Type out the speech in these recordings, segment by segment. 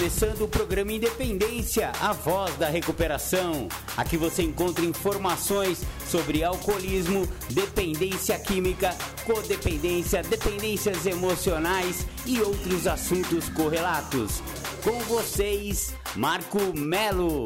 começando o programa Independência, a voz da recuperação. Aqui você encontra informações sobre alcoolismo, dependência química, codependência, dependências emocionais e outros assuntos correlatos. Com vocês, Marco Melo.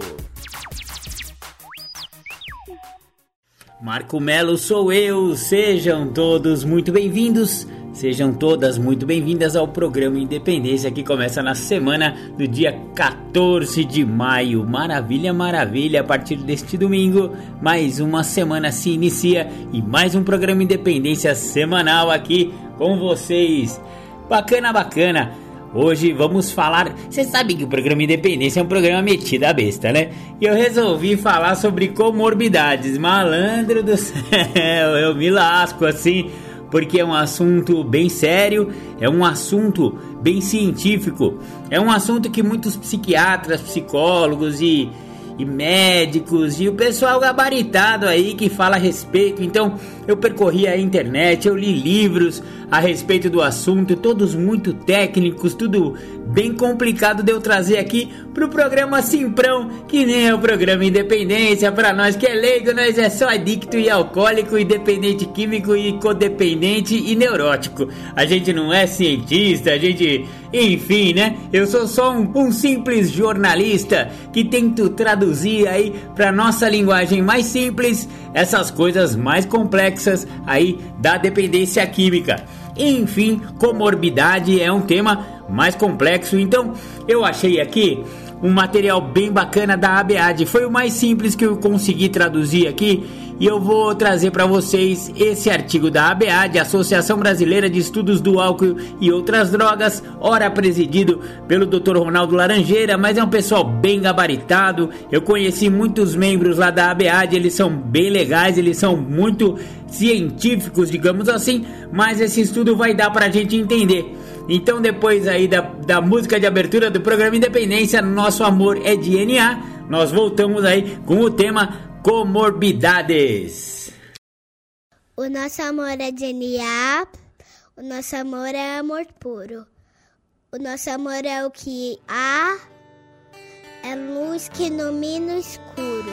Marco Melo sou eu, sejam todos muito bem-vindos. Sejam todas muito bem-vindas ao programa Independência que começa na semana do dia 14 de maio. Maravilha, maravilha! A partir deste domingo, mais uma semana se inicia e mais um programa Independência semanal aqui com vocês. Bacana, bacana! Hoje vamos falar. Você sabe que o programa Independência é um programa metido a besta, né? E eu resolvi falar sobre comorbidades. Malandro do céu, eu me lasco assim porque é um assunto bem sério, é um assunto bem científico, é um assunto que muitos psiquiatras, psicólogos e, e médicos e o pessoal gabaritado aí que fala a respeito. Então eu percorri a internet, eu li livros a respeito do assunto, todos muito técnicos, tudo bem complicado de eu trazer aqui pro programa Simprão, que nem é o programa Independência, para nós que é leigo, nós é só adicto e alcoólico, e dependente químico e codependente e neurótico. A gente não é cientista, a gente, enfim, né? Eu sou só um, um simples jornalista que tento traduzir aí para nossa linguagem mais simples essas coisas mais complexas aí da dependência química. Enfim, comorbidade é um tema mais complexo, então eu achei aqui um material bem bacana da ABAD. Foi o mais simples que eu consegui traduzir aqui e eu vou trazer para vocês esse artigo da ABAD, Associação Brasileira de Estudos do Álcool e Outras Drogas, ora presidido pelo Dr. Ronaldo Laranjeira, mas é um pessoal bem gabaritado. Eu conheci muitos membros lá da ABAD, eles são bem legais, eles são muito científicos, digamos assim, mas esse estudo vai dar para a gente entender. Então, depois aí da, da música de abertura do programa Independência, Nosso Amor é DNA, nós voltamos aí com o tema comorbidades. O nosso amor é DNA, o nosso amor é amor puro. O nosso amor é o que há, é luz que ilumina o escuro.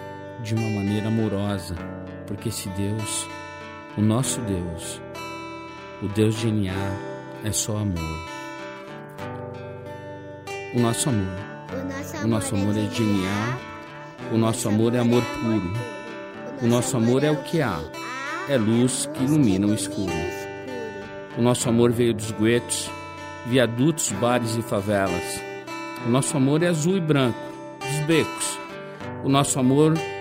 de uma maneira amorosa, porque esse Deus, o nosso Deus, o Deus de NA, é só amor. O nosso amor. O nosso amor é de NA, o nosso amor é amor puro. O nosso amor é o que há, é luz que ilumina o escuro. O nosso amor veio dos guetos, viadutos, bares e favelas. O nosso amor é azul e branco, dos becos. O nosso amor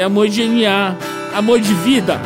É amor de NA. Amor de vida.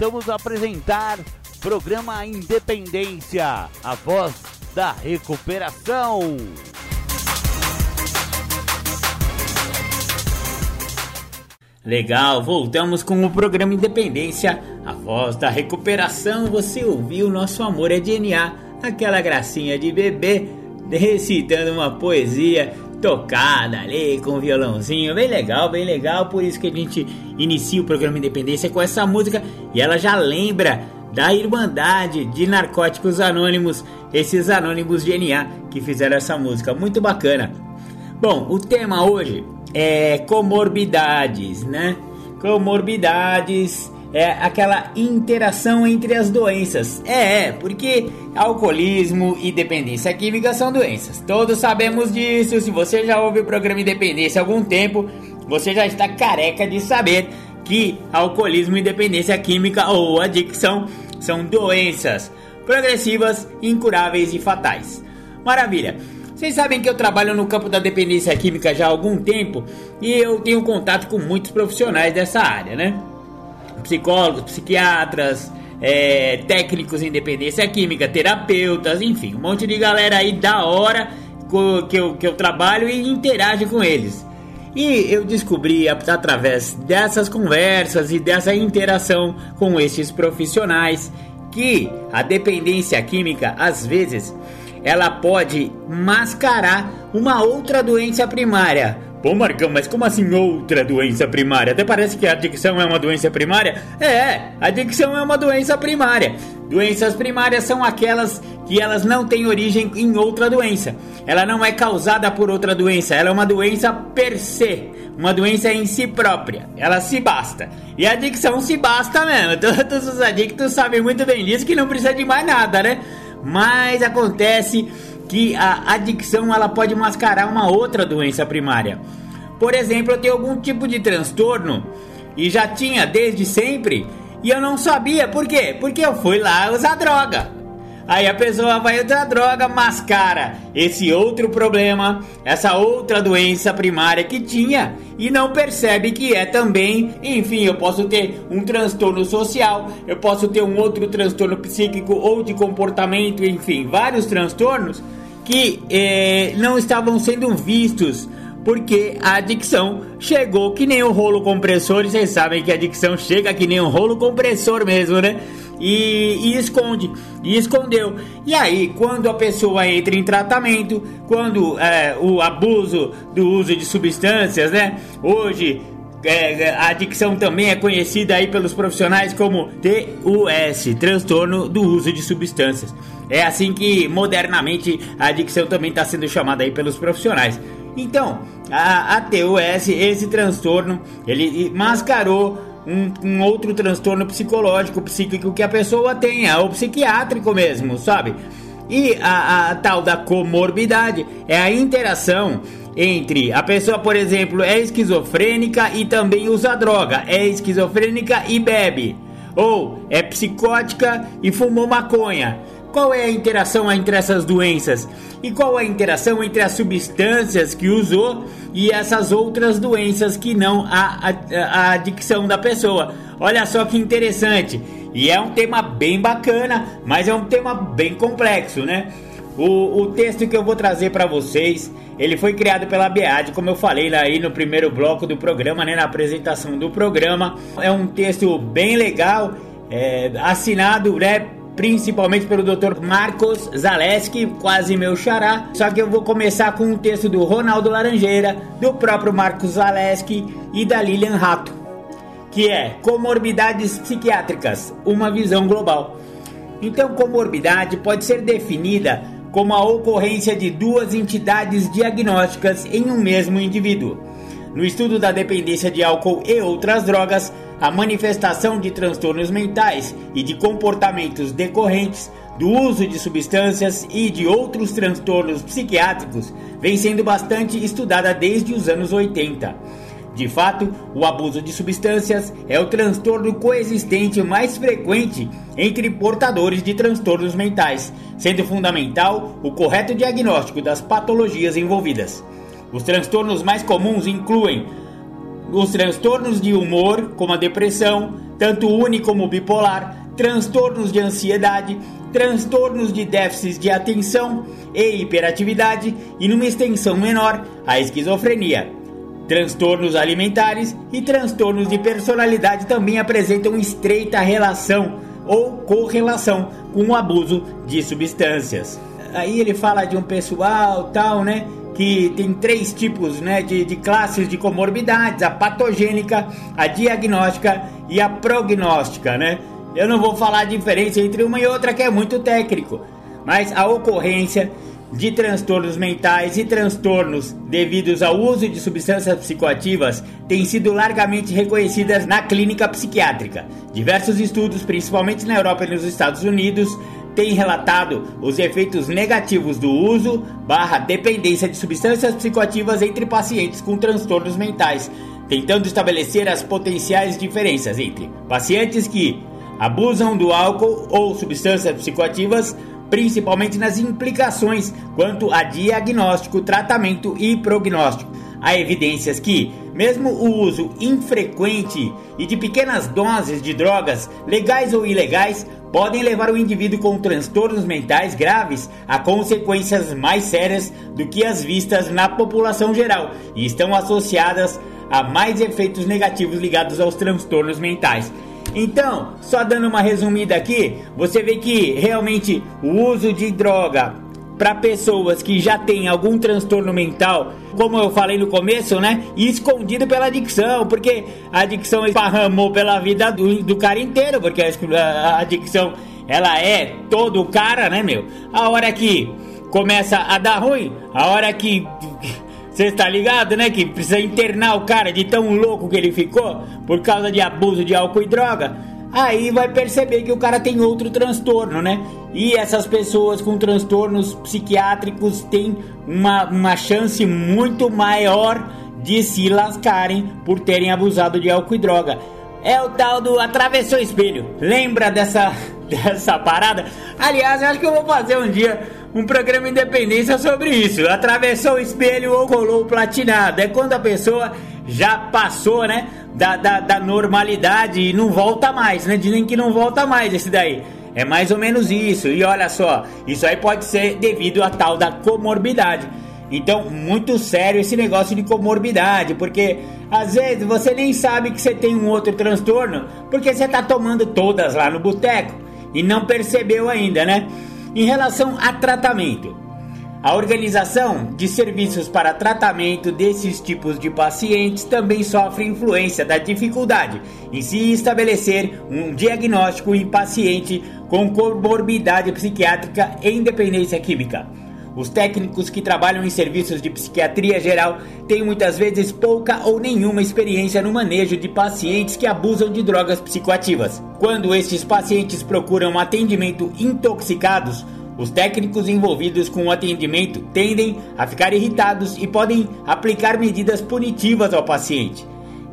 Voltamos a apresentar programa Independência, a voz da recuperação. Legal, voltamos com o programa Independência, a voz da recuperação. Você ouviu Nosso Amor é DNA, aquela gracinha de bebê recitando uma poesia tocada ali com violãozinho, bem legal, bem legal. Por isso que a gente inicia o programa Independência com essa música e ela já lembra da Irmandade de Narcóticos Anônimos, esses anônimos de NA que fizeram essa música, muito bacana. Bom, o tema hoje é comorbidades, né? Comorbidades é aquela interação entre as doenças. É, é, porque alcoolismo e dependência química são doenças. Todos sabemos disso. Se você já ouve o programa Independência há algum tempo, você já está careca de saber que alcoolismo e dependência química ou adicção são doenças progressivas, incuráveis e fatais. Maravilha! Vocês sabem que eu trabalho no campo da dependência química já há algum tempo e eu tenho contato com muitos profissionais dessa área, né? Psicólogos, psiquiatras, é, técnicos em dependência química, terapeutas, enfim, um monte de galera aí da hora que eu, que eu trabalho e interage com eles. E eu descobri através dessas conversas e dessa interação com esses profissionais que a dependência química às vezes ela pode mascarar uma outra doença primária Pô, Marcão, mas como assim outra doença primária? Até parece que a adicção é uma doença primária. É, adicção é uma doença primária. Doenças primárias são aquelas que elas não têm origem em outra doença. Ela não é causada por outra doença, ela é uma doença per se, uma doença em si própria. Ela se basta. E a adicção se basta mesmo. Todos os adictos sabem muito bem disso que não precisa de mais nada, né? Mas acontece que a adicção ela pode mascarar uma outra doença primária. Por exemplo, eu tenho algum tipo de transtorno e já tinha desde sempre e eu não sabia por quê? Porque eu fui lá usar droga. Aí a pessoa vai usar droga, mascara esse outro problema, essa outra doença primária que tinha e não percebe que é também, enfim, eu posso ter um transtorno social, eu posso ter um outro transtorno psíquico ou de comportamento, enfim, vários transtornos que eh, não estavam sendo vistos porque a adicção chegou que nem o rolo compressor, e vocês sabem que a adicção chega que nem um rolo compressor mesmo, né? E, e, esconde, e escondeu. E aí, quando a pessoa entra em tratamento, quando é, o abuso do uso de substâncias, né? Hoje é, a adicção também é conhecida aí pelos profissionais como TUS, transtorno do uso de substâncias. É assim que modernamente a adicção também está sendo chamada aí pelos profissionais. Então, a, a TUS, esse transtorno, ele mascarou um, um, outro transtorno psicológico, psíquico que a pessoa tem, é o psiquiátrico mesmo, sabe? E a, a tal da comorbidade é a interação entre a pessoa, por exemplo, é esquizofrênica e também usa droga, é esquizofrênica e bebe, ou é psicótica e fumou maconha. Qual é a interação entre essas doenças? E qual a interação entre as substâncias que usou e essas outras doenças que não a, a, a adicção da pessoa? Olha só que interessante. E é um tema bem bacana, mas é um tema bem complexo, né? O, o texto que eu vou trazer para vocês, ele foi criado pela BEAD, como eu falei aí no primeiro bloco do programa, né, na apresentação do programa. É um texto bem legal, é, assinado, né, principalmente pelo Dr. Marcos Zaleski, quase meu xará. Só que eu vou começar com um texto do Ronaldo Laranjeira, do próprio Marcos Zaleski e da Lilian Rato, que é Comorbidades Psiquiátricas, uma visão global. Então, comorbidade pode ser definida como a ocorrência de duas entidades diagnósticas em um mesmo indivíduo. No estudo da dependência de álcool e outras drogas, a manifestação de transtornos mentais e de comportamentos decorrentes do uso de substâncias e de outros transtornos psiquiátricos vem sendo bastante estudada desde os anos 80. De fato, o abuso de substâncias é o transtorno coexistente mais frequente entre portadores de transtornos mentais, sendo fundamental o correto diagnóstico das patologias envolvidas. Os transtornos mais comuns incluem os transtornos de humor, como a depressão, tanto uni como bipolar, transtornos de ansiedade, transtornos de déficits de atenção e hiperatividade e, numa extensão menor, a esquizofrenia. Transtornos alimentares e transtornos de personalidade também apresentam estreita relação ou correlação com o abuso de substâncias. Aí ele fala de um pessoal tal, né? Que tem três tipos né, de, de classes de comorbidades: a patogênica, a diagnóstica e a prognóstica, né? Eu não vou falar a diferença entre uma e outra, que é muito técnico, mas a ocorrência de transtornos mentais e transtornos devidos ao uso de substâncias psicoativas têm sido largamente reconhecidas na clínica psiquiátrica. Diversos estudos, principalmente na Europa e nos Estados Unidos, têm relatado os efeitos negativos do uso barra dependência de substâncias psicoativas entre pacientes com transtornos mentais, tentando estabelecer as potenciais diferenças entre pacientes que abusam do álcool ou substâncias psicoativas principalmente nas implicações quanto a diagnóstico, tratamento e prognóstico. Há evidências que, mesmo o uso infrequente e de pequenas doses de drogas, legais ou ilegais, podem levar o indivíduo com transtornos mentais graves a consequências mais sérias do que as vistas na população geral e estão associadas a mais efeitos negativos ligados aos transtornos mentais. Então, só dando uma resumida aqui, você vê que realmente o uso de droga para pessoas que já têm algum transtorno mental, como eu falei no começo, né? Escondido pela adicção, porque a adicção esparramou pela vida do, do cara inteiro, porque a, a adicção ela é todo o cara, né, meu? A hora que começa a dar ruim, a hora que você está ligado, né? Que precisa internar o cara de tão louco que ele ficou por causa de abuso de álcool e droga. Aí vai perceber que o cara tem outro transtorno, né? E essas pessoas com transtornos psiquiátricos têm uma, uma chance muito maior de se lascarem por terem abusado de álcool e droga. É o tal do atravessou espelho. Lembra dessa, dessa parada? Aliás, eu acho que eu vou fazer um dia um programa Independência sobre isso. Atravessou o espelho ou colou o platinado. É quando a pessoa já passou, né? Da, da, da normalidade e não volta mais, né? Dizem que não volta mais esse daí. É mais ou menos isso. E olha só, isso aí pode ser devido a tal da comorbidade. Então, muito sério esse negócio de comorbidade, porque às vezes você nem sabe que você tem um outro transtorno, porque você tá tomando todas lá no boteco e não percebeu ainda, né? Em relação a tratamento, a organização de serviços para tratamento desses tipos de pacientes também sofre influência da dificuldade em se estabelecer um diagnóstico em paciente com comorbidade psiquiátrica e independência química. Os técnicos que trabalham em serviços de psiquiatria geral têm muitas vezes pouca ou nenhuma experiência no manejo de pacientes que abusam de drogas psicoativas. Quando estes pacientes procuram atendimento intoxicados, Os técnicos envolvidos com o atendimento tendem a ficar irritados e podem aplicar medidas punitivas ao paciente.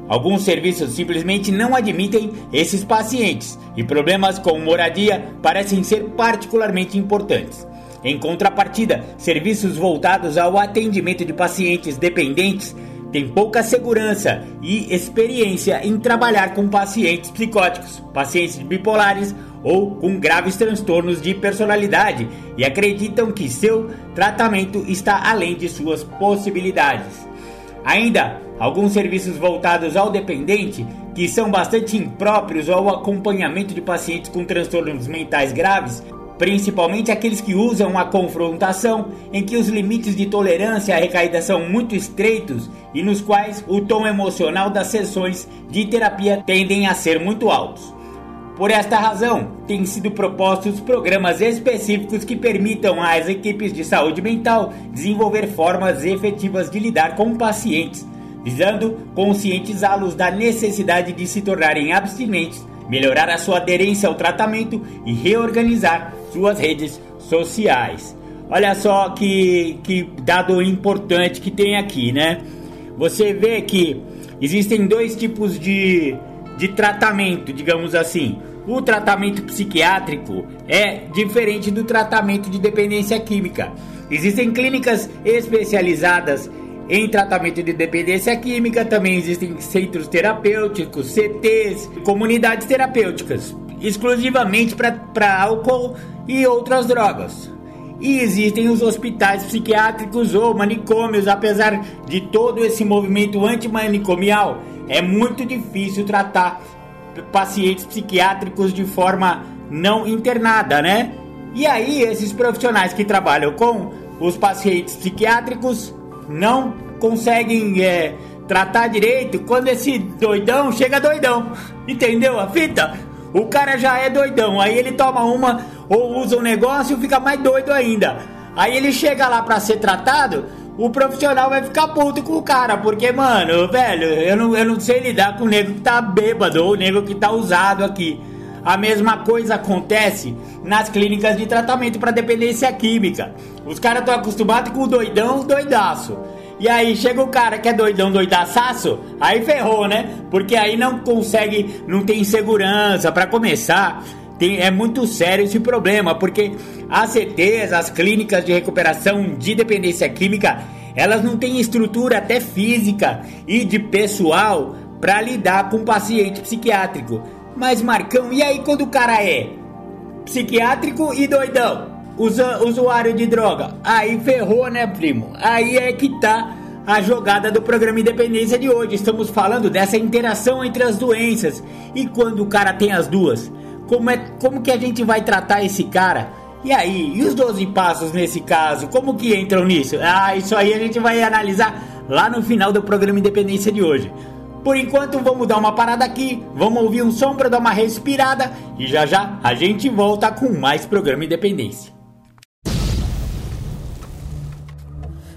Alguns serviços simplesmente não admitem esses pacientes e problemas com moradia parecem ser particularmente importantes. Em contrapartida, serviços voltados ao atendimento de pacientes dependentes têm pouca segurança e experiência em trabalhar com pacientes psicóticos, pacientes bipolares ou com graves transtornos de personalidade e acreditam que seu tratamento está além de suas possibilidades. Ainda, alguns serviços voltados ao dependente, que são bastante impróprios ao acompanhamento de pacientes com transtornos mentais graves, principalmente aqueles que usam a confrontação, em que os limites de tolerância à recaída são muito estreitos e nos quais o tom emocional das sessões de terapia tendem a ser muito altos. Por esta razão, têm sido propostos programas específicos que permitam às equipes de saúde mental desenvolver formas efetivas de lidar com pacientes, visando conscientizá-los da necessidade de se tornarem abstinentes, melhorar a sua aderência ao tratamento e reorganizar suas redes sociais. Olha só que, que dado importante que tem aqui, né? Você vê que existem dois tipos de de tratamento, digamos assim. O tratamento psiquiátrico é diferente do tratamento de dependência química. Existem clínicas especializadas em tratamento de dependência química, também existem centros terapêuticos, CTs, comunidades terapêuticas, exclusivamente para álcool e outras drogas. E existem os hospitais psiquiátricos ou manicômios, apesar de todo esse movimento antimanicomial é muito difícil tratar pacientes psiquiátricos de forma não internada, né? E aí, esses profissionais que trabalham com os pacientes psiquiátricos não conseguem é, tratar direito quando esse doidão chega doidão. Entendeu a fita? O cara já é doidão, aí ele toma uma ou usa um negócio e fica mais doido ainda. Aí ele chega lá para ser tratado, o profissional vai ficar puto com o cara, porque, mano, velho, eu não, eu não sei lidar com o nego que tá bêbado ou o nego que tá usado aqui. A mesma coisa acontece nas clínicas de tratamento para dependência química. Os caras estão acostumados com o doidão, doidaço. E aí chega o cara que é doidão, doidaço, aí ferrou, né? Porque aí não consegue, não tem segurança para começar. Tem, é muito sério esse problema, porque as CTs, as clínicas de recuperação de dependência química, elas não têm estrutura até física e de pessoal para lidar com paciente psiquiátrico. Mas Marcão, e aí quando o cara é psiquiátrico e doidão, usuário de droga? Aí ferrou, né, primo? Aí é que tá a jogada do programa Independência de hoje. Estamos falando dessa interação entre as doenças. E quando o cara tem as duas? Como, é, como que a gente vai tratar esse cara? E aí, e os 12 passos nesse caso? Como que entram nisso? Ah, isso aí a gente vai analisar lá no final do programa Independência de hoje. Por enquanto, vamos dar uma parada aqui, vamos ouvir um som para dar uma respirada e já já a gente volta com mais programa Independência.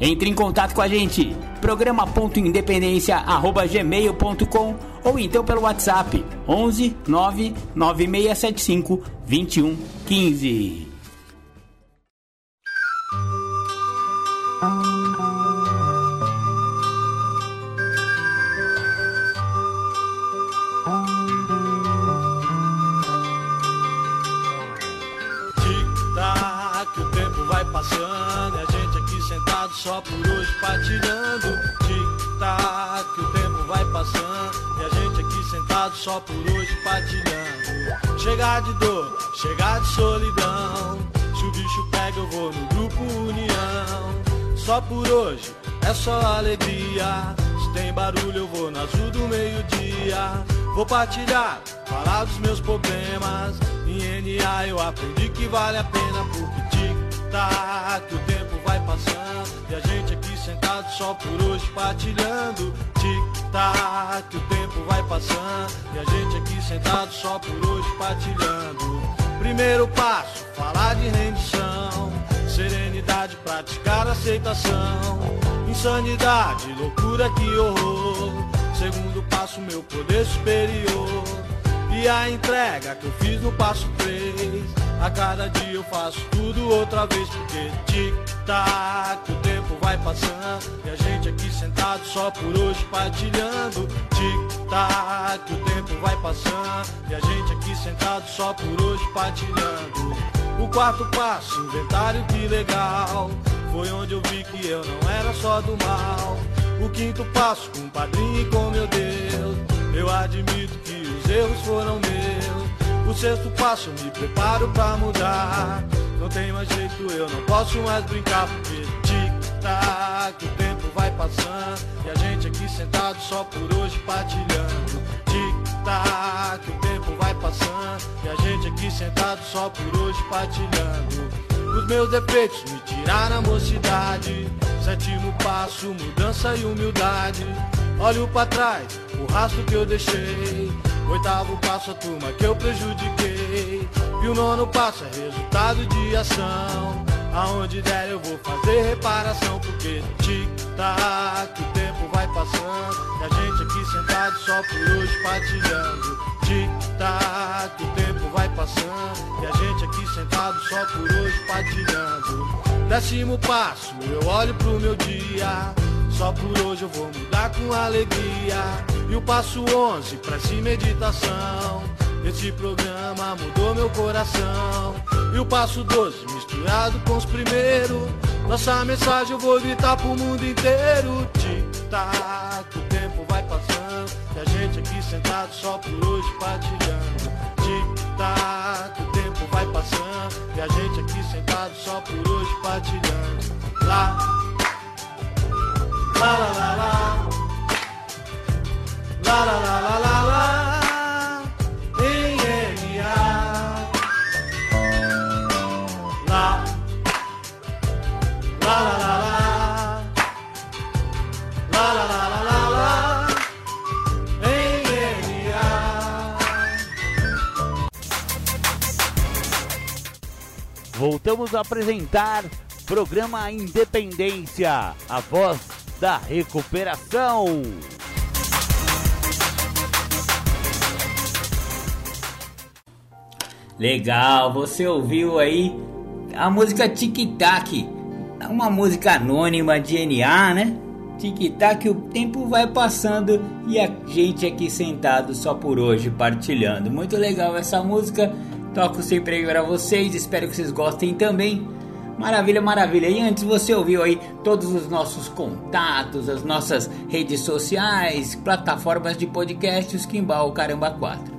Entre em contato com a gente, programa.independência.gmail.com ou então pelo WhatsApp 11 99675 2115. Só por hoje partilhando. Chegar de dor, chegar de solidão. Se o bicho pega, eu vou no grupo União. Só por hoje, é só alegria. Se tem barulho, eu vou na azul do meio-dia. Vou partilhar, falar dos meus problemas. Em NA eu aprendi que vale a pena porque tic-tac, o tempo vai passando. E a gente aqui sentado só por hoje partilhando. Tic-tac, o tempo vai passando. E a gente aqui sentado só por hoje partilhando. Primeiro passo, falar de rendição. Serenidade, praticar aceitação. Insanidade, loucura, que horror. Segundo passo, meu poder superior. E a entrega que eu fiz no passo 3 A cada dia eu faço tudo outra vez Porque tic-tac, o tempo vai passando E a gente aqui sentado só por hoje partilhando. Tic-tac, o tempo vai passando E a gente aqui sentado só por hoje partilhando. O quarto passo, inventário que legal. Foi onde eu vi que eu não era só do mal. O quinto passo, com o padrinho e com meu Deus. Eu admito que os erros foram meus. O sexto passo, me preparo pra mudar. Não tem mais jeito, eu não posso mais brincar, porque tic-tac, o tempo vai passando. E a gente aqui sentado só por hoje partilhando. Tic-tac, o tempo vai passando. E a gente aqui sentado só por hoje partilhando. Os meus defeitos me tiraram a mocidade. Sétimo passo, mudança e humildade. Olho para trás, o rastro que eu deixei. Oitavo passo, a turma que eu prejudiquei. E o nono passo é resultado de ação. Aonde der eu vou fazer reparação, porque tic-tac, o tempo vai passando. E a gente aqui sentado só por hoje partilhando. Tic-tac, o tempo vai passando. E a gente aqui sentado só por hoje partilhando. Décimo passo, eu olho pro meu dia. Só por hoje eu vou mudar com alegria. E o passo 11, prece meditação. Esse programa mudou meu coração. E o passo 12 misturado com os primeiros. Nossa mensagem eu vou gritar pro mundo inteiro. Tic-tac, o tempo vai passando. E a gente aqui sentado só por hoje partilhando. Tic-tac, o tempo vai passando. E a gente aqui sentado só por hoje partilhando. Lá, lá, lá, lá, lá. Lá, lá, lá, lá, lá, lá. Voltamos a apresentar programa Independência, a voz da recuperação. Legal, você ouviu aí a música Tic Tac, uma música anônima de NA, né? Tic Tac, o tempo vai passando e a gente aqui sentado só por hoje partilhando. Muito legal essa música, toco sempre aí para vocês, espero que vocês gostem também. Maravilha, maravilha. E antes você ouviu aí todos os nossos contatos, as nossas redes sociais, plataformas de podcasts Kimbal Caramba 4.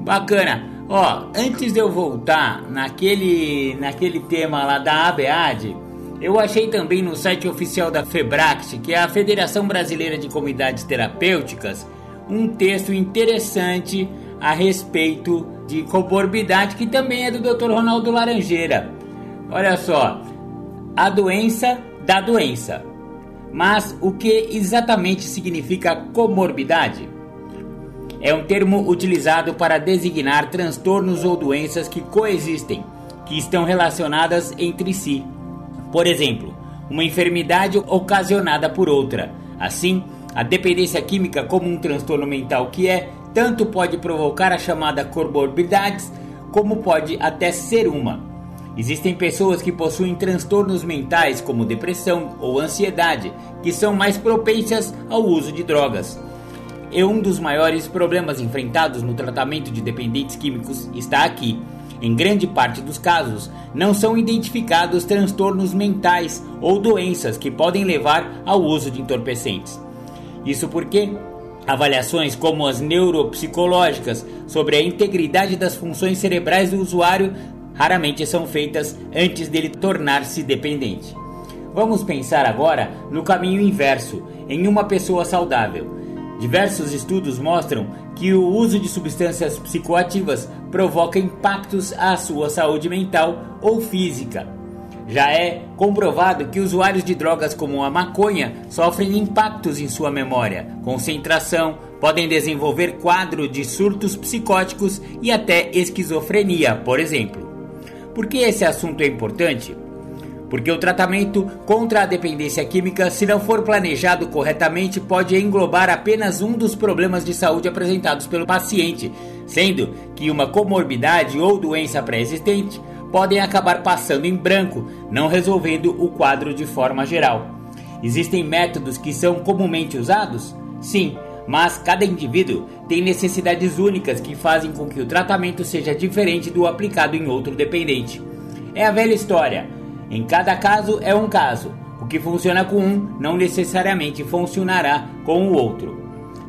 Bacana. Ó, antes de eu voltar naquele naquele tema lá da ABAD, eu achei também no site oficial da Febract, que é a Federação Brasileira de Comunidades Terapêuticas, um texto interessante a respeito de comorbidade que também é do Dr. Ronaldo Laranjeira. Olha só, a doença da doença. Mas o que exatamente significa comorbidade? É um termo utilizado para designar transtornos ou doenças que coexistem, que estão relacionadas entre si. Por exemplo, uma enfermidade ocasionada por outra. Assim, a dependência química, como um transtorno mental que é, tanto pode provocar a chamada comorbidades, como pode até ser uma. Existem pessoas que possuem transtornos mentais como depressão ou ansiedade, que são mais propensas ao uso de drogas. e um dos maiores problemas enfrentados no tratamento de dependentes químicos está aqui. Em grande parte dos casos, não são identificados transtornos mentais ou doenças que podem levar ao uso de entorpecentes. Isso porque avaliações como as neuropsicológicas sobre a integridade das funções cerebrais do usuário raramente são feitas antes dele tornar-se dependente. Vamos pensar agora no caminho inverso, em uma pessoa saudável. Diversos estudos mostram que o uso de substâncias psicoativas provoca impactos à sua saúde mental ou física. Já é comprovado que usuários de drogas como a maconha sofrem impactos em sua memória, concentração, podem desenvolver quadro de surtos psicóticos e até esquizofrenia, por exemplo. Por que esse assunto é importante? porque o tratamento contra a dependência química, se não for planejado corretamente, pode englobar apenas um dos problemas de saúde apresentados pelo paciente, sendo que uma comorbidade ou doença pré-existente podem acabar passando em branco, não resolvendo o quadro de forma geral. Existem métodos que são comumente usados? Sim, mas cada indivíduo tem necessidades únicas que fazem com que o tratamento seja diferente do aplicado em outro dependente. É a velha história. Em cada caso é um caso. O que funciona com um não necessariamente funcionará com o outro.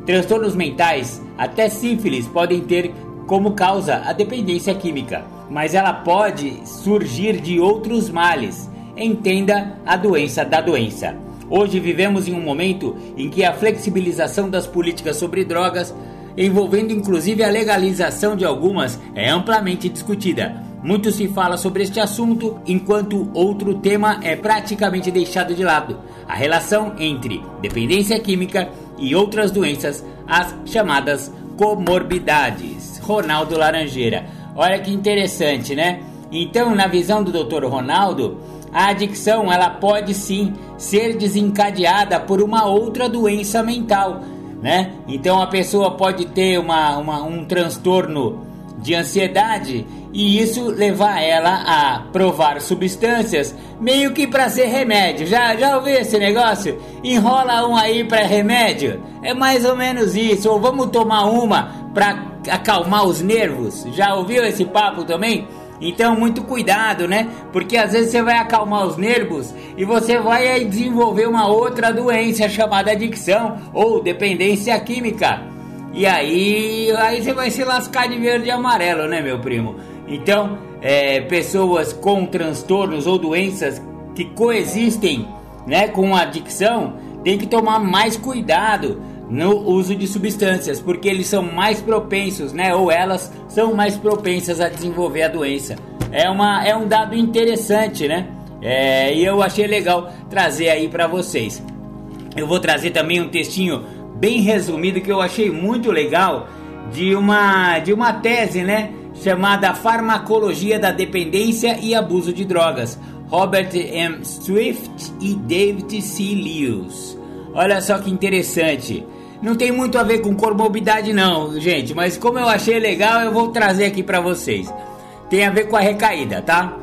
Transtornos mentais, até sífilis, podem ter como causa a dependência química, mas ela pode surgir de outros males. Entenda a doença da doença. Hoje vivemos em um momento em que a flexibilização das políticas sobre drogas, envolvendo inclusive a legalização de algumas, é amplamente discutida. Muito se fala sobre este assunto, enquanto outro tema é praticamente deixado de lado: a relação entre dependência química e outras doenças, as chamadas comorbidades. Ronaldo Laranjeira. Olha que interessante, né? Então, na visão do Dr. Ronaldo, a adicção ela pode sim ser desencadeada por uma outra doença mental, né? Então a pessoa pode ter uma, uma um transtorno de ansiedade e isso levar ela a provar substâncias meio que para ser remédio. Já já ouviu esse negócio? Enrola um aí para remédio. É mais ou menos isso. Ou vamos tomar uma para acalmar os nervos. Já ouviu esse papo também? Então, muito cuidado, né? Porque às vezes você vai acalmar os nervos e você vai desenvolver uma outra doença chamada adicção ou dependência química. E aí, aí você vai se lascar de verde e amarelo, né, meu primo? Então, é, pessoas com transtornos ou doenças que coexistem né, com a adicção tem que tomar mais cuidado no uso de substâncias, porque eles são mais propensos, né, ou elas são mais propensas a desenvolver a doença. É, uma, é um dado interessante, né? É, e eu achei legal trazer aí para vocês. Eu vou trazer também um textinho bem resumido que eu achei muito legal de uma de uma tese, né, chamada Farmacologia da Dependência e Abuso de Drogas, Robert M. Swift e David C. Lewis. Olha só que interessante. Não tem muito a ver com comorbidade não, gente, mas como eu achei legal, eu vou trazer aqui para vocês. Tem a ver com a recaída, tá?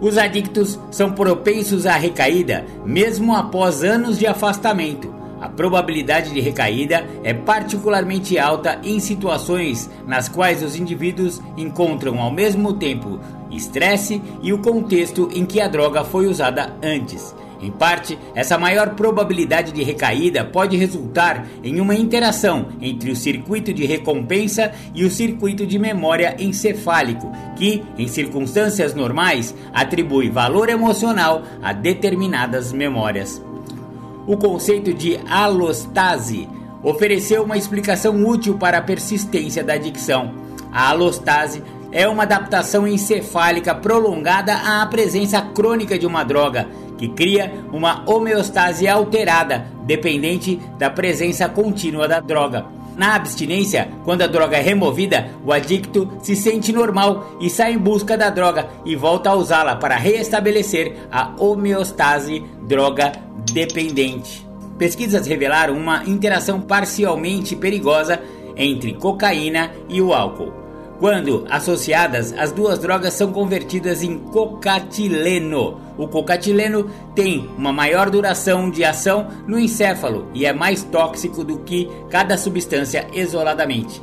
Os adictos são propensos à recaída mesmo após anos de afastamento. A probabilidade de recaída é particularmente alta em situações nas quais os indivíduos encontram ao mesmo tempo estresse e o contexto em que a droga foi usada antes. Em parte, essa maior probabilidade de recaída pode resultar em uma interação entre o circuito de recompensa e o circuito de memória encefálico, que, em circunstâncias normais, atribui valor emocional a determinadas memórias o conceito de alostase ofereceu uma explicação útil para a persistência da adicção. A alostase é uma adaptação encefálica prolongada à presença crônica de uma droga, que cria uma homeostase alterada, dependente da presença contínua da droga. Na abstinência, quando a droga é removida, o adicto se sente normal e sai em busca da droga e volta a usá-la para restabelecer a homeostase droga dependente. Pesquisas revelaram uma interação parcialmente perigosa entre cocaína e o álcool. Quando associadas, as duas drogas são convertidas em cocatileno. O cocatileno tem uma maior duração de ação no encéfalo e é mais tóxico do que cada substância isoladamente.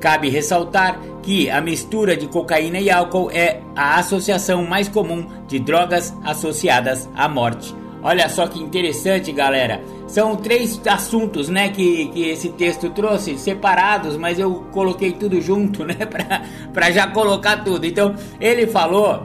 Cabe ressaltar que a mistura de cocaína e álcool é a associação mais comum de drogas associadas à morte. Olha só que interessante, galera. São três assuntos, né, que, que esse texto trouxe, separados, mas eu coloquei tudo junto, né, para já colocar tudo. Então, ele falou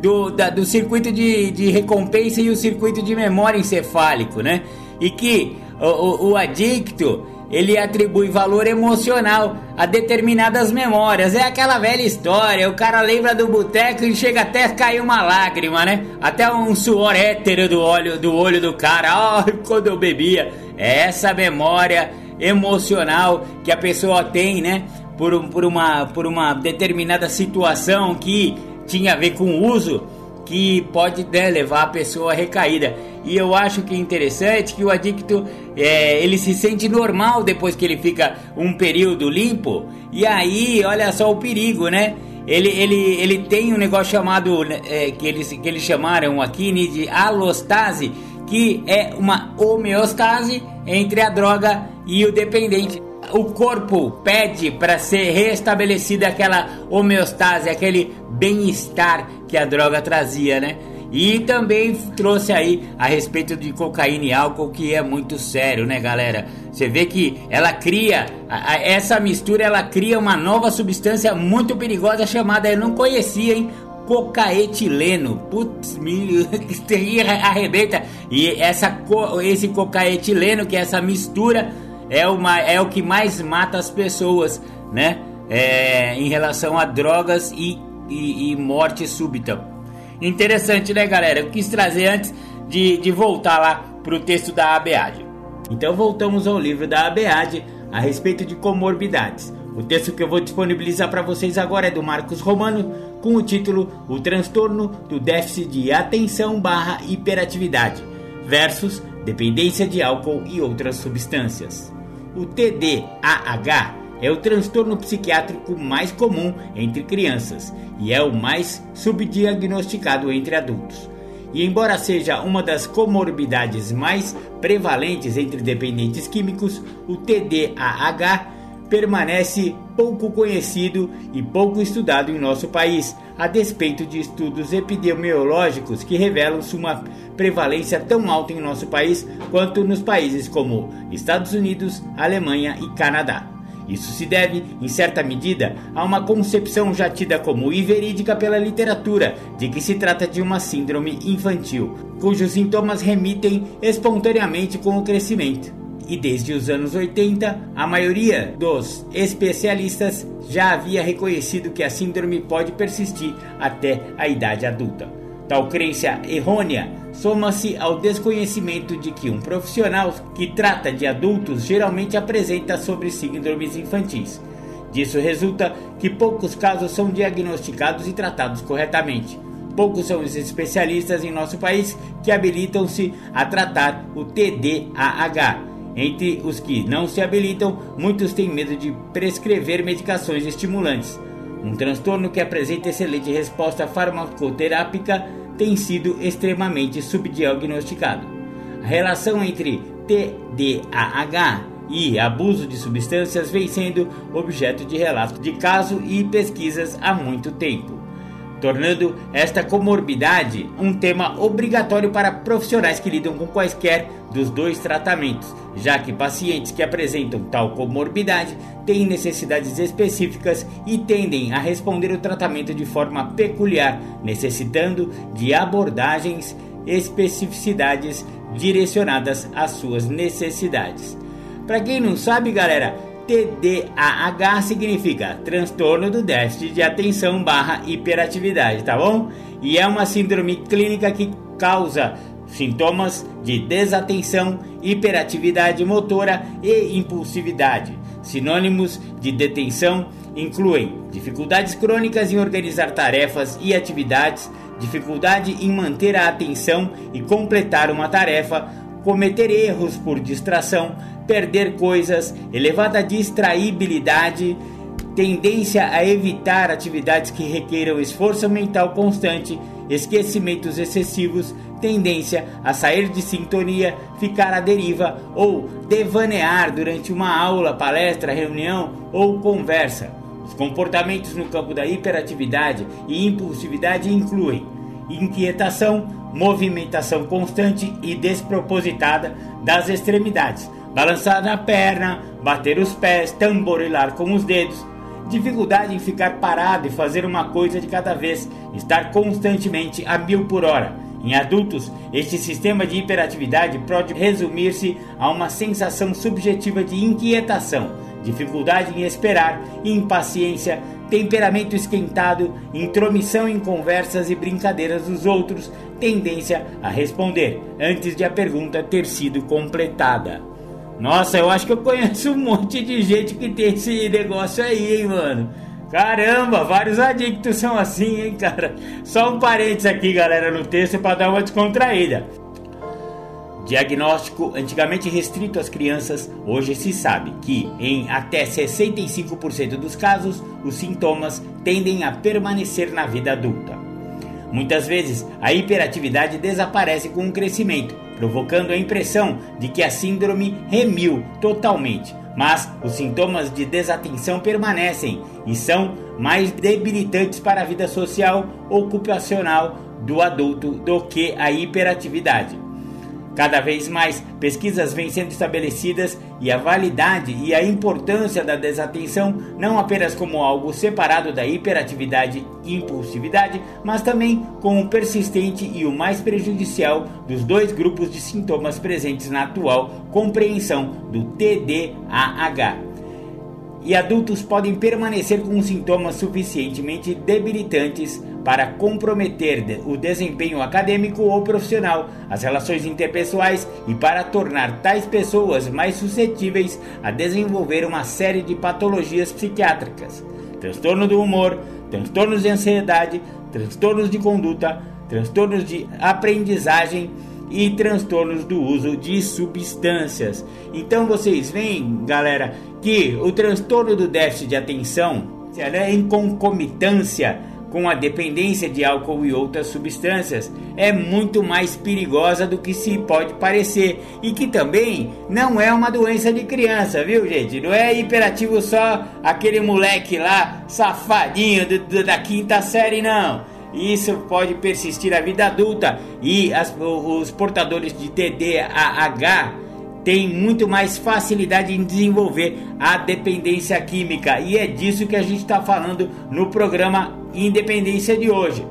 do, da, do circuito de, de recompensa e o circuito de memória encefálico, né, e que o, o, o adicto ele atribui valor emocional a determinadas memórias. É aquela velha história, o cara lembra do boteco e chega até a cair uma lágrima, né? Até um suor hétero do olho do, olho do cara, oh, quando eu bebia. É essa memória emocional que a pessoa tem, né? Por, por, uma, por uma determinada situação que tinha a ver com o uso que pode né, levar a pessoa a recaída. E eu acho que é interessante que o adicto é, ele se sente normal depois que ele fica um período limpo. E aí, olha só o perigo, né? Ele, ele, ele tem um negócio chamado né, é, que, eles, que eles chamaram aqui né, de alostase, que é uma homeostase entre a droga e o dependente o corpo pede para ser restabelecida aquela homeostase, aquele bem-estar que a droga trazia, né? E também trouxe aí a respeito de cocaína e álcool, que é muito sério, né, galera? Você vê que ela cria, a, a, essa mistura, ela cria uma nova substância muito perigosa chamada, eu não conhecia, hein? Cocaetileno. Putz, me arrebenta. E essa, esse cocaetileno, que é essa mistura é, uma, é o que mais mata as pessoas, né? É, em relação a drogas e, e, e, morte súbita. Interessante, né, galera? Eu quis trazer antes de, de voltar lá para o texto da ABAD. Então voltamos ao livro da ABAD a respeito de comorbidades. O texto que eu vou disponibilizar para vocês agora é do Marcos Romano, com o título O transtorno do déficit de atenção barra hiperatividade versus dependência de álcool e outras substâncias. O TDAH é o transtorno psiquiátrico mais comum entre crianças e é o mais subdiagnosticado entre adultos. E embora seja uma das comorbidades mais prevalentes entre dependentes químicos, o TDAH permanece pouco conhecido e pouco estudado em nosso país, a despeito de estudos epidemiológicos que revelam uma prevalência tão alta em nosso país quanto nos países como Estados Unidos, Alemanha e Canadá. Isso se deve, em certa medida, a uma concepção já tida como inverídica pela literatura de que se trata de uma síndrome infantil, cujos sintomas remitem espontaneamente com o crescimento e desde os anos 80, a maioria dos especialistas já havia reconhecido que a síndrome pode persistir até a idade adulta. Tal crença errônea soma-se ao desconhecimento de que um profissional que trata de adultos geralmente apresenta sobre síndromes infantis. Disso resulta que poucos casos são diagnosticados e tratados corretamente. Poucos são os especialistas em nosso país que habilitam-se a tratar o TDAH, entre os que não se habilitam, muitos têm medo de prescrever medicações estimulantes. Um transtorno que apresenta excelente resposta farmacoterápica tem sido extremamente subdiagnosticado. A relação entre TDAH e abuso de substâncias vem sendo objeto de relatos de caso e pesquisas há muito tempo tornando esta comorbidade um tema obrigatório para profissionais que lidam com quaisquer dos dois tratamentos, já que pacientes que apresentam tal comorbidade têm necessidades específicas e tendem a responder o tratamento de forma peculiar, necessitando de abordagens especificidades direcionadas às suas necessidades. Para quem não sabe, galera, TDAH significa transtorno do déficit de atenção barra hiperatividade, tá bom? E é uma síndrome clínica que causa sintomas de desatenção, hiperatividade motora e impulsividade. Sinônimos de detenção incluem dificuldades crônicas em organizar tarefas e atividades, dificuldade em manter a atenção e completar uma tarefa, cometer erros por distração, perder coisas, elevada distraibilidade, tendência a evitar atividades que requeram esforço mental constante, esquecimentos excessivos, tendência a sair de sintonia, ficar à deriva ou devanear durante uma aula, palestra, reunião ou conversa. Os comportamentos no campo da hiperatividade e impulsividade incluem inquietação, movimentação constante e despropositada das extremidades, balançar na perna, bater os pés, tamborilar com os dedos, dificuldade em ficar parado e fazer uma coisa de cada vez, estar constantemente a mil por hora. Em adultos, este sistema de hiperatividade pode resumir-se a uma sensação subjetiva de inquietação, dificuldade em esperar, impaciência, temperamento esquentado, intromissão em conversas e brincadeiras dos outros, tendência a responder antes de a pergunta ter sido completada. Nossa, eu acho que eu conheço um monte de gente que tem esse negócio aí, hein, mano. Caramba, vários adictos são assim, hein, cara. Só um parênteses aqui, galera, no texto para dar uma descontraída. Diagnóstico antigamente restrito às crianças, hoje se sabe que em até 65% dos casos os sintomas tendem a permanecer na vida adulta. Muitas vezes a hiperatividade desaparece com o crescimento, provocando a impressão de que a síndrome remiu totalmente, mas os sintomas de desatenção permanecem e são mais debilitantes para a vida social ocupacional do adulto do que a hiperatividade. Cada vez mais pesquisas vêm sendo estabelecidas e a validade e a importância da desatenção não apenas como algo separado da hiperatividade e impulsividade, mas também como persistente e o mais prejudicial dos dois grupos de sintomas presentes na atual compreensão do TDAH e adultos podem permanecer com sintomas suficientemente debilitantes para comprometer o desempenho acadêmico ou profissional, as relações interpessoais e para tornar tais pessoas mais suscetíveis a desenvolver uma série de patologias psiquiátricas, transtorno do humor, transtornos de ansiedade, transtornos de conduta, transtornos de aprendizagem e transtornos do uso de substâncias. Então vocês veem, galera, que o transtorno do déficit de atenção, é em concomitância com a dependência de álcool e outras substâncias é muito mais perigosa do que se pode parecer e que também não é uma doença de criança, viu gente? Não é hiperativo só aquele moleque lá safadinho do, do, da quinta série, não. Isso pode persistir a vida adulta e as, os portadores de TDAH têm muito mais facilidade em desenvolver a dependência química e é disso que a gente está falando no programa Independência de hoje.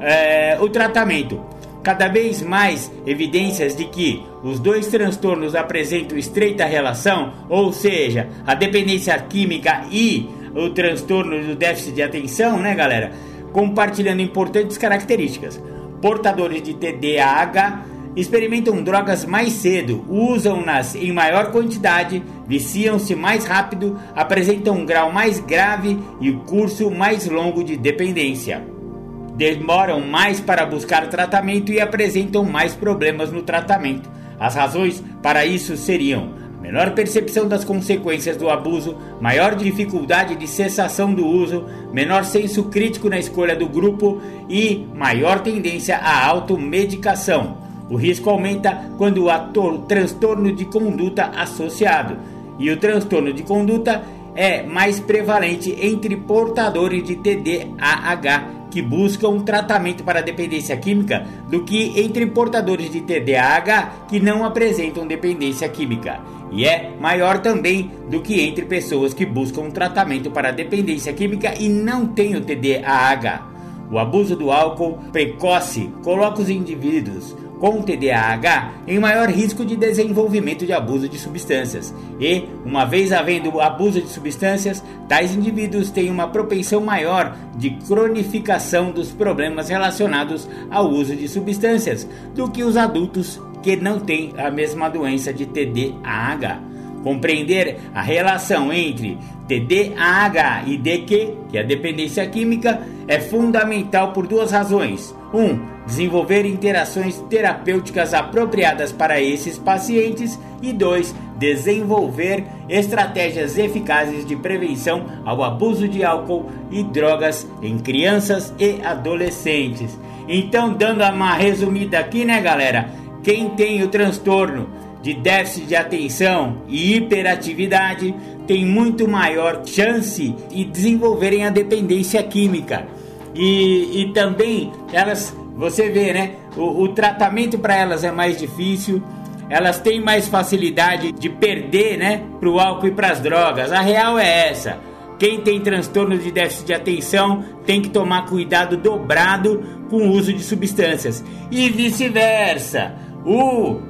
É, o tratamento. Cada vez mais evidências de que os dois transtornos apresentam estreita relação, ou seja, a dependência química e o transtorno do déficit de atenção, né, galera? Compartilhando importantes características. Portadores de TDAH experimentam drogas mais cedo, usam-nas em maior quantidade, viciam-se mais rápido, apresentam um grau mais grave e curso mais longo de dependência. Demoram mais para buscar tratamento e apresentam mais problemas no tratamento. As razões para isso seriam menor percepção das consequências do abuso, maior dificuldade de cessação do uso, menor senso crítico na escolha do grupo e maior tendência à automedicação. O risco aumenta quando há transtorno de conduta associado, e o transtorno de conduta é mais prevalente entre portadores de TDAH que buscam tratamento para dependência química do que entre portadores de TDAH que não apresentam dependência química. E é maior também do que entre pessoas que buscam tratamento para dependência química e não têm o TDAH. O abuso do álcool precoce coloca os indivíduos com TDAH em maior risco de desenvolvimento de abuso de substâncias. E, uma vez havendo abuso de substâncias, tais indivíduos têm uma propensão maior de cronificação dos problemas relacionados ao uso de substâncias do que os adultos que não têm a mesma doença de TDAH. Compreender a relação entre TDAH e DQ, que é a dependência química, é fundamental por duas razões. 1. Um, desenvolver interações terapêuticas apropriadas para esses pacientes e 2. Desenvolver estratégias eficazes de prevenção ao abuso de álcool e drogas em crianças e adolescentes. Então, dando uma resumida aqui, né, galera? Quem tem o transtorno de déficit de atenção e hiperatividade tem muito maior chance de desenvolverem a dependência química. E, e também elas, você vê, né? O, o tratamento para elas é mais difícil, elas têm mais facilidade de perder, né? Para o álcool e para as drogas. A real é essa. Quem tem transtorno de déficit de atenção tem que tomar cuidado dobrado com o uso de substâncias e vice-versa. O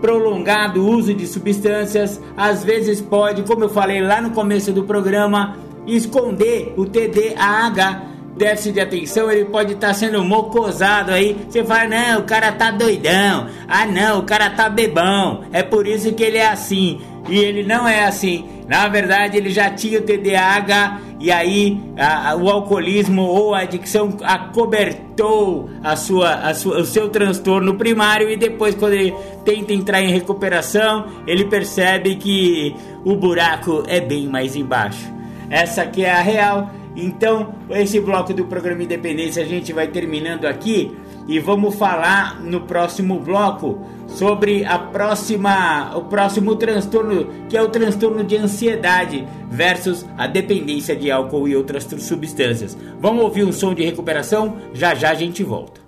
prolongado uso de substâncias às vezes pode, como eu falei lá no começo do programa, esconder o TDAH. Déficit de atenção, ele pode estar tá sendo mocosado aí. Você fala, não, o cara tá doidão. Ah, não, o cara tá bebão. É por isso que ele é assim. E ele não é assim. Na verdade, ele já tinha o TDAH e aí a, a, o alcoolismo ou a adicção acobertou a sua, a sua, o seu transtorno primário e depois quando ele tenta entrar em recuperação, ele percebe que o buraco é bem mais embaixo. Essa que é a real. Então, esse bloco do programa Independência a gente vai terminando aqui e vamos falar no próximo bloco sobre a próxima, o próximo transtorno, que é o transtorno de ansiedade versus a dependência de álcool e outras substâncias. Vamos ouvir um som de recuperação? Já já a gente volta.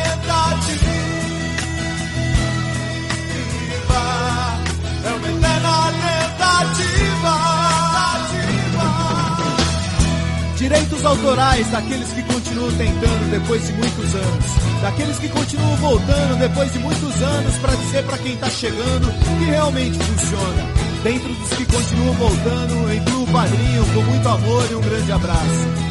Direitos autorais daqueles que continuam tentando depois de muitos anos. Daqueles que continuam voltando depois de muitos anos para dizer para quem tá chegando que realmente funciona. Dentro dos que continuam voltando, incluo o padrinho com muito amor e um grande abraço.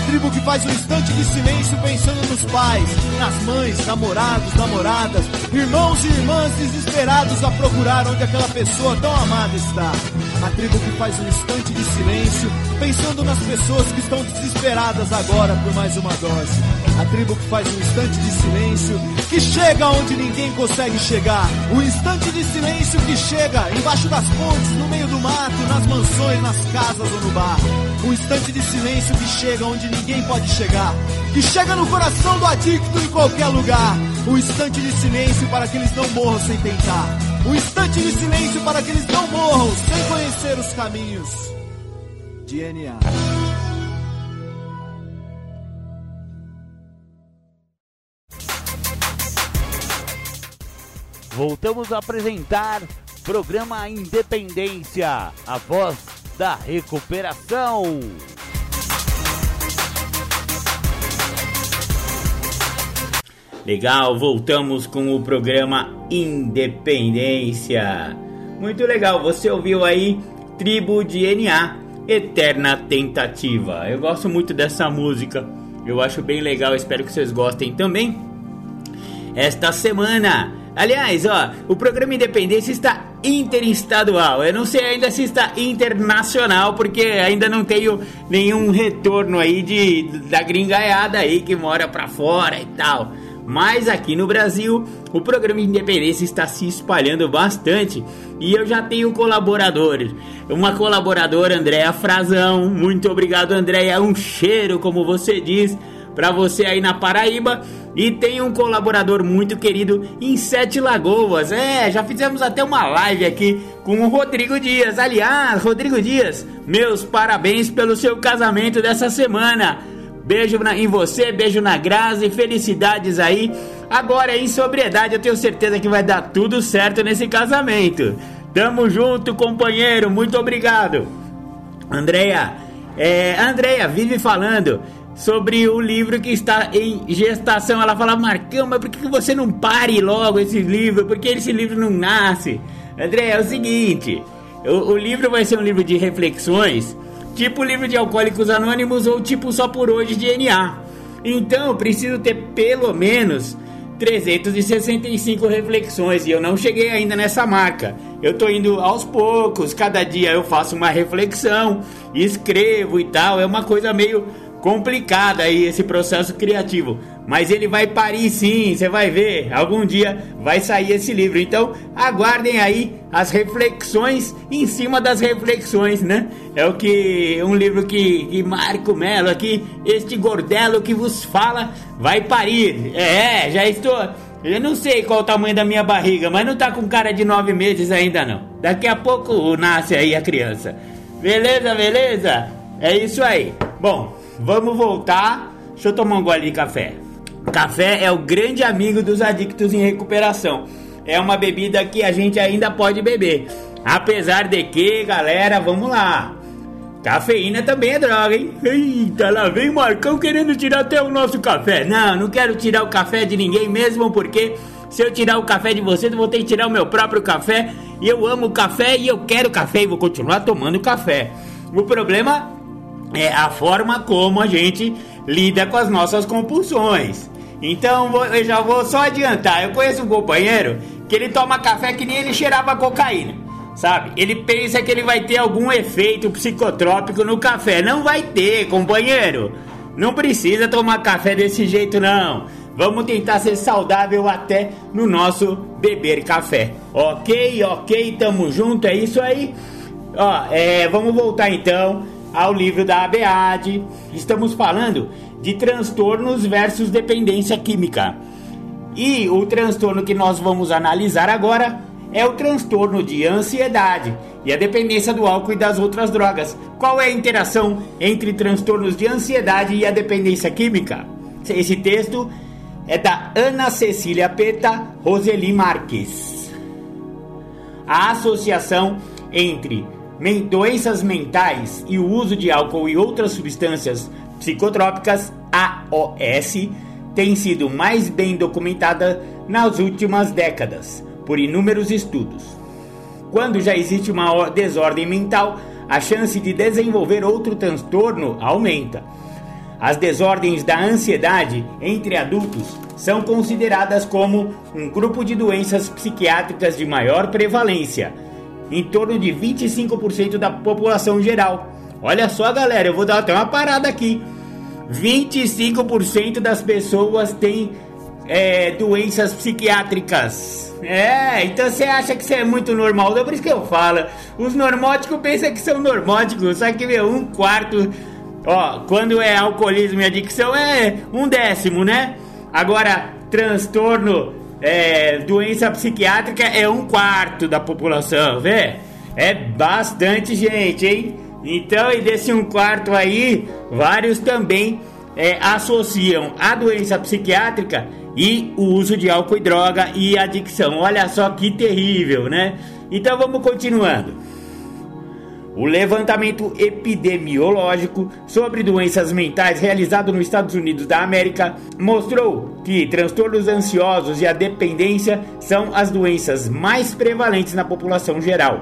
A tribo que faz um instante de silêncio pensando nos pais, nas mães, namorados, namoradas, irmãos e irmãs desesperados a procurar onde aquela pessoa tão amada está. A tribo que faz um instante de silêncio pensando nas pessoas que estão desesperadas agora por mais uma dose. A tribo que faz um instante de silêncio que chega onde ninguém consegue chegar. O instante de silêncio que chega embaixo das pontes, no meio do mato, nas mansões, nas casas ou no bar. Um instante de silêncio que chega onde ninguém pode chegar. Que chega no coração do adicto em qualquer lugar. Um instante de silêncio para que eles não morram sem tentar. Um instante de silêncio para que eles não morram sem conhecer os caminhos. DNA. Voltamos a apresentar programa Independência, a voz da recuperação. Legal, voltamos com o programa Independência. Muito legal, você ouviu aí Tribo de NA, Eterna Tentativa. Eu gosto muito dessa música, eu acho bem legal, espero que vocês gostem também. Esta semana, aliás, ó, o programa Independência está interestadual. Eu não sei ainda se está internacional, porque ainda não tenho nenhum retorno aí de da gringaiada aí que mora pra fora e tal. Mas aqui no Brasil, o programa Independência está se espalhando bastante e eu já tenho colaboradores. Uma colaboradora, Andréa Frazão. Muito obrigado, Andréa. Um cheiro, como você diz, para você aí na Paraíba. E tem um colaborador muito querido em Sete Lagoas. É, já fizemos até uma live aqui com o Rodrigo Dias. Aliás, Rodrigo Dias, meus parabéns pelo seu casamento dessa semana. Beijo na, em você, beijo na Grazi, felicidades aí. Agora, em sobriedade, eu tenho certeza que vai dar tudo certo nesse casamento. Tamo junto, companheiro, muito obrigado. Andreia, é, Andreia vive falando sobre o livro que está em gestação. Ela fala, Marcão, mas por que você não pare logo esse livro? Por que esse livro não nasce? André, é o seguinte: o, o livro vai ser um livro de reflexões tipo livro de Alcoólicos Anônimos ou tipo Só por Hoje de NA. Então preciso ter pelo menos 365 reflexões e eu não cheguei ainda nessa marca. Eu tô indo aos poucos, cada dia eu faço uma reflexão, escrevo e tal. É uma coisa meio complicada aí esse processo criativo. Mas ele vai parir sim, você vai ver. Algum dia vai sair esse livro. Então aguardem aí as reflexões em cima das reflexões, né? É o que um livro que, que Marco Melo aqui, este gordelo que vos fala, vai parir. É, já estou. Eu não sei qual o tamanho da minha barriga, mas não tá com cara de nove meses ainda não. Daqui a pouco nasce aí a criança. Beleza, beleza? É isso aí. Bom, vamos voltar. Deixa eu tomar um gole de café. Café é o grande amigo dos adictos em recuperação. É uma bebida que a gente ainda pode beber. Apesar de que, galera, vamos lá. Cafeína também é droga, hein? Eita, lá vem Marcão querendo tirar até o nosso café. Não, não quero tirar o café de ninguém mesmo, porque se eu tirar o café de vocês, eu vou ter que tirar o meu próprio café. E eu amo café e eu quero café e vou continuar tomando café. O problema é a forma como a gente lida com as nossas compulsões. Então eu já vou só adiantar. Eu conheço um companheiro que ele toma café que nem ele cheirava cocaína. Sabe? Ele pensa que ele vai ter algum efeito psicotrópico no café. Não vai ter, companheiro. Não precisa tomar café desse jeito, não. Vamos tentar ser saudável até no nosso beber café. Ok, ok, tamo junto, é isso aí. Ó, é, vamos voltar então ao livro da ABAD. Estamos falando de transtornos versus dependência química. E o transtorno que nós vamos analisar agora é o transtorno de ansiedade e a dependência do álcool e das outras drogas. Qual é a interação entre transtornos de ansiedade e a dependência química? Esse texto é da Ana Cecília Peta Roseli Marques. A associação entre doenças mentais e o uso de álcool e outras substâncias psicotrópicas, AOS, tem sido mais bem documentada nas últimas décadas por inúmeros estudos. Quando já existe uma desordem mental, a chance de desenvolver outro transtorno aumenta. As desordens da ansiedade entre adultos são consideradas como um grupo de doenças psiquiátricas de maior prevalência, em torno de 25% da população geral. Olha só, galera, eu vou dar até uma parada aqui. 25% das pessoas têm é, doenças psiquiátricas. É, então você acha que isso é muito normal? É por isso que eu falo. Os normóticos pensam que são normóticos, só que, meu, um quarto. Ó, quando é alcoolismo e adicção é um décimo, né? Agora, transtorno, é, doença psiquiátrica é um quarto da população, vê? É bastante gente, hein? Então, e desse um quarto aí, vários também é, associam a doença psiquiátrica e o uso de álcool e droga e adicção. Olha só que terrível, né? Então vamos continuando. O levantamento epidemiológico sobre doenças mentais realizado nos Estados Unidos da América mostrou que transtornos ansiosos e a dependência são as doenças mais prevalentes na população geral.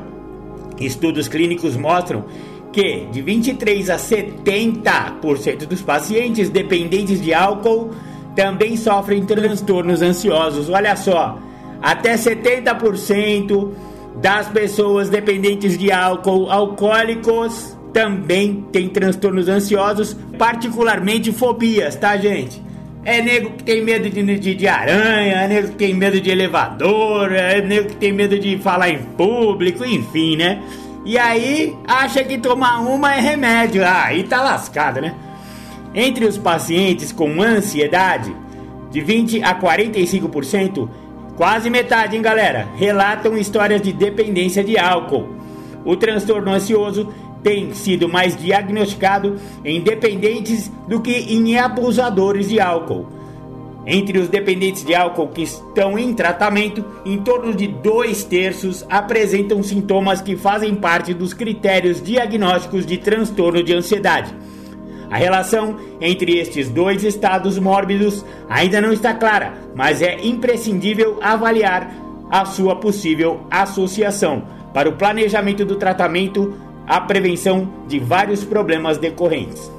Estudos clínicos mostram que de 23 a 70% dos pacientes dependentes de álcool também sofrem transtornos ansiosos. Olha só, até 70% das pessoas dependentes de álcool, alcoólicos, também têm transtornos ansiosos, particularmente fobias, tá, gente? É nego que tem medo de, de, de, aranha, é nego que tem medo de elevador, é nego que tem medo de falar em público, enfim, né? E aí acha que tomar uma é remédio. Ah, aí tá lascado, né? Entre os pacientes com ansiedade, de 20 a 45%, quase metade, hein, galera, relatam histórias de dependência de álcool. O transtorno ansioso tem sido mais diagnosticado em dependentes do que em abusadores de álcool. Entre os dependentes de álcool que estão em tratamento, em torno de dois terços apresentam sintomas que fazem parte dos critérios diagnósticos de transtorno de ansiedade. A relação entre estes dois estados mórbidos ainda não está clara, mas é imprescindível avaliar a sua possível associação para o planejamento do tratamento, a prevenção de vários problemas decorrentes.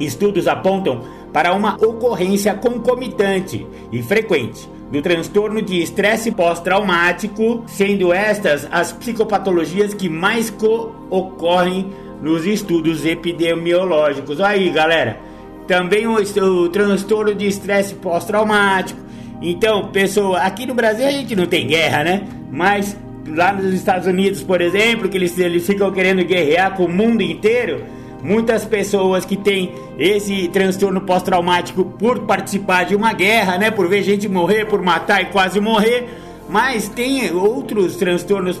Estudos apontam para uma ocorrência concomitante e frequente do transtorno de estresse pós-traumático, sendo estas as psicopatologias que mais ocorrem nos estudos epidemiológicos. Aí, galera, também o, o transtorno de estresse pós-traumático. Então, pessoa, aqui no Brasil a gente não tem guerra, né? Mas lá nos Estados Unidos, por exemplo, que eles, eles ficam querendo guerrear com o mundo inteiro Muitas pessoas que têm esse transtorno pós-traumático por participar de uma guerra, né, por ver gente morrer, por matar e quase morrer, mas tem outros transtornos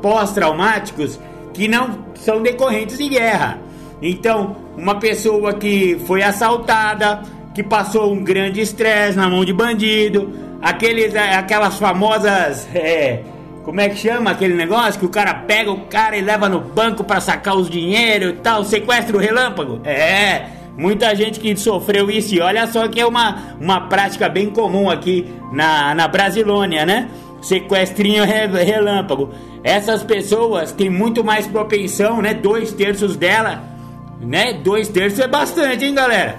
pós-traumáticos que não são decorrentes de guerra. Então, uma pessoa que foi assaltada, que passou um grande estresse na mão de bandido, aqueles, aquelas famosas é, como é que chama aquele negócio que o cara pega o cara e leva no banco para sacar os dinheiro e tal, sequestro relâmpago? É, muita gente que sofreu isso e olha só que é uma, uma prática bem comum aqui na, na Brasilônia, né? Sequestrinho relâmpago. Essas pessoas têm muito mais propensão, né? Dois terços dela, né? Dois terços é bastante, hein, galera?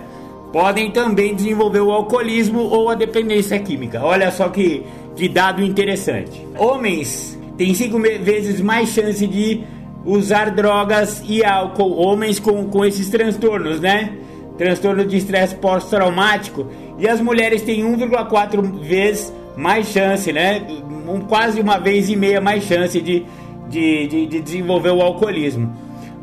Podem também desenvolver o alcoolismo ou a dependência química. Olha só que de dado interessante. Homens têm cinco vezes mais chance de usar drogas e álcool. Homens com, com esses transtornos, né? Transtorno de estresse pós-traumático. E as mulheres têm 1,4 vezes mais chance, né? Um, quase uma vez e meia mais chance de, de, de, de desenvolver o alcoolismo.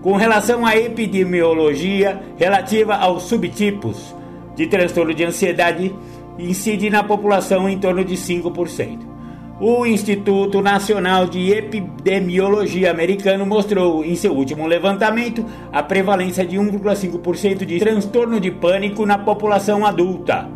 Com relação à epidemiologia relativa aos subtipos de transtorno de ansiedade incide na população em torno de 5%. O Instituto Nacional de Epidemiologia americano mostrou em seu último levantamento a prevalência de 1,5% de transtorno de pânico na população adulta.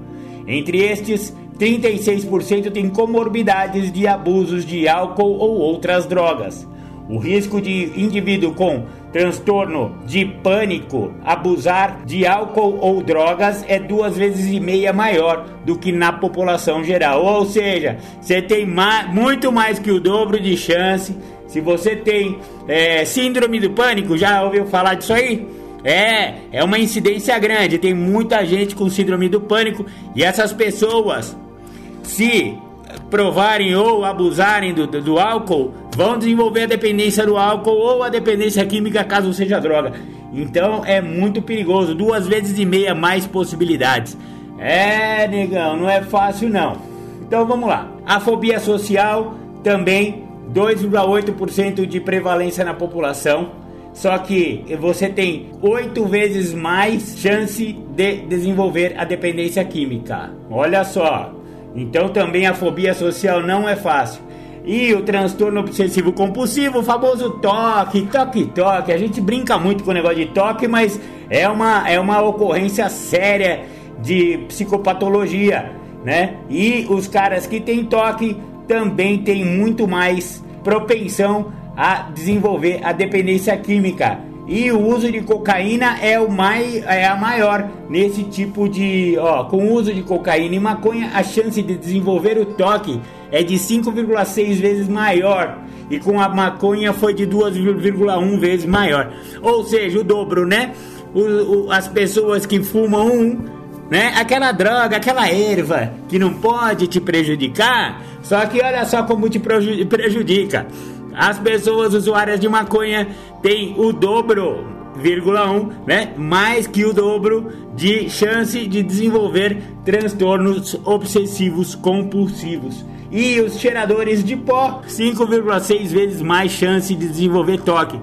Entre estes, 36% têm comorbidades de abusos de álcool ou outras drogas. O risco de indivíduo com transtorno de pânico abusar de álcool ou drogas é duas vezes e meia maior do que na população geral. Ou seja, você tem mais, muito mais que o dobro de chance. Se você tem é, síndrome do pânico, já ouviu falar disso aí? É, é uma incidência grande. Tem muita gente com síndrome do pânico e essas pessoas, se provarem ou abusarem do, do, do, álcool, vão desenvolver a dependência do álcool ou a dependência química caso seja droga. Então é muito perigoso, duas vezes e meia mais possibilidades. É, negão, não é fácil não. Então vamos lá. A fobia social também 2,8% de prevalência na população. Só que você tem oito vezes mais chance de desenvolver a dependência química. Olha só, então também a fobia social não é fácil. E o transtorno obsessivo compulsivo, o famoso toque, toque, toque. A gente brinca muito com o negócio de toque, mas é uma, é uma ocorrência séria de psicopatologia, né? E os caras que têm toque também têm muito mais propensão a desenvolver a dependência química e o uso de cocaína é o mais é a maior nesse tipo de, ó, com o uso de cocaína e maconha, a chance de desenvolver o toque é de 5,6 vezes maior e com a maconha foi de 2,1 vezes maior. Ou seja, o dobro, né? O, o, as pessoas que fumam um, né? Aquela droga, aquela erva que não pode te prejudicar, só que olha só como te prejudica. As pessoas usuárias de maconha têm o dobro, vírgula 1, né? Mais que o dobro de chance de desenvolver transtornos obsessivos compulsivos. E os cheiradores de pó, 5,6 vezes mais chance de desenvolver toque.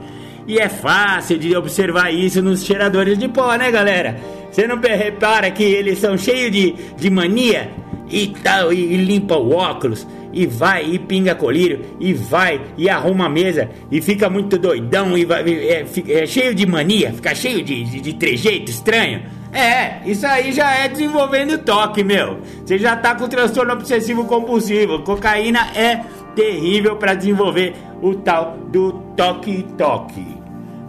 E é fácil de observar isso nos cheiradores de pó, né, galera? Você não repara que eles são cheios de, de mania e tal, e, e limpa o óculos e vai e pinga colírio e vai e arruma a mesa e fica muito doidão e vai, é, é cheio de mania, fica cheio de, de, de trejeito estranho. É, isso aí já é desenvolvendo toque, meu. Você já tá com transtorno obsessivo compulsivo. Cocaína é terrível para desenvolver o tal do toque-toque.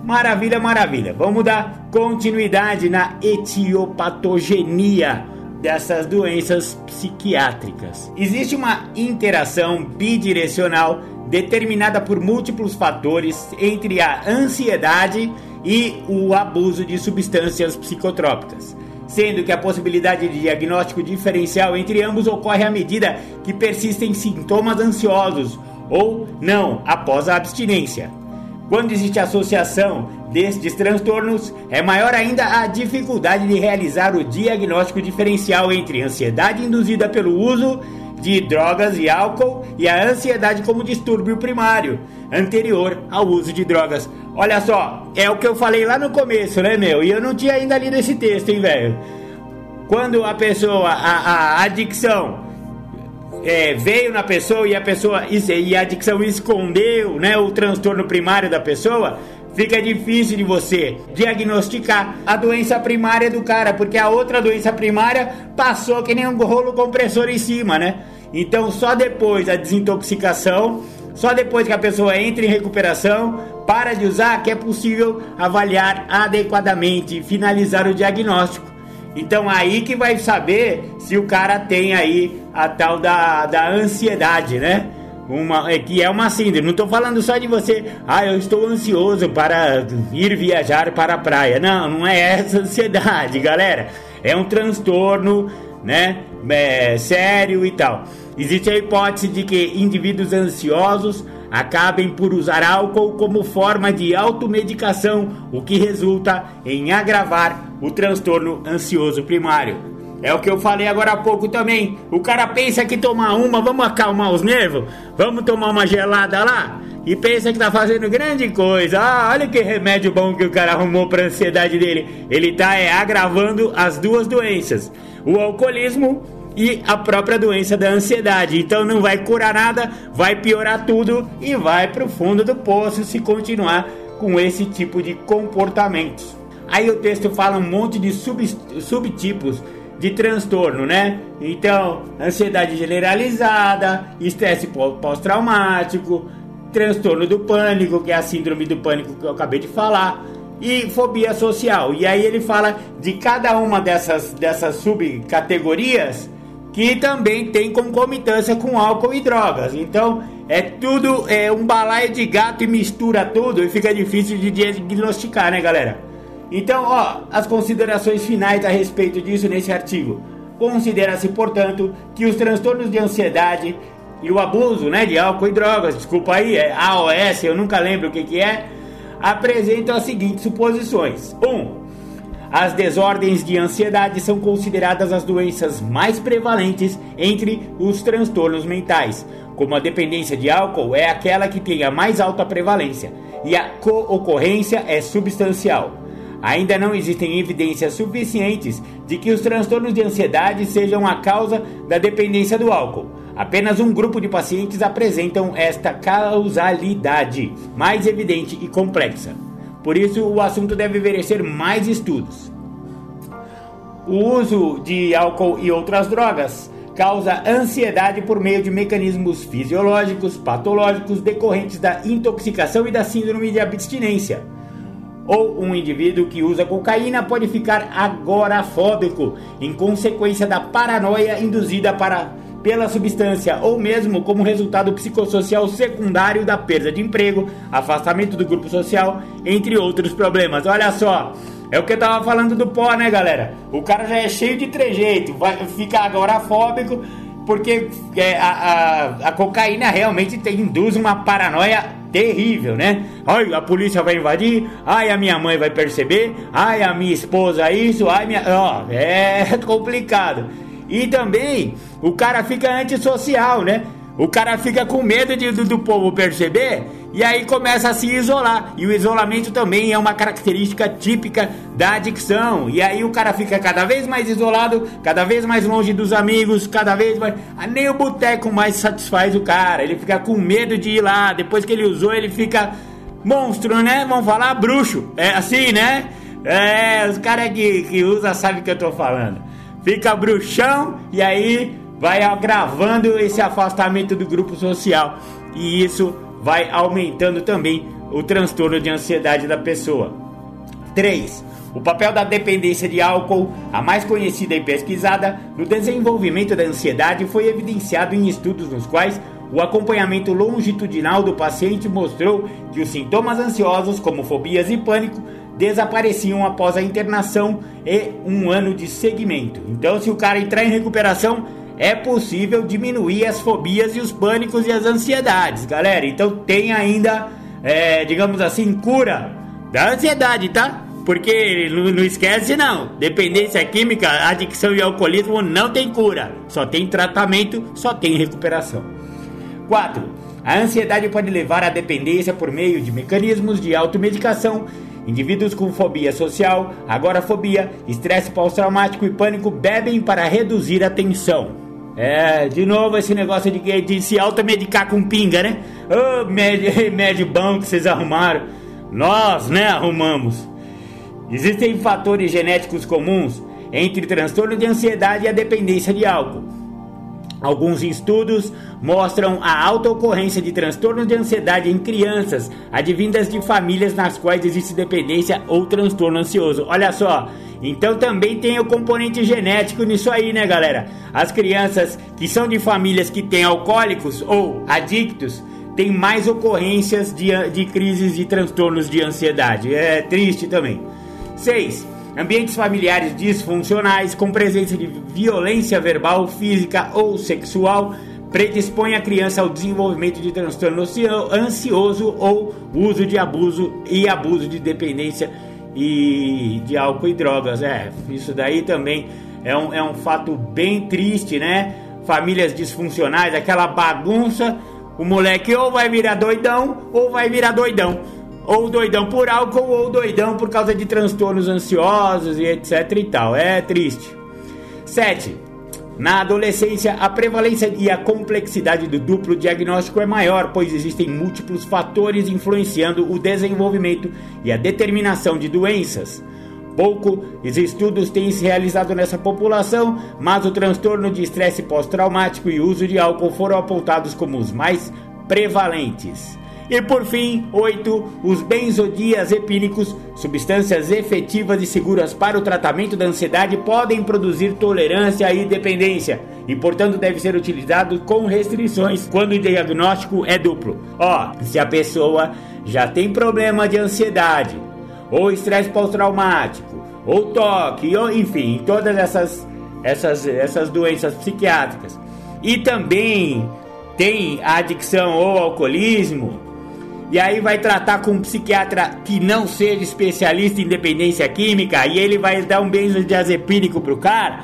Maravilha, maravilha. Vamos dar continuidade na etiopatogenia dessas doenças psiquiátricas. Existe uma interação bidirecional determinada por múltiplos fatores entre a ansiedade e o abuso de substâncias psicotrópicas, sendo que a possibilidade de diagnóstico diferencial entre ambos ocorre à medida que persistem sintomas ansiosos ou não após a abstinência. Quando existe associação destes transtornos, é maior ainda a dificuldade de realizar o diagnóstico diferencial entre ansiedade induzida pelo uso de drogas e álcool e a ansiedade como distúrbio primário, anterior ao uso de drogas. Olha só, é o que eu falei lá no começo, né, meu? E eu não tinha ainda lido esse texto, hein, velho? Quando a pessoa, a, a adicção é, veio na pessoa e a pessoa e a adicção escondeu né, o transtorno primário da pessoa, fica difícil de você diagnosticar a doença primária do cara, porque a outra doença primária passou que nem um rolo compressor em cima, né? Então só depois da desintoxicação, só depois que a pessoa entra em recuperação, para de usar, que é possível avaliar adequadamente e finalizar o diagnóstico. Então aí que vai saber se o cara tem aí a tal da, da ansiedade, né? Uma, é, que é uma síndrome. Não estou falando só de você, ah, eu estou ansioso para ir viajar para a praia. Não, não é essa ansiedade, galera. É um transtorno, né? É, sério e tal. Existe a hipótese de que indivíduos ansiosos acabem por usar álcool como forma de automedicação, o que resulta em agravar o transtorno ansioso primário. É o que eu falei agora há pouco também. O cara pensa que tomar uma, vamos acalmar os nervos, vamos tomar uma gelada lá e pensa que tá fazendo grande coisa. Ah, olha que remédio bom que o cara arrumou para ansiedade dele. Ele tá é, agravando as duas doenças: o alcoolismo e a própria doença da ansiedade. Então não vai curar nada, vai piorar tudo e vai para o fundo do poço se continuar com esse tipo de comportamentos. Aí o texto fala um monte de sub, subtipos de transtorno, né? Então, ansiedade generalizada, estresse pós-traumático, transtorno do pânico, que é a síndrome do pânico que eu acabei de falar, e fobia social. E aí ele fala de cada uma dessas, dessas subcategorias que também tem concomitância com álcool e drogas. Então é tudo é um balaio de gato e mistura tudo e fica difícil de diagnosticar, né, galera? Então, ó, as considerações finais a respeito disso nesse artigo. Considera-se, portanto, que os transtornos de ansiedade e o abuso, né, de álcool e drogas, desculpa aí, é AOS, eu nunca lembro o que que é, apresentam as seguintes suposições. 1. Um, as desordens de ansiedade são consideradas as doenças mais prevalentes entre os transtornos mentais, como a dependência de álcool é aquela que tem a mais alta prevalência e a co-ocorrência é substancial. Ainda não existem evidências suficientes de que os transtornos de ansiedade sejam a causa da dependência do álcool. Apenas um grupo de pacientes apresentam esta causalidade mais evidente e complexa. Por isso, o assunto deve merecer mais estudos. O uso de álcool e outras drogas causa ansiedade por meio de mecanismos fisiológicos, patológicos decorrentes da intoxicação e da síndrome de abstinência. Ou um indivíduo que usa cocaína pode ficar agorafóbico em consequência da paranoia induzida para pela substância ou mesmo como resultado psicossocial secundário da perda de emprego, afastamento do grupo social, entre outros problemas. Olha só, é o que eu tava falando do pó, né, galera? O cara já é cheio de trejeito, vai ficar agorafóbico porque é, a, a, a, cocaína realmente tem, induz uma paranoia terrível, né? Ai, a polícia vai invadir, ai, a minha mãe vai perceber, ai, a minha esposa isso, ai, minha. Ó, é complicado. E também o cara fica antissocial, né? O cara fica com medo de, do, do, povo perceber e aí começa a se isolar. E o isolamento também é uma característica típica da adicção. E aí o cara fica cada vez mais isolado, cada vez mais longe dos amigos, cada vez mais. Ah, nem o boteco mais satisfaz o cara. Ele fica com medo de ir lá. Depois que ele usou, ele fica monstro, né? Vamos falar bruxo. É assim, né? É, os caras que, que usam sabem o que eu tô falando fica bruxão e aí vai agravando esse afastamento do grupo social e isso vai aumentando também o transtorno de ansiedade da pessoa. 3. O papel da dependência de álcool, a mais conhecida e pesquisada, no desenvolvimento da ansiedade foi evidenciado em estudos nos quais o acompanhamento longitudinal do paciente mostrou que os sintomas ansiosos, como fobias e pânico, desapareciam após a internação e um ano de segmento. Então, se o cara entrar em recuperação, é possível diminuir as fobias e os pânicos e as ansiedades, galera. Então, tem ainda, é, digamos assim, cura da ansiedade, tá? Porque não, esquece não, dependência química, adicção e alcoolismo não tem cura, só tem tratamento, só tem recuperação. 4. A ansiedade pode levar à dependência por meio de mecanismos de automedicação Indivíduos com fobia social, agorafobia, estresse pós-traumático e pânico bebem para reduzir a tensão. É, de novo esse negócio de, de se automedicar com pinga, né? Ô, oh, bom que vocês arrumaram. Nós, né, arrumamos. Existem fatores genéticos comuns entre transtorno de ansiedade e a dependência de álcool. Alguns estudos mostram a alta ocorrência de transtornos de ansiedade em crianças advindas de famílias nas quais existe dependência ou transtorno ansioso. Olha só, então também tem o componente genético nisso aí, né, galera? As crianças que são de famílias que têm alcoólicos ou adictos têm mais ocorrências de, de crises de transtornos de ansiedade. É triste também. 6. Ambientes familiares disfuncionais com presença de violência verbal, física ou sexual predispõe a criança ao desenvolvimento de transtorno ansioso ou uso de abuso e abuso de dependência e de álcool e drogas. É, isso daí também é um, é um fato bem triste, né? Famílias disfuncionais, aquela bagunça, o moleque ou vai virar doidão ou vai virar doidão ou doidão por álcool ou doidão por causa de transtornos ansiosos e etc e tal. É triste. 7. Na adolescência, a prevalência e a complexidade do duplo diagnóstico é maior, pois existem múltiplos fatores influenciando o desenvolvimento e a determinação de doenças. Poucos estudos têm se realizado nessa população, mas o transtorno de estresse pós-traumático e uso de álcool foram apontados como os mais prevalentes. E por fim, 8. Os benzodiazepínicos, substâncias efetivas e seguras para o tratamento da ansiedade, podem produzir tolerância e dependência e, portanto, deve ser utilizado com restrições quando o diagnóstico é duplo. Ó, se a pessoa já tem problema de ansiedade, ou estresse pós-traumático, ou toque, ou enfim, todas essas, essas, essas doenças psiquiátricas, e também tem adicção ou alcoolismo, e aí vai tratar com um psiquiatra que não seja especialista em dependência química e ele vai dar um benzodiazepínico pro cara.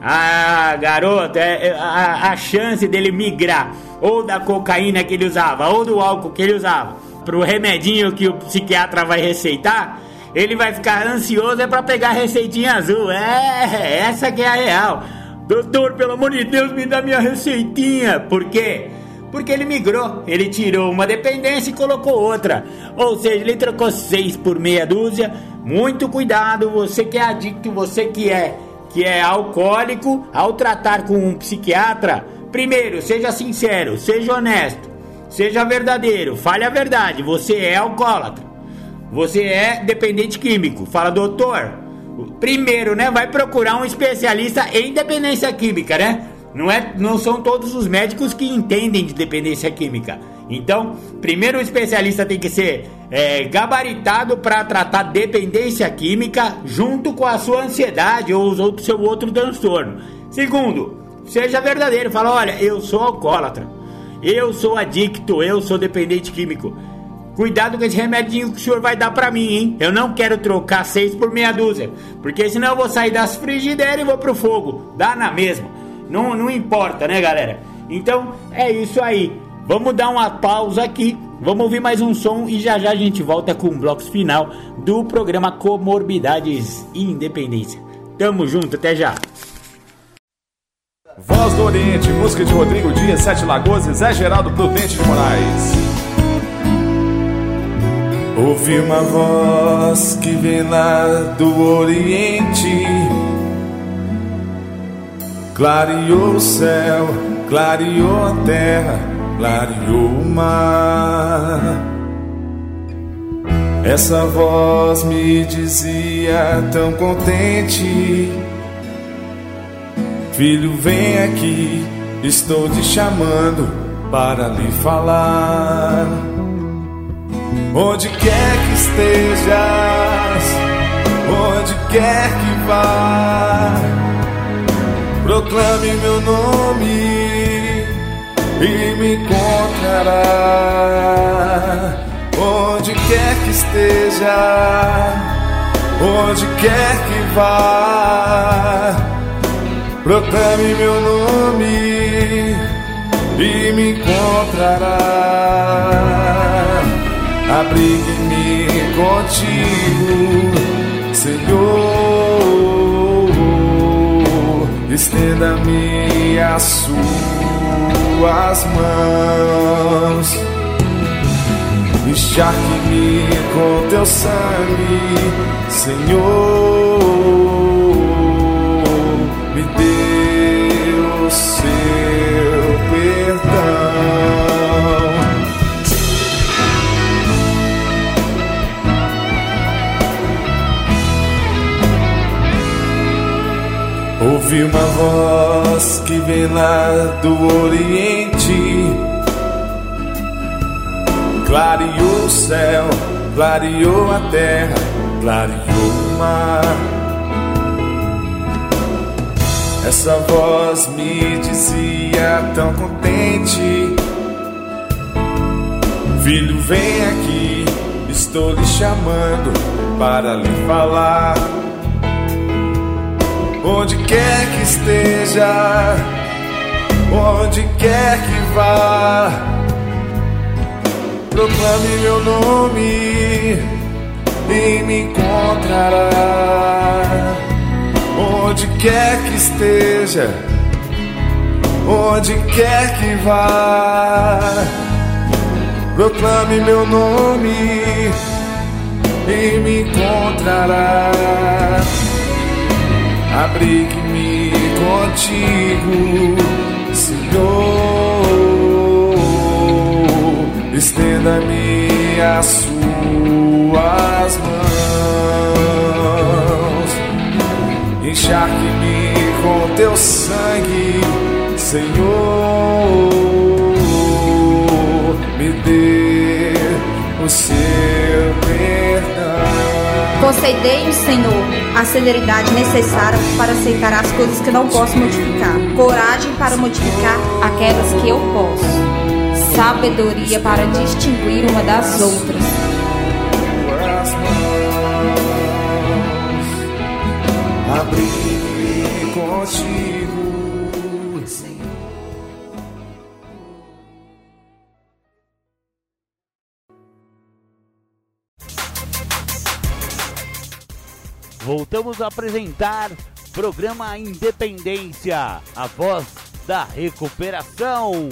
Ah, garoto, é, é, a, a chance dele migrar ou da cocaína que ele usava ou do álcool que ele usava pro remedinho que o psiquiatra vai receitar, ele vai ficar ansioso é para pegar a receitinha azul. É, essa que é a real. Doutor, pelo amor de Deus, me dá minha receitinha. Por quê? Porque ele migrou, ele tirou uma dependência e colocou outra. Ou seja, ele trocou seis por meia dúzia. Muito cuidado, você que é adicto, você que é que é alcoólico, ao tratar com um psiquiatra, primeiro, seja sincero, seja honesto, seja verdadeiro, fale a verdade, você é alcoólatra. Você é dependente químico. Fala, doutor, primeiro, né, vai procurar um especialista em dependência química, né? Não, é, não são todos os médicos que entendem de dependência química. Então, primeiro o especialista tem que ser é, gabaritado para tratar dependência química junto com a sua ansiedade ou o seu outro transtorno. Segundo, seja verdadeiro. Fala, olha, eu sou alcoólatra, eu sou adicto, eu sou dependente químico. Cuidado com esse remedinho que o senhor vai dar para mim, hein? Eu não quero trocar seis por meia dúzia, porque senão eu vou sair das frigideiras e vou pro fogo. Dá na mesma. Não, não importa, né, galera? Então é isso aí. Vamos dar uma pausa aqui. Vamos ouvir mais um som e já já a gente volta com o bloco final do programa Comorbidades e Independência. Tamo junto, até já. Voz do Oriente, música de Rodrigo Dias, Sete Lagoas e Zé Geraldo Prudente de Moraes. Ouvi uma voz que vem lá do Oriente Clareou o céu, clareou a terra, clareou o mar. Essa voz me dizia tão contente: Filho, vem aqui, estou te chamando para lhe falar. Onde quer que estejas, onde quer que vá proclame meu nome e me encontrará onde quer que esteja, onde quer que vá. Proclame meu nome e me encontrará. Abrigue-me contigo, Senhor estenda-me as suas mãos, encharque-me com teu sangue, Senhor, me dê o seu Ouvi uma voz que vem lá do Oriente, clareou o céu, clareou a terra, clareou o mar. Essa voz me dizia tão contente: Filho, vem aqui, estou lhe chamando para lhe falar onde quer que esteja, onde quer que vá, proclame meu nome e me encontrará. Onde quer que esteja, onde quer que vá. Proclame meu nome e me encontrará. Abrigue-me contigo, Senhor. Estenda-me as suas mãos, encharque-me com teu sangue, Senhor. Concedei-me, Senhor, a celeridade necessária para aceitar as coisas que não posso modificar, coragem para modificar aquelas que eu posso, sabedoria para distinguir uma das outras. Tuas mãos, abrir contigo, Voltamos a apresentar programa Independência, a voz da recuperação.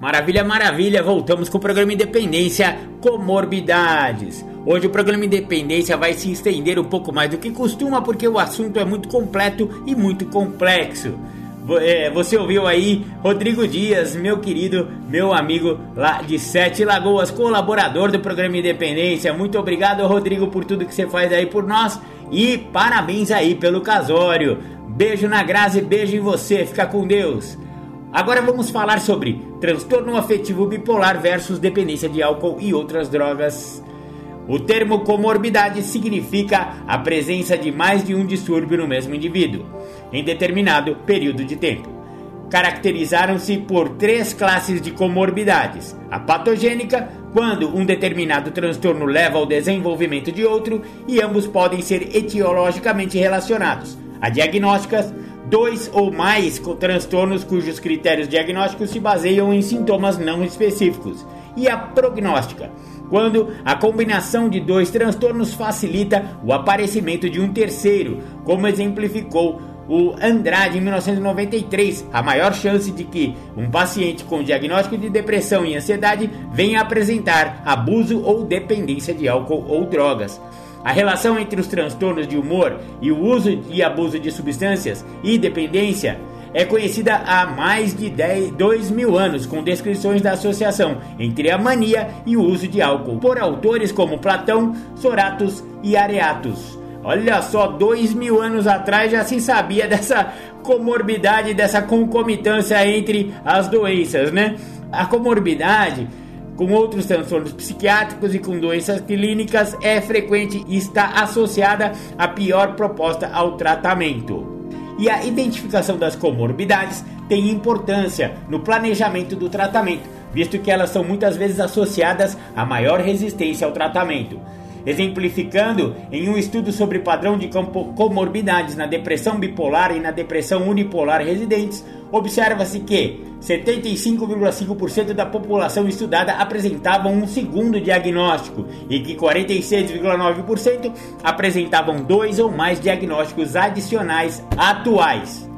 Maravilha, maravilha! Voltamos com o programa Independência Comorbidades. Hoje o programa Independência vai se estender um pouco mais do que costuma, porque o assunto é muito completo e muito complexo. É, Você ouviu aí Rodrigo Dias, meu querido, meu amigo lá de Sete Lagoas, colaborador do programa Independência. Muito obrigado, Rodrigo, por tudo que você faz aí por nós e parabéns aí pelo casório. Beijo na Grazi, beijo em você, fica com Deus. Agora vamos falar sobre transtorno afetivo bipolar versus dependência de álcool e outras drogas. O termo comorbidade significa a presença de mais de um distúrbio no mesmo indivíduo, em determinado período de tempo. Caracterizaram-se por três classes de comorbidades: a patogênica, quando um determinado transtorno leva ao desenvolvimento de outro, e ambos podem ser etiologicamente relacionados. A diagnósticas, dois ou mais transtornos cujos critérios diagnósticos se baseiam em sintomas não específicos. E a prognóstica, quando a combinação de dois transtornos facilita o aparecimento de um terceiro, como exemplificou o Andrade em 1993, a maior chance de que um paciente com diagnóstico de depressão e ansiedade venha apresentar abuso ou dependência de álcool ou drogas. A relação entre os transtornos de humor e o uso e abuso de substâncias e dependência é conhecida há mais de 10, 2 mil anos, com descrições da associação entre a mania e o uso de álcool, por autores como Platão, Soratos e Areatus. Olha só, dois mil anos atrás já se sabia dessa comorbidade, dessa concomitância entre as doenças, né? A comorbidade com outros transtornos psiquiátricos e com doenças clínicas é frequente e está associada à pior proposta ao tratamento. E a identificação das comorbidades tem importância no planejamento do tratamento, visto que elas são muitas vezes associadas a maior resistência ao tratamento. Exemplificando em um estudo sobre padrão de comorbidades na depressão bipolar e na depressão unipolar residentes, observa-se que 75,5% da população estudada apresentavam um segundo diagnóstico e que 46,9% apresentavam dois ou mais diagnósticos adicionais atuais.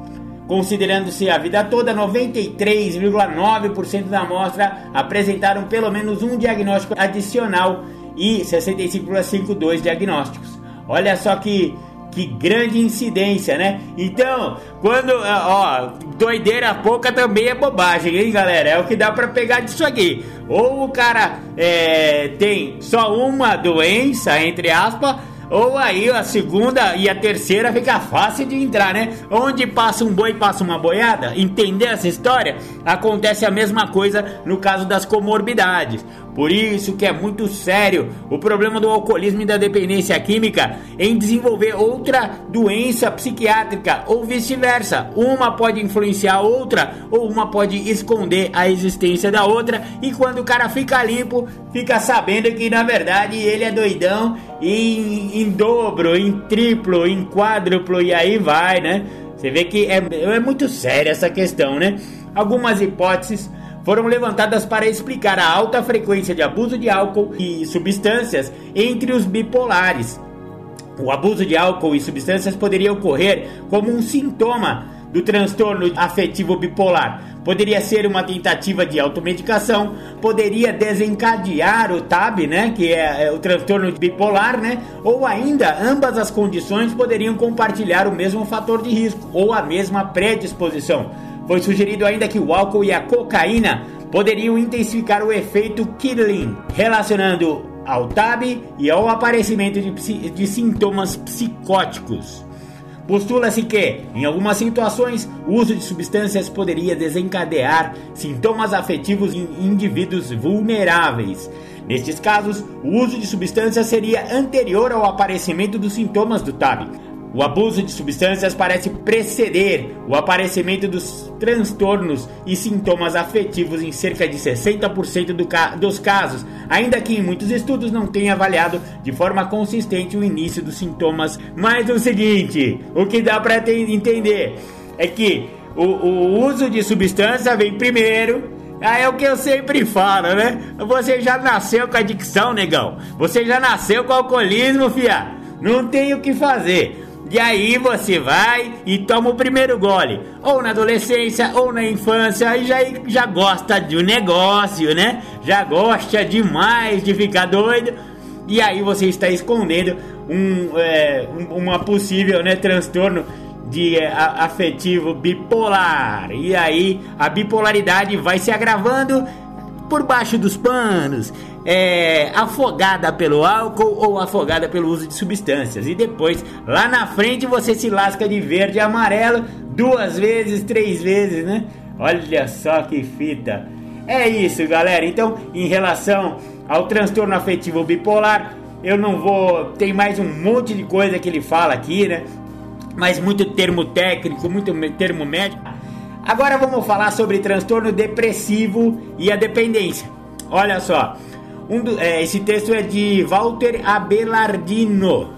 Considerando-se a vida toda, 93,9% da amostra apresentaram pelo menos um diagnóstico adicional e 65,5% dois diagnósticos. Olha só que que grande incidência, né? Então, quando, ó, doideira pouca também é bobagem, hein, galera? É o que dá pra pegar disso aqui. Ou o cara é, tem só uma doença, entre aspas, ou aí a segunda e a terceira fica fácil de entrar, né? Onde passa um boi, passa uma boiada. Entender essa história? Acontece a mesma coisa no caso das comorbidades. Por isso que é muito sério o problema do alcoolismo e da dependência química em desenvolver outra doença psiquiátrica ou vice-versa. Uma pode influenciar a outra ou uma pode esconder a existência da outra e quando o cara fica limpo, fica sabendo que na verdade ele é doidão em, em dobro, em triplo, em quádruplo e aí vai, né? Você vê que é, é muito séria essa questão, né? Algumas hipóteses foram levantadas para explicar a alta frequência de abuso de álcool e substâncias entre os bipolares. O abuso de álcool e substâncias poderia ocorrer como um sintoma do transtorno afetivo bipolar. Poderia ser uma tentativa de automedicação, poderia desencadear o TAB, né, que é, é o transtorno bipolar, né, ou ainda ambas as condições poderiam compartilhar o mesmo fator de risco ou a mesma predisposição. Foi sugerido ainda que o álcool e a cocaína poderiam intensificar o efeito Killing, relacionando ao TAB e ao aparecimento de, de sintomas psicóticos. Postula-se que, em algumas situações, o uso de substâncias poderia desencadear sintomas afetivos em indivíduos vulneráveis. Nestes casos, o uso de substâncias seria anterior ao aparecimento dos sintomas do TAB. O abuso de substâncias parece preceder o aparecimento dos transtornos e sintomas afetivos em cerca de 60% do ca dos casos, ainda que em muitos estudos não tenha avaliado de forma consistente o início dos sintomas. Mas o seguinte, o que dá para entender é que o, o uso de substância vem primeiro, ah, é o que eu sempre falo, né? Você já nasceu com adicção, negão. Você já nasceu com alcoolismo, fia. Não tem o que fazer. E aí você vai e toma o primeiro gole, ou na adolescência ou na infância, e já, já gosta de um negócio, né? Já gosta demais de ficar doido, e aí você está escondendo um, é, uma possível né, transtorno de é, afetivo bipolar. E aí a bipolaridade vai se agravando por baixo dos panos é, afogada pelo álcool ou afogada pelo uso de substâncias. E depois, lá na frente, você se lasca de verde e amarelo duas vezes, três vezes, né? Olha só que fita. É isso, galera. Então, em relação ao transtorno afetivo bipolar, eu não vou. Tem mais um monte de coisa que ele fala aqui, né? Mas muito termo técnico, muito termo médico. Agora vamos falar sobre transtorno depressivo e a dependência. Olha só, um do, é, esse texto é de Walter Abelardino.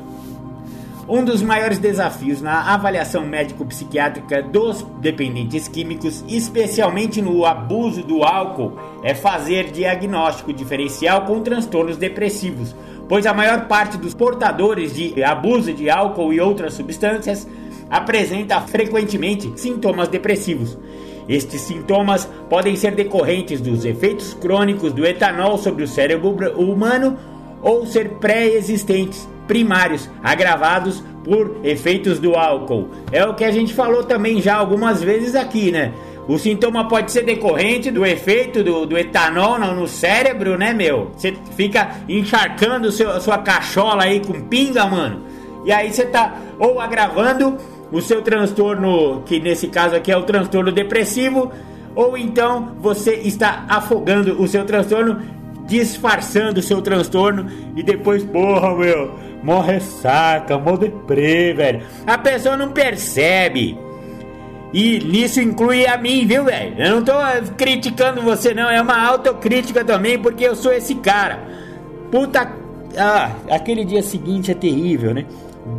Um dos maiores desafios na avaliação médico-psiquiátrica dos dependentes químicos, especialmente no abuso do álcool, é fazer diagnóstico diferencial com transtornos depressivos, pois a maior parte dos portadores de abuso de álcool e outras substâncias apresenta frequentemente sintomas depressivos. Estes sintomas podem ser decorrentes dos efeitos crônicos do etanol sobre o cérebro humano ou ser pré-existentes, primários, agravados por efeitos do álcool. É o que a gente falou também já algumas vezes aqui, né? O sintoma pode ser decorrente do efeito do, do etanol no, cérebro, né, meu? Você fica encharcando seu, sua cachola aí com pinga, mano. E aí você tá ou agravando o seu transtorno, que nesse caso aqui é o transtorno depressivo, ou então você está afogando o seu transtorno, disfarçando o seu transtorno e depois, porra, meu, morre ressaca, mó deprê, velho. A pessoa não percebe. E nisso inclui a mim, viu, velho? Eu não tô criticando você, não. É uma autocrítica também, porque eu sou esse cara. Puta. Ah, aquele dia seguinte é terrível, né?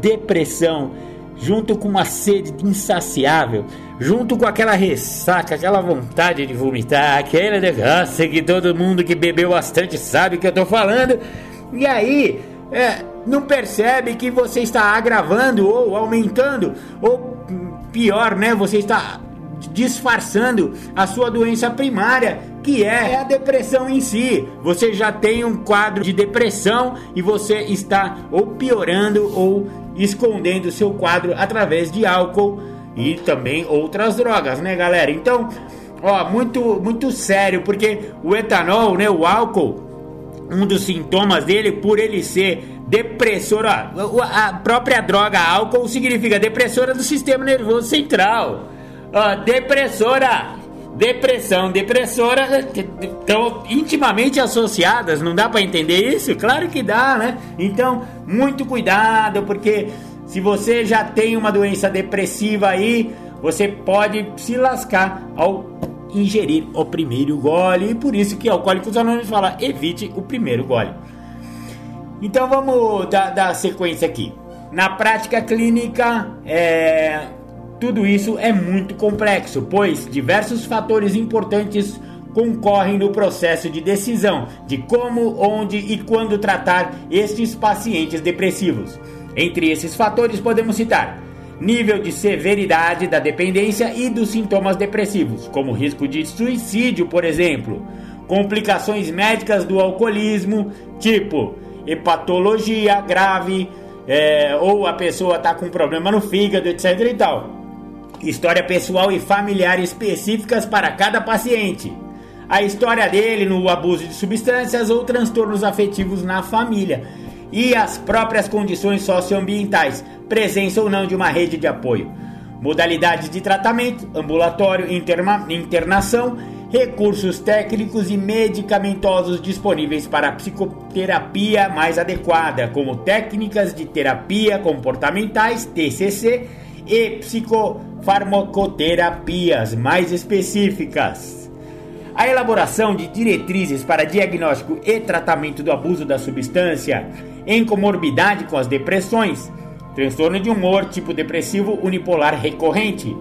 Depressão junto com uma sede insaciável, junto com aquela ressaca, aquela vontade de vomitar, aquele negócio que todo mundo que bebeu bastante sabe que eu tô falando, e aí é, não percebe que você está agravando ou aumentando, ou pior, né? Você está disfarçando a sua doença primária, que é a depressão em si. Você já tem um quadro de depressão e você está ou piorando ou escondendo seu quadro através de álcool e também outras drogas, né, galera? Então, ó, muito muito sério, porque o etanol, né, o álcool, um dos sintomas dele por ele ser depressor, ó, a própria droga álcool significa depressora do sistema nervoso central. Ó, depressora depressão, depressora estão intimamente associadas, não dá para entender isso? Claro que dá, né? Então, muito cuidado, porque se você já tem uma doença depressiva aí, você pode se lascar ao ingerir o primeiro gole, e por isso que Alcoólicos Anônimos fala, evite o primeiro gole. Então vamos dar, dar sequência aqui. Na prática clínica, é, tudo isso é muito complexo, pois diversos fatores importantes concorrem no processo de decisão de como, onde e quando tratar estes pacientes depressivos. Entre esses fatores podemos citar nível de severidade da dependência e dos sintomas depressivos, como risco de suicídio, por exemplo, complicações médicas do alcoolismo, tipo hepatologia grave, é, ou a pessoa está com problema no fígado, etc. e tal. História pessoal e familiar específicas para cada paciente. A história dele no abuso de substâncias ou transtornos afetivos na família. E as próprias condições socioambientais, presença ou não de uma rede de apoio. Modalidades de tratamento, ambulatório, interna internação, recursos técnicos e medicamentosos disponíveis para a psicoterapia mais adequada, como técnicas de terapia comportamentais, TCC, e psicofarmacoterapias mais específicas. A elaboração de diretrizes para diagnóstico e tratamento do abuso da substância em comorbidade com as depressões, transtorno de humor tipo depressivo unipolar recorrente,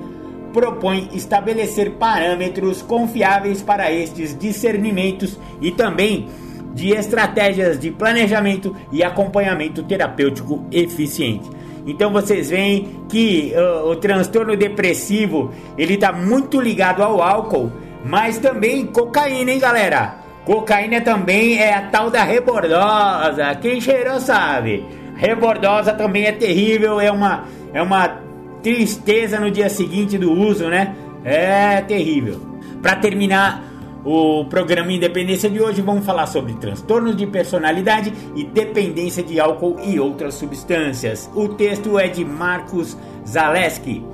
propõe estabelecer parâmetros confiáveis para estes discernimentos e também de estratégias de planejamento e acompanhamento terapêutico eficiente. Então vocês veem que uh, o transtorno depressivo ele está muito ligado ao álcool, mas também cocaína, hein, galera? Cocaína também é a tal da rebordosa. Quem cheirou sabe. Rebordosa também é terrível, é uma é uma tristeza no dia seguinte do uso, né? É terrível. Para terminar o programa Independência de hoje, vamos falar sobre transtornos de personalidade e dependência de álcool e outras substâncias. O texto é de Marcos Zaleski.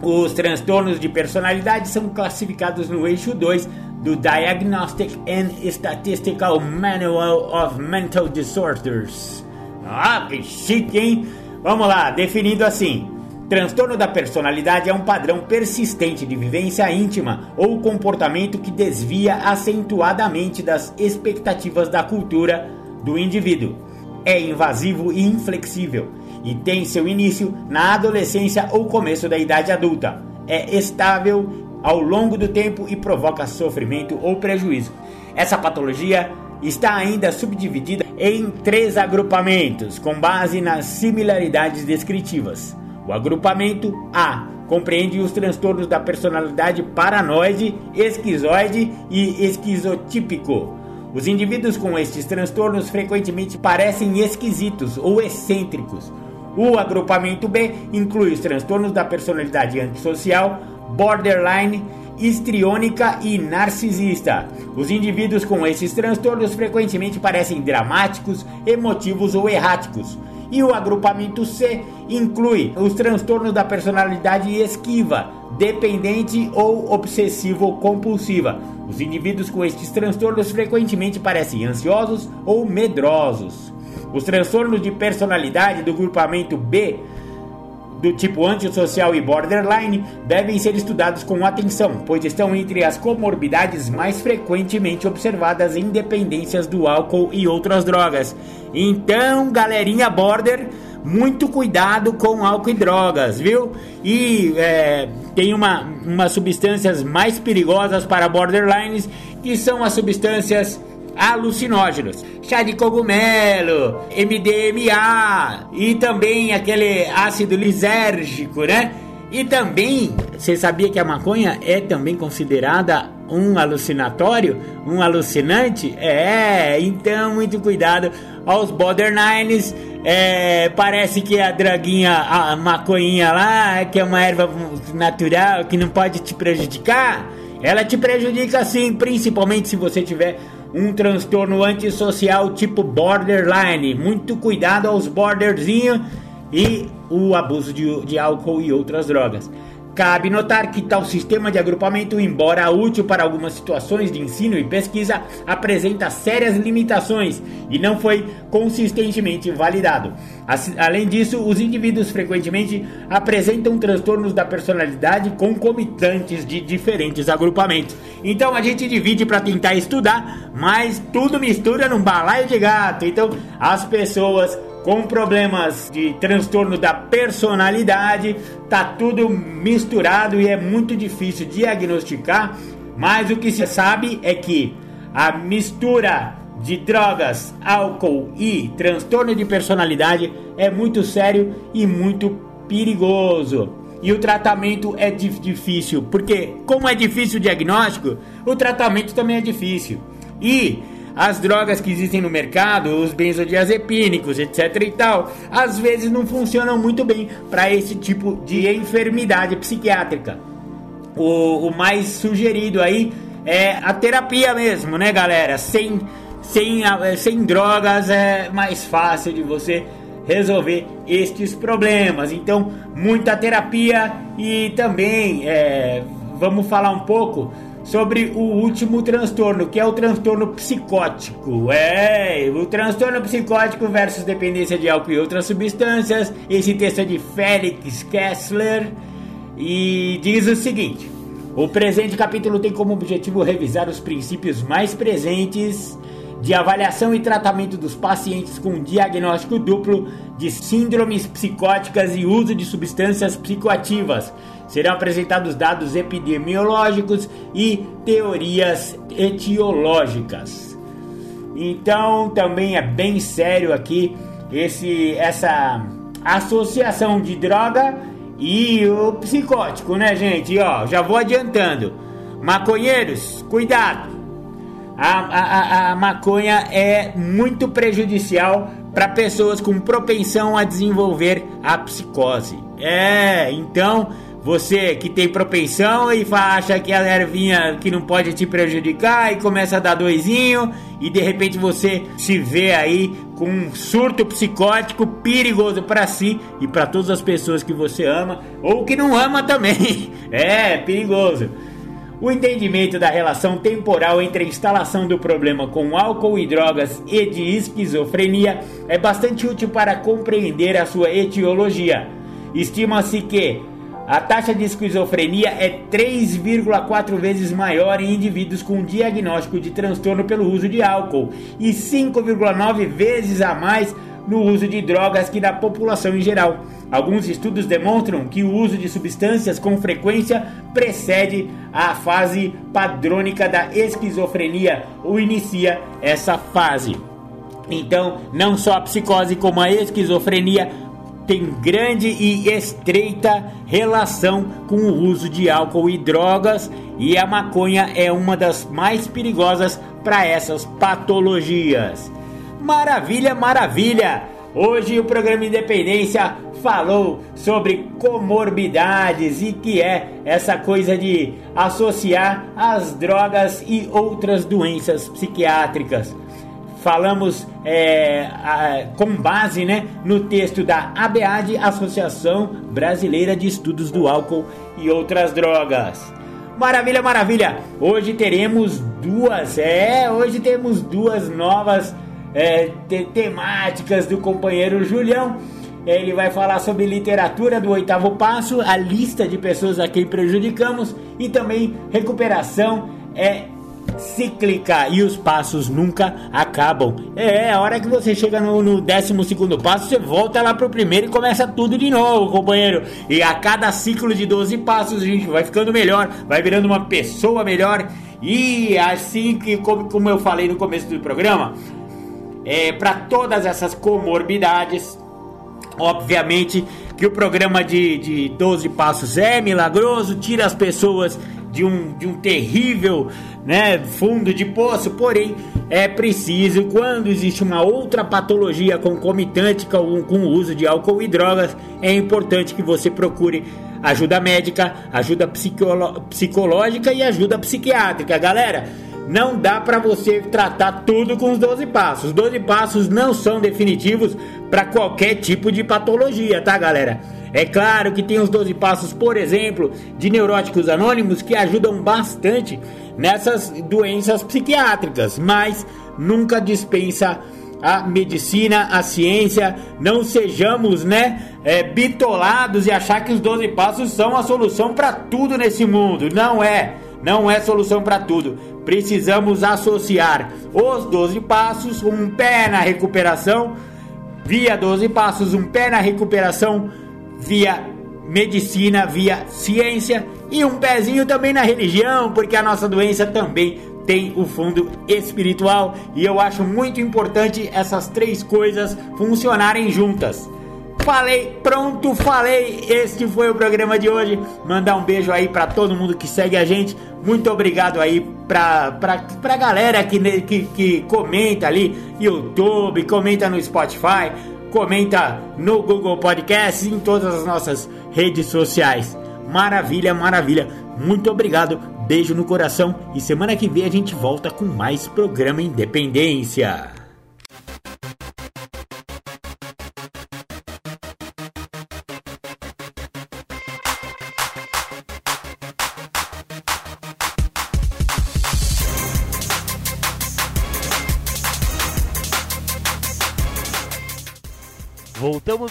Os transtornos de personalidade são classificados no eixo 2 do Diagnostic and Statistical Manual of Mental Disorders. Ah, que chique, hein? Vamos lá, definido assim: transtorno da personalidade é um padrão persistente de vivência íntima ou comportamento que desvia acentuadamente das expectativas da cultura do indivíduo. É invasivo e inflexível e tem seu início na adolescência ou começo da idade adulta. É estável ao longo do tempo e provoca sofrimento ou prejuízo. Essa patologia está ainda subdividida em três agrupamentos, com base nas similaridades descritivas. O agrupamento A compreende os transtornos da personalidade paranoide, esquizoide e esquizotípico. Os indivíduos com estes transtornos frequentemente parecem esquisitos ou excêntricos. O agrupamento B inclui os transtornos da personalidade antissocial, borderline histriônica e narcisista. Os indivíduos com esses transtornos frequentemente parecem dramáticos, emotivos ou erráticos. E o agrupamento C inclui os transtornos da personalidade esquiva, dependente ou obsessivo-compulsiva. Os indivíduos com estes transtornos frequentemente parecem ansiosos ou medrosos. Os transtornos de personalidade do grupamento B do tipo antissocial e borderline devem ser estudados com atenção, pois estão entre as comorbidades mais frequentemente observadas em dependências do álcool e outras drogas. Então, galerinha border, muito cuidado com álcool e drogas, viu? E é, tem uma, umas substâncias mais perigosas para borderlines, que são as substâncias alucinógenos, chá de cogumelo, MDMA e também aquele ácido lisérgico, né? E também, você sabia que a maconha é também considerada um alucinatório, um alucinante? É, então muito cuidado aos borderlines. É, parece que a droguinha, a maconhinha lá, que é uma erva natural que não pode te prejudicar, ela te prejudica sim, principalmente se você tiver um transtorno antissocial tipo borderline. Muito cuidado aos borderzinhos e o abuso de, de álcool e outras drogas. Cabe notar que tal sistema de agrupamento, embora útil para algumas situações de ensino e pesquisa, apresenta sérias limitações e não foi consistentemente validado. Além disso, os indivíduos frequentemente apresentam transtornos da personalidade concomitantes de diferentes agrupamentos. Então a gente divide para tentar estudar, mas tudo mistura num balaio de gato. Então as pessoas com problemas de transtorno da personalidade, tá tudo misturado e é muito difícil diagnosticar, mas o que se sabe é que a mistura de drogas, álcool e transtorno de personalidade é muito sério e muito perigoso. E o tratamento é difícil, porque como é difícil o diagnóstico, o tratamento também é difícil. E as drogas que existem no mercado, os benzodiazepínicos, etc e tal, às vezes não funcionam muito bem para esse tipo de enfermidade psiquiátrica. O, o mais sugerido aí é a terapia mesmo, né, galera? Sem sem, sem drogas é mais fácil de você resolver estes problemas. Então, muita terapia e também é, vamos falar um pouco sobre o último transtorno, que é o transtorno psicótico. É, o transtorno psicótico versus dependência de álcool e outras substâncias. Esse texto é de Félix Kessler e diz o seguinte: o presente capítulo tem como objetivo revisar os princípios mais presentes de avaliação e tratamento dos pacientes com diagnóstico duplo de síndromes psicóticas e uso de substâncias psicoativas. Serão apresentados dados epidemiológicos e teorias etiológicas. Então, também é bem sério aqui esse essa associação de droga e o psicótico, né, gente? E, ó, já vou adiantando. Maconheiros, cuidado! A, a, a maconha é muito prejudicial para pessoas com propensão a desenvolver a psicose. É, então você que tem propensão e acha que a ervinha que não pode te prejudicar e começa a dar doisinho e de repente você se vê aí com um surto psicótico perigoso para si e para todas as pessoas que você ama ou que não ama também. É, perigoso. O entendimento da relação temporal entre a instalação do problema com álcool e drogas e de esquizofrenia é bastante útil para compreender a sua etiologia. Estima-se que a taxa de esquizofrenia é 3,4 vezes maior em indivíduos com diagnóstico de transtorno pelo uso de álcool e 5,9 vezes a mais no uso de drogas que na população em geral. Alguns estudos demonstram que o uso de substâncias com frequência precede a fase padrônica da esquizofrenia ou inicia essa fase. Então, não só a psicose como a esquizofrenia tem grande e estreita relação com o uso de álcool e drogas, e a maconha é uma das mais perigosas para essas patologias. Maravilha, maravilha! Hoje o programa Independência falou sobre comorbidades e que é essa coisa de associar as drogas e outras doenças psiquiátricas. Falamos é, a, com base né, no texto da ABAD, Associação Brasileira de Estudos do Álcool e Outras Drogas. Maravilha, maravilha! Hoje teremos duas, é, hoje temos duas novas é, te temáticas do companheiro Julião. Ele vai falar sobre literatura do oitavo passo, a lista de pessoas a quem prejudicamos e também recuperação é cíclica e os passos nunca acabam. É, a hora que você chega no, no décimo segundo passo, você volta lá pro primeiro e começa tudo de novo, companheiro. E a cada ciclo de 12 passos a gente vai ficando melhor, vai virando uma pessoa melhor. E assim que, como, como eu falei no começo do programa, é, para todas essas comorbidades. Obviamente que o programa de, de 12 passos é milagroso, tira as pessoas de um, de um terrível né, fundo de poço, porém é preciso, quando existe uma outra patologia concomitante com, com o uso de álcool e drogas, é importante que você procure ajuda médica, ajuda psicológica e ajuda psiquiátrica, galera não dá para você tratar tudo com os 12 passos. Os 12 passos não são definitivos para qualquer tipo de patologia, tá, galera? É claro que tem os 12 passos, por exemplo, de neuróticos anônimos que ajudam bastante nessas doenças psiquiátricas, mas nunca dispensa a medicina, a ciência, não sejamos, né, é, bitolados e achar que os 12 passos são a solução para tudo nesse mundo. Não é, não é solução para tudo precisamos associar os 12 passos, um pé na recuperação, via 12 passos, um pé na recuperação, via medicina, via ciência e um pezinho também na religião, porque a nossa doença também tem o fundo espiritual e eu acho muito importante essas três coisas funcionarem juntas. Falei, pronto, falei. Este foi o programa de hoje. Mandar um beijo aí para todo mundo que segue a gente. Muito obrigado aí pra, pra, pra galera que, que, que comenta ali YouTube, comenta no Spotify, comenta no Google Podcasts, em todas as nossas redes sociais. Maravilha, maravilha. Muito obrigado. Beijo no coração e semana que vem a gente volta com mais programa Independência.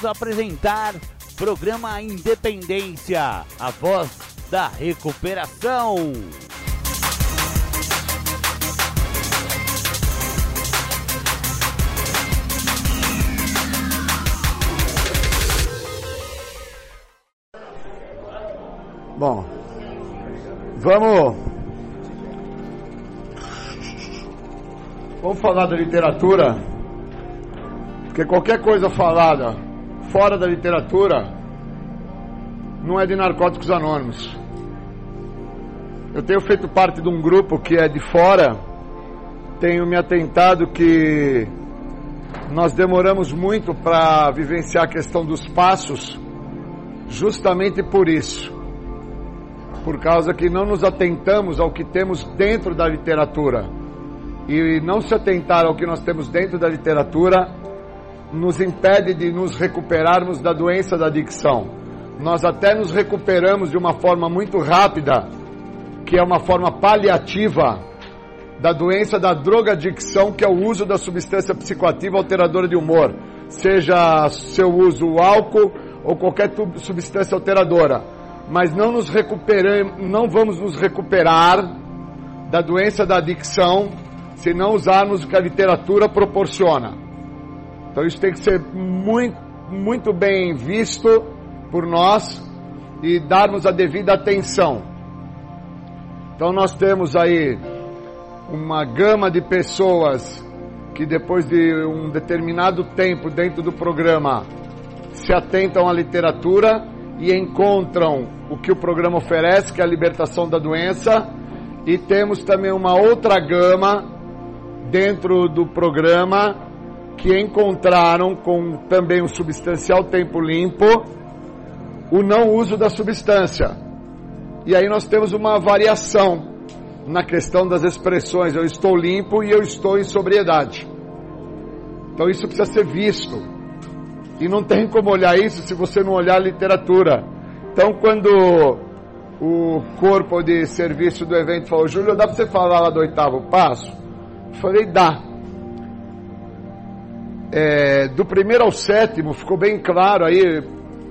Voltamos a apresentar programa Independência, a voz da recuperação. Bom, vamos. Vamos falar da literatura porque qualquer coisa falada fora da literatura não é de narcóticos anônimos. Eu tenho feito parte de um grupo que é de fora, tenho me atentado que nós demoramos muito para vivenciar a questão dos passos, justamente por isso. Por causa que não nos atentamos ao que temos dentro da literatura. E não se atentar ao que nós temos dentro da literatura nos impede de nos recuperarmos da doença da adicção. Nós até nos recuperamos de uma forma muito rápida, que é uma forma paliativa da doença da drogadicção, que é o uso da substância psicoativa alteradora de humor, seja seu uso álcool ou qualquer substância alteradora. Mas não nos recuperamos, não vamos nos recuperar da doença da adicção se não usarmos o que a literatura proporciona. Então isso tem que ser muito, muito bem visto por nós e darmos a devida atenção. Então nós temos aí uma gama de pessoas que depois de um determinado tempo dentro do programa se atentam à literatura e encontram o que o programa oferece, que é a libertação da doença, e temos também uma outra gama dentro do programa que encontraram com também um substancial tempo limpo o não uso da substância. E aí nós temos uma variação na questão das expressões eu estou limpo e eu estou em sobriedade. Então isso precisa ser visto. E não tem como olhar isso se você não olhar a literatura. Então quando o corpo de serviço do evento falou, Júlio, dá para você falar lá do oitavo passo? Eu falei, dá é, do primeiro ao sétimo ficou bem claro aí,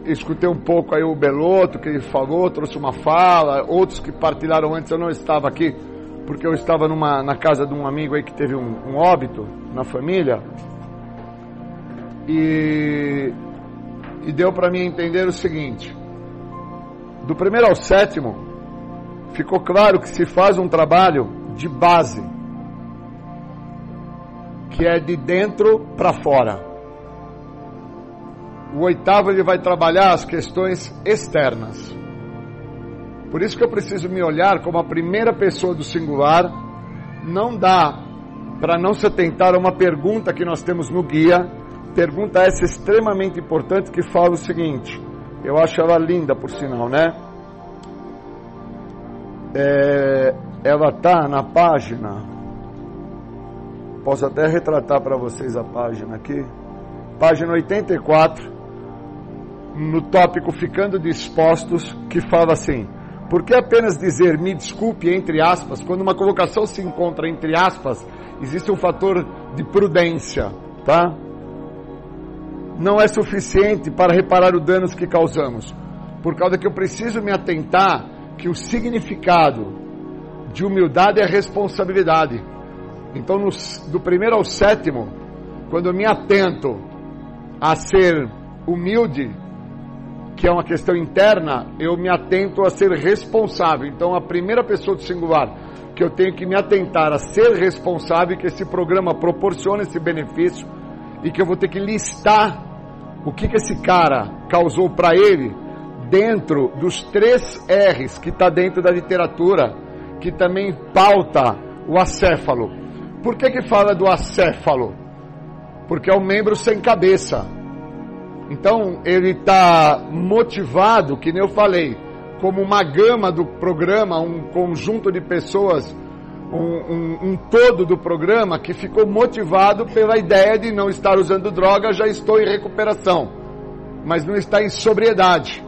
escutei um pouco aí o Beloto que ele falou, trouxe uma fala, outros que partilharam antes, eu não estava aqui, porque eu estava numa, na casa de um amigo aí que teve um, um óbito na família, e, e deu para mim entender o seguinte, do primeiro ao sétimo, ficou claro que se faz um trabalho de base, que é de dentro para fora. O oitavo ele vai trabalhar as questões externas. Por isso que eu preciso me olhar como a primeira pessoa do singular. Não dá para não se atentar a uma pergunta que nós temos no guia. Pergunta essa extremamente importante que fala o seguinte. Eu acho ela linda, por sinal, né? É, ela tá na página Posso até retratar para vocês a página aqui. Página 84, no tópico Ficando Dispostos, que fala assim: Por que apenas dizer me desculpe, entre aspas, quando uma colocação se encontra entre aspas, existe um fator de prudência, tá? Não é suficiente para reparar os danos que causamos, por causa que eu preciso me atentar que o significado de humildade é responsabilidade. Então, no, do primeiro ao sétimo, quando eu me atento a ser humilde, que é uma questão interna, eu me atento a ser responsável. Então, a primeira pessoa do singular que eu tenho que me atentar a ser responsável, que esse programa proporciona esse benefício e que eu vou ter que listar o que, que esse cara causou para ele dentro dos três R's que está dentro da literatura, que também pauta o acéfalo. Por que, que fala do acéfalo? Porque é um membro sem cabeça. Então ele está motivado, que nem eu falei, como uma gama do programa, um conjunto de pessoas, um, um, um, todo do programa que ficou motivado pela ideia de não estar usando droga, já estou em recuperação, mas não está em sobriedade.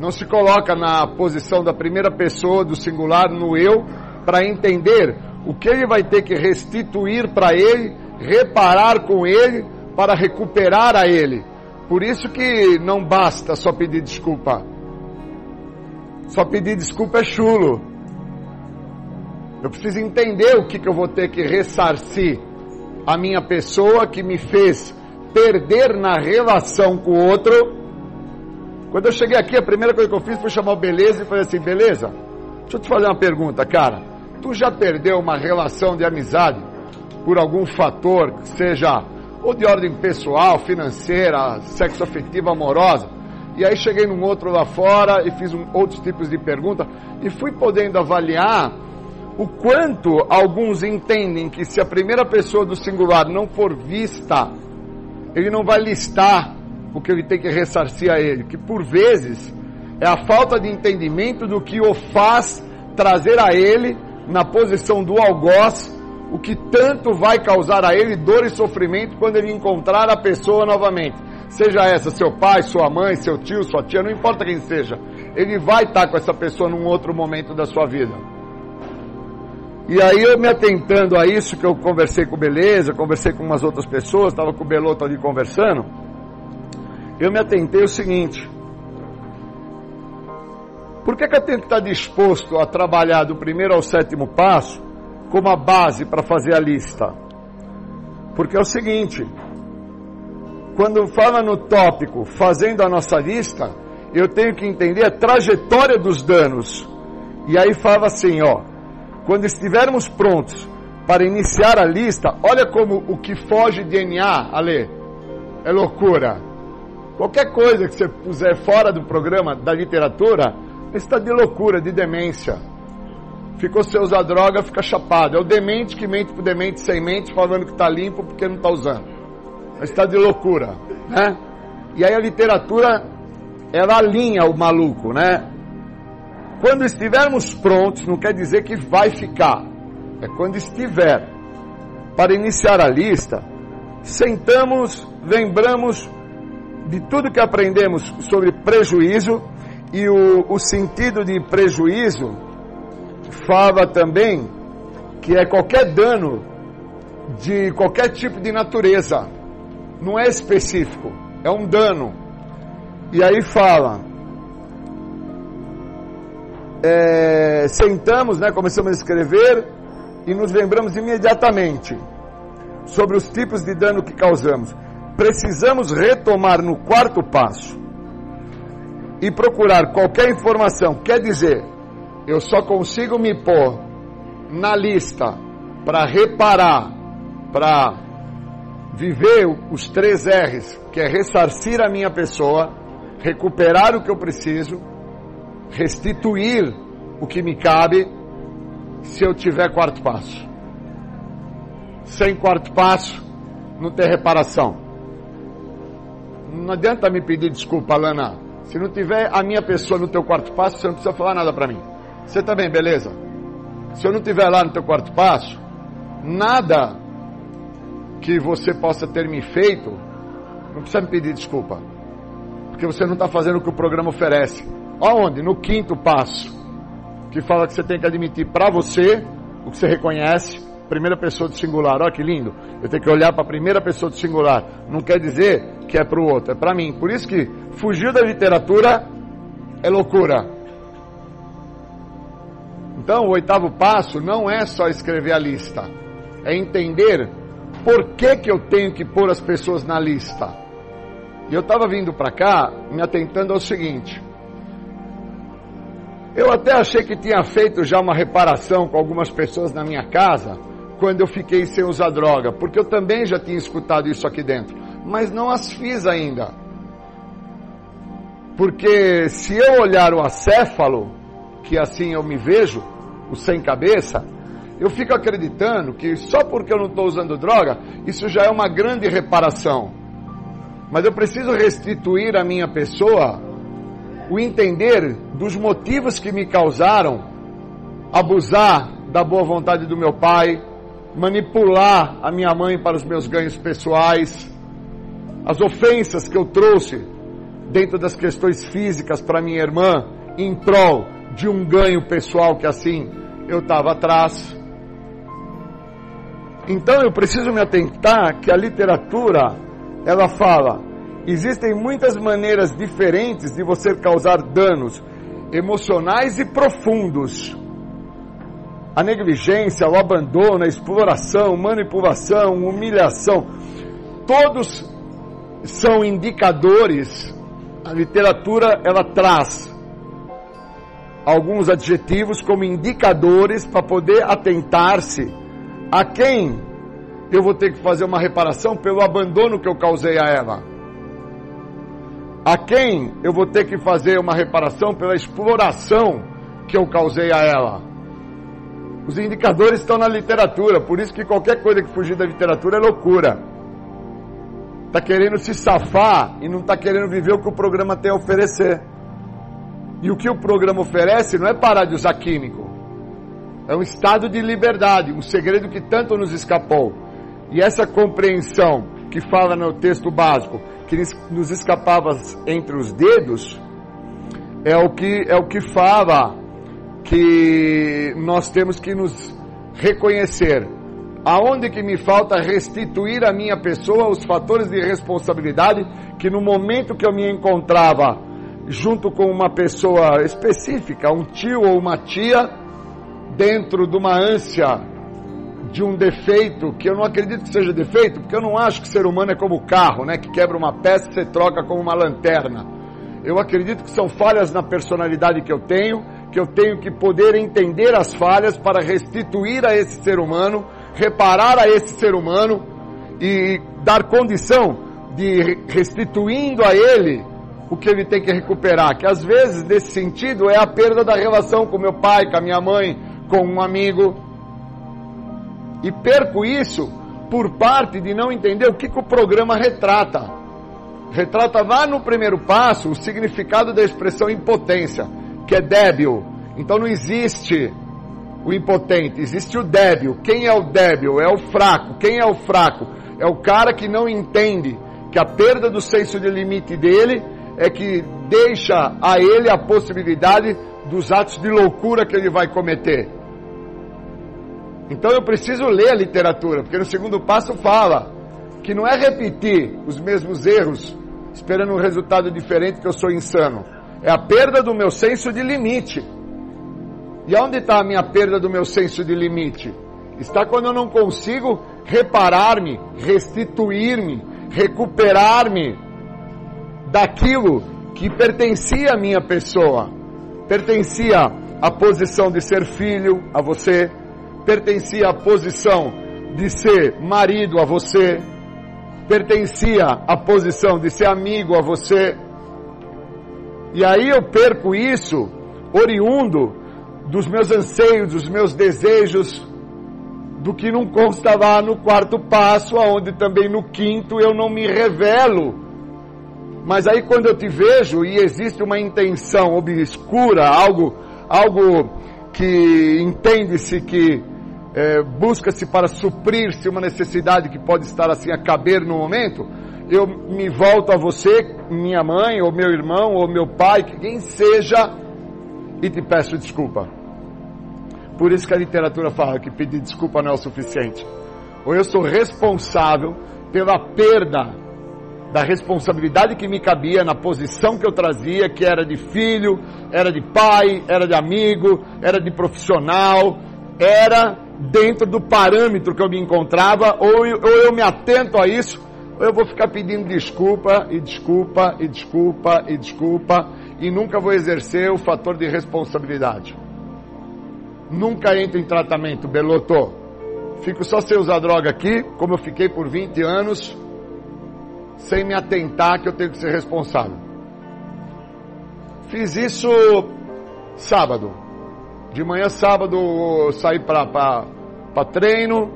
Não se coloca na posição da primeira pessoa, do singular, no eu, para entender o que ele vai ter que restituir para ele, reparar com ele, para recuperar a ele. Por isso que não basta só pedir desculpa só pedir desculpa é chulo. Eu preciso entender o que, que eu vou ter que ressarcir a minha pessoa que me fez perder na relação com o outro. Quando eu cheguei aqui, a primeira coisa que eu fiz foi chamar o Beleza e falei assim: Beleza, deixa eu te fazer uma pergunta, cara. Tu já perdeu uma relação de amizade por algum fator, seja ou de ordem pessoal, financeira, sexo afetiva, amorosa? E aí cheguei num outro lá fora e fiz um, outros tipos de pergunta e fui podendo avaliar o quanto alguns entendem que se a primeira pessoa do singular não for vista, ele não vai listar o que ele tem que ressarcir a ele, que por vezes é a falta de entendimento do que o faz trazer a ele na posição do algoz, o que tanto vai causar a ele dor e sofrimento quando ele encontrar a pessoa novamente seja essa seu pai, sua mãe, seu tio, sua tia, não importa quem seja, ele vai estar com essa pessoa num outro momento da sua vida. E aí eu me atentando a isso, que eu conversei com Beleza, conversei com umas outras pessoas, estava com o Beloto ali conversando, eu me atentei o seguinte, por que, que eu tenho que estar disposto a trabalhar do primeiro ao sétimo passo como a base para fazer a lista? Porque é o seguinte, quando fala no tópico fazendo a nossa lista, eu tenho que entender a trajetória dos danos. E aí fala assim, ó, quando estivermos prontos para iniciar a lista, olha como o que foge de DNA, Ale, é loucura. Qualquer coisa que você puser fora do programa da literatura, está de loucura, de demência. Ficou sem usar droga, fica chapado. É o demente que mente pro demente sem mente, falando que está limpo porque não está usando está de loucura, né? E aí a literatura, ela alinha o maluco, né? Quando estivermos prontos, não quer dizer que vai ficar, é quando estiver. Para iniciar a lista, sentamos, lembramos de tudo que aprendemos sobre prejuízo e o, o sentido de prejuízo fala também que é qualquer dano de qualquer tipo de natureza não é específico, é um dano. E aí fala, é, sentamos, né, começamos a escrever e nos lembramos imediatamente sobre os tipos de dano que causamos. Precisamos retomar no quarto passo e procurar qualquer informação. Quer dizer, eu só consigo me pôr na lista para reparar, para viver os três R's, que é ressarcir a minha pessoa, recuperar o que eu preciso, restituir o que me cabe, se eu tiver quarto passo. Sem quarto passo, não tem reparação. Não adianta me pedir desculpa, Lana. Se não tiver a minha pessoa no teu quarto passo, você não precisa falar nada para mim. Você também, beleza? Se eu não tiver lá no teu quarto passo, nada que você possa ter me feito, não precisa me pedir desculpa. Porque você não está fazendo o que o programa oferece. Aonde? No quinto passo. Que fala que você tem que admitir para você o que você reconhece, primeira pessoa do singular. Olha que lindo. Eu tenho que olhar para a primeira pessoa do singular. Não quer dizer que é para o outro, é para mim. Por isso que fugir da literatura é loucura. Então, o oitavo passo não é só escrever a lista, é entender por que, que eu tenho que pôr as pessoas na lista? E eu estava vindo para cá me atentando ao seguinte: Eu até achei que tinha feito já uma reparação com algumas pessoas na minha casa quando eu fiquei sem usar droga, porque eu também já tinha escutado isso aqui dentro, mas não as fiz ainda. Porque se eu olhar o acéfalo, que assim eu me vejo, o sem cabeça, eu fico acreditando que só porque eu não estou usando droga, isso já é uma grande reparação. Mas eu preciso restituir à minha pessoa o entender dos motivos que me causaram abusar da boa vontade do meu pai, manipular a minha mãe para os meus ganhos pessoais, as ofensas que eu trouxe dentro das questões físicas para minha irmã em prol de um ganho pessoal que assim eu estava atrás. Então eu preciso me atentar que a literatura ela fala Existem muitas maneiras diferentes de você causar danos emocionais e profundos. A negligência, o abandono, a exploração, manipulação, humilhação, todos são indicadores. A literatura ela traz alguns adjetivos como indicadores para poder atentar-se a quem eu vou ter que fazer uma reparação pelo abandono que eu causei a ela a quem eu vou ter que fazer uma reparação pela exploração que eu causei a ela. Os indicadores estão na literatura, por isso que qualquer coisa que fugir da literatura é loucura. Está querendo se safar e não está querendo viver o que o programa tem a oferecer. E o que o programa oferece não é parar de usar químico. É um estado de liberdade, um segredo que tanto nos escapou. E essa compreensão que fala no texto básico, que nos escapava entre os dedos, é o que, é o que fala que nós temos que nos reconhecer. Aonde que me falta restituir à minha pessoa os fatores de responsabilidade que no momento que eu me encontrava junto com uma pessoa específica, um tio ou uma tia, dentro de uma ânsia de um defeito que eu não acredito que seja defeito, porque eu não acho que ser humano é como carro, né, que quebra uma peça e você troca como uma lanterna. Eu acredito que são falhas na personalidade que eu tenho, que eu tenho que poder entender as falhas para restituir a esse ser humano, reparar a esse ser humano e dar condição de restituindo a ele o que ele tem que recuperar, que às vezes nesse sentido é a perda da relação com meu pai, com a minha mãe, com um amigo, e perco isso por parte de não entender o que, que o programa retrata. Retrata lá no primeiro passo o significado da expressão impotência, que é débil. Então não existe o impotente, existe o débil. Quem é o débil? É o fraco. Quem é o fraco? É o cara que não entende que a perda do senso de limite dele é que deixa a ele a possibilidade dos atos de loucura que ele vai cometer. Então eu preciso ler a literatura, porque no segundo passo fala que não é repetir os mesmos erros esperando um resultado diferente que eu sou insano. É a perda do meu senso de limite. E onde está a minha perda do meu senso de limite? Está quando eu não consigo reparar-me, restituir-me, recuperar-me daquilo que pertencia à minha pessoa. Pertencia à posição de ser filho a você, pertencia à posição de ser marido a você, pertencia à posição de ser amigo a você. E aí eu perco isso oriundo dos meus anseios, dos meus desejos, do que não consta lá no quarto passo, aonde também no quinto eu não me revelo. Mas aí quando eu te vejo e existe uma intenção obscura, algo, algo que entende-se que é, busca-se para suprir-se uma necessidade que pode estar assim a caber no momento, eu me volto a você, minha mãe, ou meu irmão, ou meu pai, quem seja, e te peço desculpa. Por isso que a literatura fala que pedir desculpa não é o suficiente. Ou eu sou responsável pela perda da responsabilidade que me cabia na posição que eu trazia, que era de filho, era de pai, era de amigo, era de profissional, era dentro do parâmetro que eu me encontrava, ou eu, ou eu me atento a isso ou eu vou ficar pedindo desculpa e desculpa e desculpa e desculpa e nunca vou exercer o fator de responsabilidade. Nunca entro em tratamento, Beloto. Fico só sem usar droga aqui, como eu fiquei por 20 anos, sem me atentar que eu tenho que ser responsável. Fiz isso sábado. De manhã, sábado, saí para treino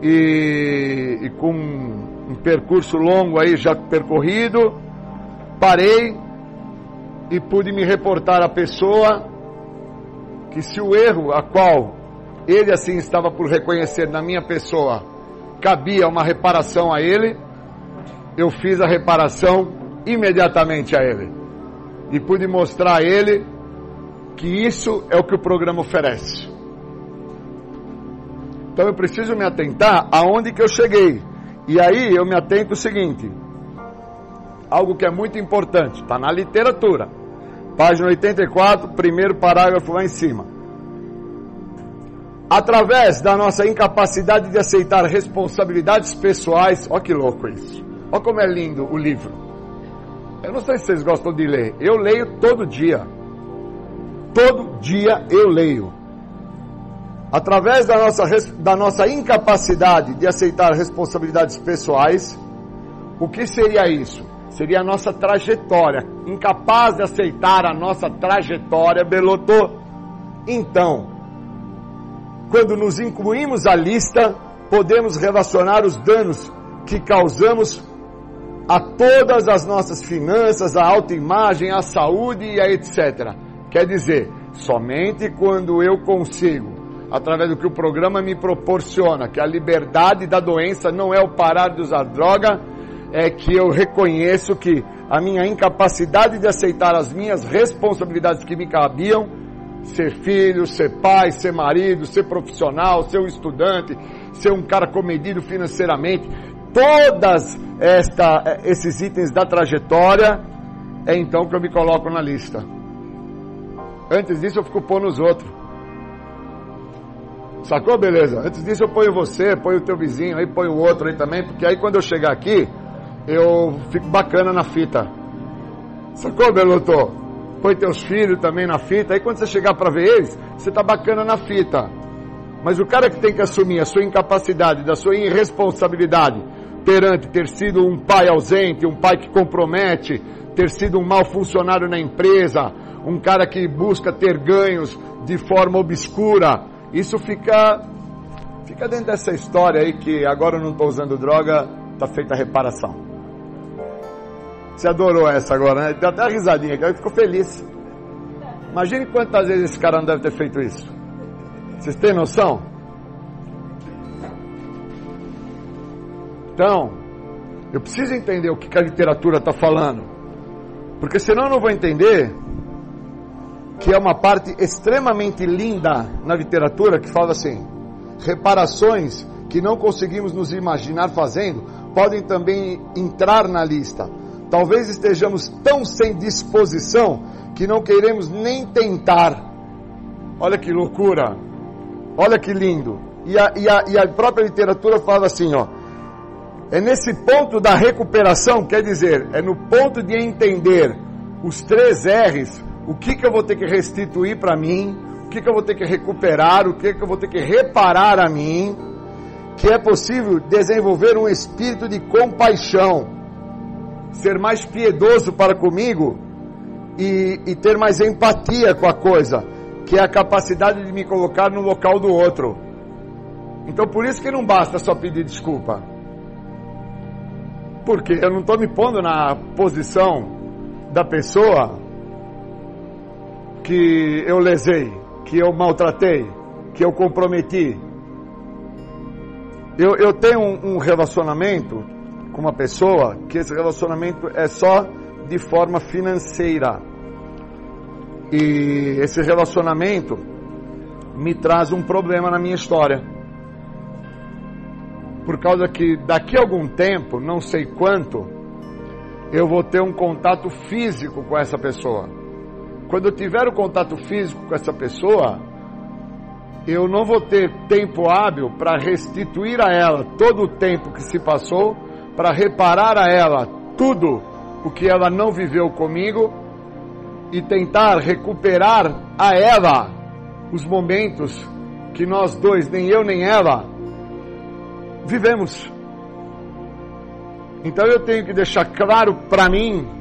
e, e com um percurso longo aí já percorrido, parei e pude me reportar à pessoa que se o erro a qual ele assim estava por reconhecer na minha pessoa cabia uma reparação a ele, eu fiz a reparação imediatamente a ele. E pude mostrar a ele que isso é o que o programa oferece. Então eu preciso me atentar aonde que eu cheguei. E aí eu me atento o seguinte: algo que é muito importante, está na literatura. Página 84, primeiro parágrafo lá em cima. Através da nossa incapacidade de aceitar responsabilidades pessoais, olha que louco isso. Olha como é lindo o livro. Eu não sei se vocês gostam de ler. Eu leio todo dia. Todo dia eu leio. Através da nossa, da nossa incapacidade de aceitar responsabilidades pessoais, o que seria isso? Seria a nossa trajetória. Incapaz de aceitar a nossa trajetória, Belotô. Então, quando nos incluímos à lista, podemos relacionar os danos que causamos a todas as nossas finanças, a autoimagem, a saúde e a etc. Quer dizer, somente quando eu consigo, através do que o programa me proporciona, que a liberdade da doença não é o parar de usar droga, é que eu reconheço que a minha incapacidade de aceitar as minhas responsabilidades que me cabiam ser filho, ser pai, ser marido, ser profissional, ser um estudante, ser um cara comedido financeiramente, todas esta, esses itens da trajetória, é então que eu me coloco na lista. Antes disso eu fico pondo os outros. Sacou? Beleza. Antes disso eu ponho você, ponho o teu vizinho, aí ponho o outro aí também, porque aí quando eu chegar aqui, eu fico bacana na fita. Sacou, Beloto? põe teus filhos também na fita. Aí quando você chegar para ver eles, você tá bacana na fita. Mas o cara que tem que assumir a sua incapacidade, da sua irresponsabilidade perante ter sido um pai ausente, um pai que compromete, ter sido um mau funcionário na empresa, um cara que busca ter ganhos de forma obscura, isso fica fica dentro dessa história aí que agora eu não estou usando droga, tá feita a reparação. Você adorou essa agora, né? Deu até uma risadinha, que ficou feliz. Imagine quantas vezes esse cara não deve ter feito isso. Vocês têm noção? Então, eu preciso entender o que a literatura está falando. Porque senão eu não vou entender que é uma parte extremamente linda na literatura que fala assim: reparações que não conseguimos nos imaginar fazendo podem também entrar na lista Talvez estejamos tão sem disposição que não queremos nem tentar. Olha que loucura! Olha que lindo! E a, e a, e a própria literatura fala assim, ó. É nesse ponto da recuperação, quer dizer, é no ponto de entender os três R's, o que, que eu vou ter que restituir para mim, o que, que eu vou ter que recuperar, o que, que eu vou ter que reparar a mim, que é possível desenvolver um espírito de compaixão ser mais piedoso para comigo e, e ter mais empatia com a coisa, que é a capacidade de me colocar no local do outro. Então por isso que não basta só pedir desculpa. Porque eu não estou me pondo na posição da pessoa que eu lesei, que eu maltratei, que eu comprometi. Eu, eu tenho um, um relacionamento com uma pessoa que esse relacionamento é só de forma financeira. E esse relacionamento me traz um problema na minha história. Por causa que daqui a algum tempo, não sei quanto, eu vou ter um contato físico com essa pessoa. Quando eu tiver o contato físico com essa pessoa, eu não vou ter tempo hábil para restituir a ela todo o tempo que se passou para reparar a ela tudo o que ela não viveu comigo e tentar recuperar a ela os momentos que nós dois, nem eu nem ela, vivemos. Então eu tenho que deixar claro para mim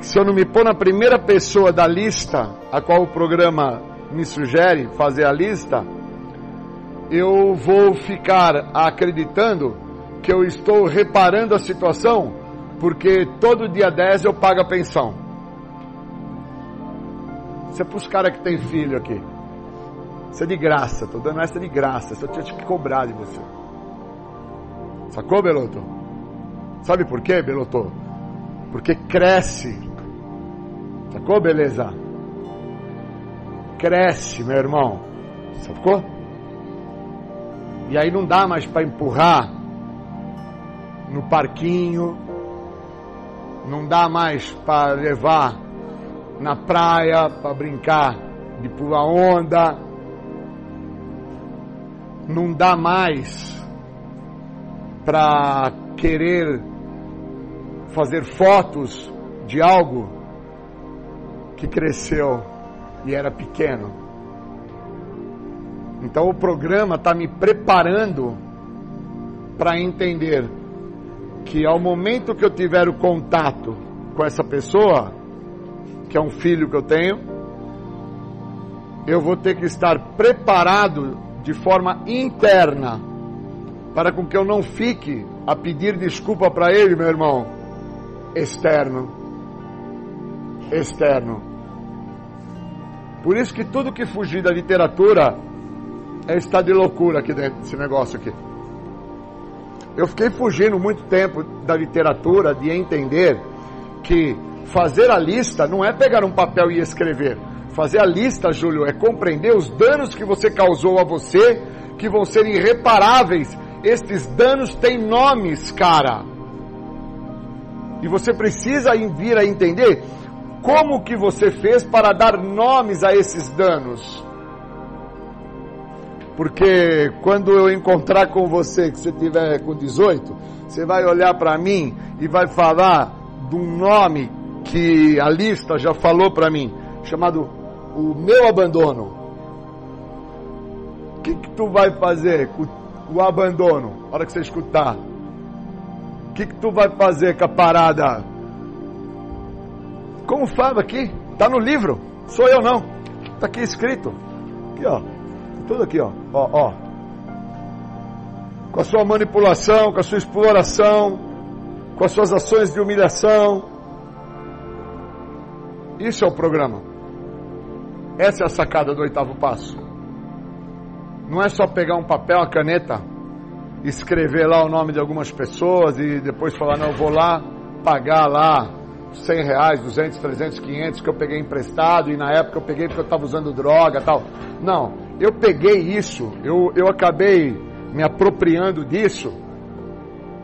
se eu não me pôr na primeira pessoa da lista a qual o programa me sugere fazer a lista, eu vou ficar acreditando que eu estou reparando a situação porque todo dia 10 eu pago a pensão. Isso é para os caras que tem filho aqui. Isso é de graça, estou dando essa de graça, só tinha que cobrar de você. Sacou, Beloto? Sabe por quê, Beloto? Porque cresce. Sacou, beleza? Cresce, meu irmão. Sacou? E aí não dá mais para empurrar no parquinho, não dá mais para levar na praia para brincar de pular onda, não dá mais para querer fazer fotos de algo que cresceu e era pequeno. Então o programa está me preparando para entender que ao momento que eu tiver o contato com essa pessoa, que é um filho que eu tenho, eu vou ter que estar preparado de forma interna para com que eu não fique a pedir desculpa para ele, meu irmão, externo. Externo. Por isso que tudo que fugir da literatura é estar de loucura aqui dentro desse negócio aqui. Eu fiquei fugindo muito tempo da literatura de entender que fazer a lista não é pegar um papel e escrever. Fazer a lista, Júlio, é compreender os danos que você causou a você, que vão ser irreparáveis. Estes danos têm nomes, cara. E você precisa vir a entender como que você fez para dar nomes a esses danos. Porque quando eu encontrar com você, que você tiver com 18, você vai olhar para mim e vai falar de um nome que a lista já falou para mim, chamado o meu abandono. O que, que tu vai fazer com o abandono, na hora que você escutar? O que, que tu vai fazer com a parada? Como fala aqui? Está no livro. Sou eu não. Está aqui escrito. Aqui, ó. Tudo aqui, ó. Ó, ó. Com a sua manipulação, com a sua exploração, com as suas ações de humilhação. Isso é o programa. Essa é a sacada do oitavo passo. Não é só pegar um papel, uma caneta, escrever lá o nome de algumas pessoas e depois falar, não, eu vou lá pagar lá 100 reais, 200, 300, 500 que eu peguei emprestado e na época eu peguei porque eu estava usando droga tal. Não, eu peguei isso, eu, eu acabei me apropriando disso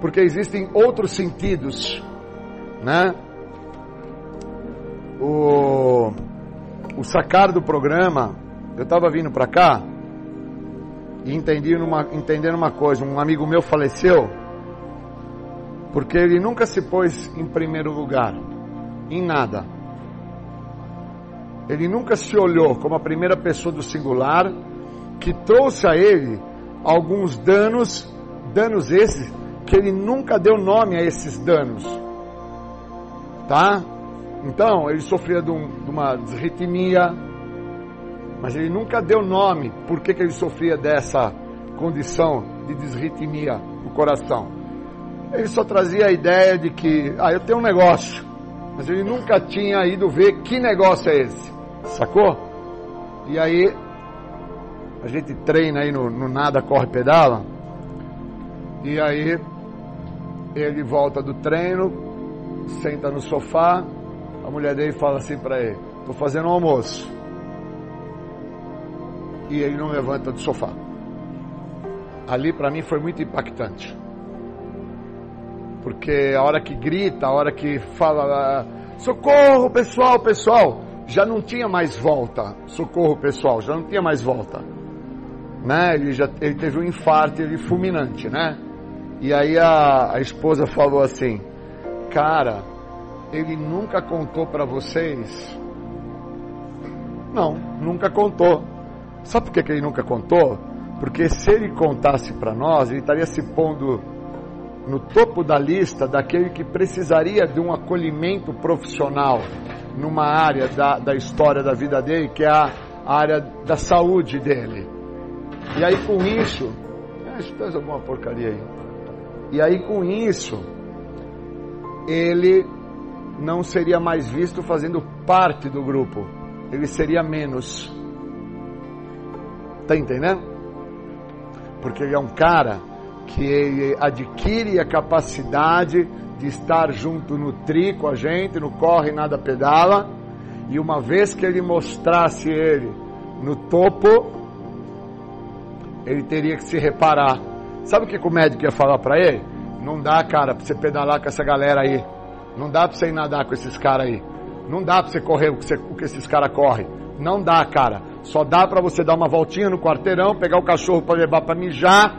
porque existem outros sentidos, né? O, o sacar do programa, eu estava vindo para cá e entendi numa, entendendo uma coisa, um amigo meu faleceu porque ele nunca se pôs em primeiro lugar em nada. Ele nunca se olhou como a primeira pessoa do singular que trouxe a ele alguns danos, danos esses que ele nunca deu nome a esses danos. Tá? Então, ele sofria de, um, de uma desritmia, mas ele nunca deu nome por que, que ele sofria dessa condição de desritmia no coração. Ele só trazia a ideia de que, ah, eu tenho um negócio, mas ele nunca tinha ido ver que negócio é esse, sacou? E aí, a gente treina aí no, no nada, corre, pedala, e aí ele volta do treino, senta no sofá, a mulher dele fala assim para ele: "Tô fazendo um almoço". E ele não levanta do sofá. Ali para mim foi muito impactante. Porque a hora que grita, a hora que fala socorro, pessoal, pessoal, já não tinha mais volta. Socorro, pessoal, já não tinha mais volta. Né? Ele já ele teve um infarto ele fulminante, né? E aí a, a esposa falou assim: Cara, ele nunca contou para vocês? Não, nunca contou. Sabe por que, que ele nunca contou? Porque se ele contasse para nós, ele estaria se pondo no topo da lista daquele que precisaria de um acolhimento profissional numa área da, da história da vida dele, que é a área da saúde dele. E aí com isso, ah, isso faz alguma porcaria aí. E aí com isso, ele não seria mais visto fazendo parte do grupo. Ele seria menos. Tá entendendo? Porque ele é um cara que ele adquire a capacidade de estar junto no tri com a gente, no corre nada pedala, e uma vez que ele mostrasse ele no topo, ele teria que se reparar. Sabe o que o médico ia falar para ele? Não dá, cara, para você pedalar com essa galera aí. Não dá para você ir nadar com esses caras aí. Não dá para você correr o que, você, o que esses caras correm. Não dá, cara. Só dá para você dar uma voltinha no quarteirão, pegar o cachorro para levar para mijar.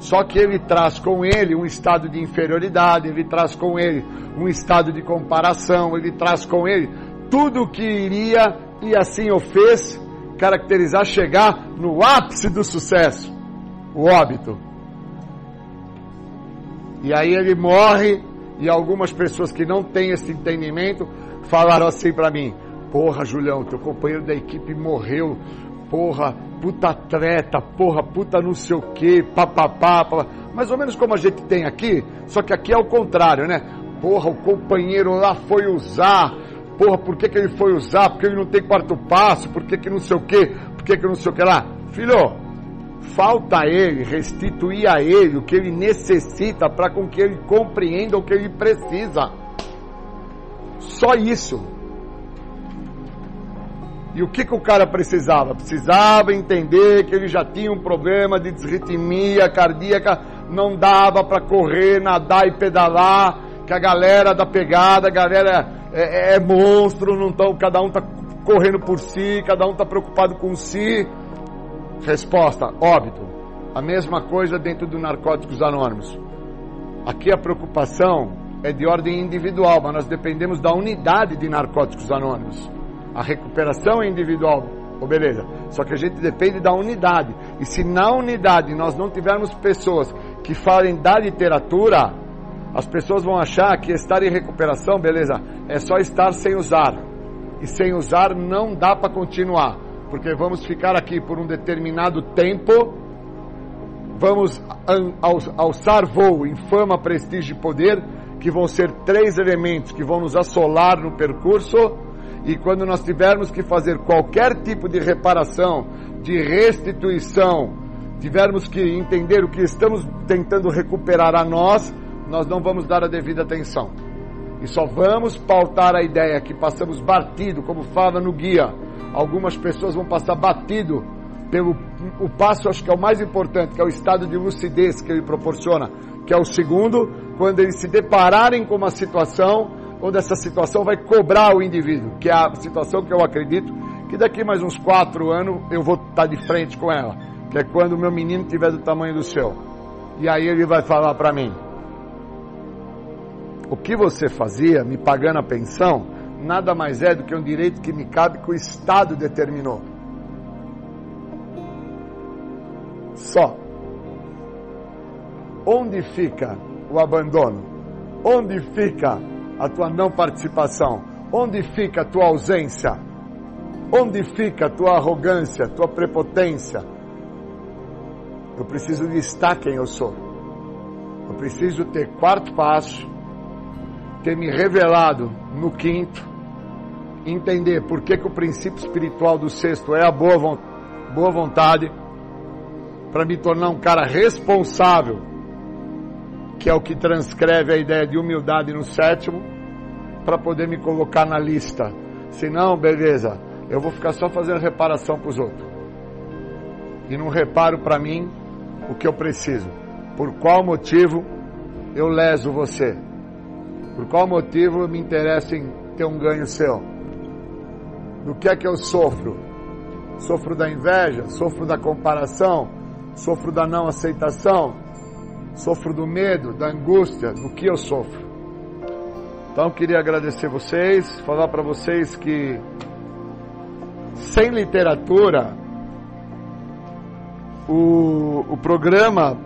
Só que ele traz com ele um estado de inferioridade, ele traz com ele um estado de comparação, ele traz com ele tudo o que iria, e assim o fez, caracterizar chegar no ápice do sucesso, o óbito. E aí ele morre, e algumas pessoas que não têm esse entendimento falaram assim para mim: Porra, Julião, teu companheiro da equipe morreu. Porra, puta treta, porra, puta não sei o que, papapá, mais ou menos como a gente tem aqui, só que aqui é o contrário, né? Porra, o companheiro lá foi usar, porra, por que, que ele foi usar? Porque ele não tem quarto passo, por que, que não sei o que, por que, que não sei o que lá? Filho, falta a ele restituir a ele o que ele necessita para com que ele compreenda o que ele precisa. Só isso. E o que, que o cara precisava? Precisava entender que ele já tinha um problema de desritmia cardíaca, não dava para correr, nadar e pedalar, que a galera da pegada, a galera é, é, é monstro, não tão, cada um está correndo por si, cada um está preocupado com si. Resposta: óbito. A mesma coisa dentro do Narcóticos Anônimos. Aqui a preocupação é de ordem individual, mas nós dependemos da unidade de Narcóticos Anônimos. A recuperação é individual, oh, beleza. Só que a gente depende da unidade. E se na unidade nós não tivermos pessoas que falem da literatura, as pessoas vão achar que estar em recuperação, beleza, é só estar sem usar. E sem usar não dá para continuar, porque vamos ficar aqui por um determinado tempo, vamos alçar voo em fama, prestígio e poder, que vão ser três elementos que vão nos assolar no percurso e quando nós tivermos que fazer qualquer tipo de reparação, de restituição, tivermos que entender o que estamos tentando recuperar a nós, nós não vamos dar a devida atenção. E só vamos pautar a ideia que passamos batido, como fala no guia. Algumas pessoas vão passar batido pelo o passo, acho que é o mais importante, que é o estado de lucidez que ele proporciona, que é o segundo, quando eles se depararem com uma situação onde essa situação vai cobrar o indivíduo, que é a situação que eu acredito que daqui mais uns quatro anos eu vou estar de frente com ela, que é quando o meu menino tiver do tamanho do seu. E aí ele vai falar para mim: o que você fazia me pagando a pensão nada mais é do que um direito que me cabe que o Estado determinou. Só. Onde fica o abandono? Onde fica a tua não participação? Onde fica a tua ausência? Onde fica a tua arrogância, a tua prepotência? Eu preciso listar quem eu sou. Eu preciso ter quarto passo, ter me revelado no quinto, entender por que, que o princípio espiritual do sexto é a boa, boa vontade, para me tornar um cara responsável que é o que transcreve a ideia de humildade no sétimo, para poder me colocar na lista. Se não, beleza, eu vou ficar só fazendo reparação para os outros. E não reparo para mim o que eu preciso. Por qual motivo eu leso você? Por qual motivo eu me interesso em ter um ganho seu? Do que é que eu sofro? Sofro da inveja? Sofro da comparação? Sofro da não aceitação? Sofro do medo, da angústia, do que eu sofro. Então queria agradecer vocês, falar para vocês que sem literatura o, o programa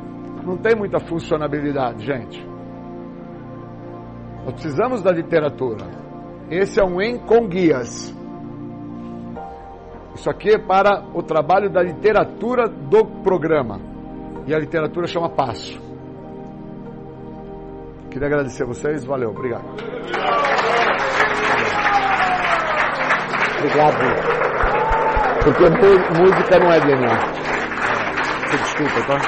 não tem muita funcionabilidade, gente. Nós precisamos da literatura. Esse é um em com guias. Isso aqui é para o trabalho da literatura do programa. E a literatura chama Passo. Queria agradecer a vocês, valeu, obrigado. Obrigado. Porque música não é DNA. Você desculpa, tá?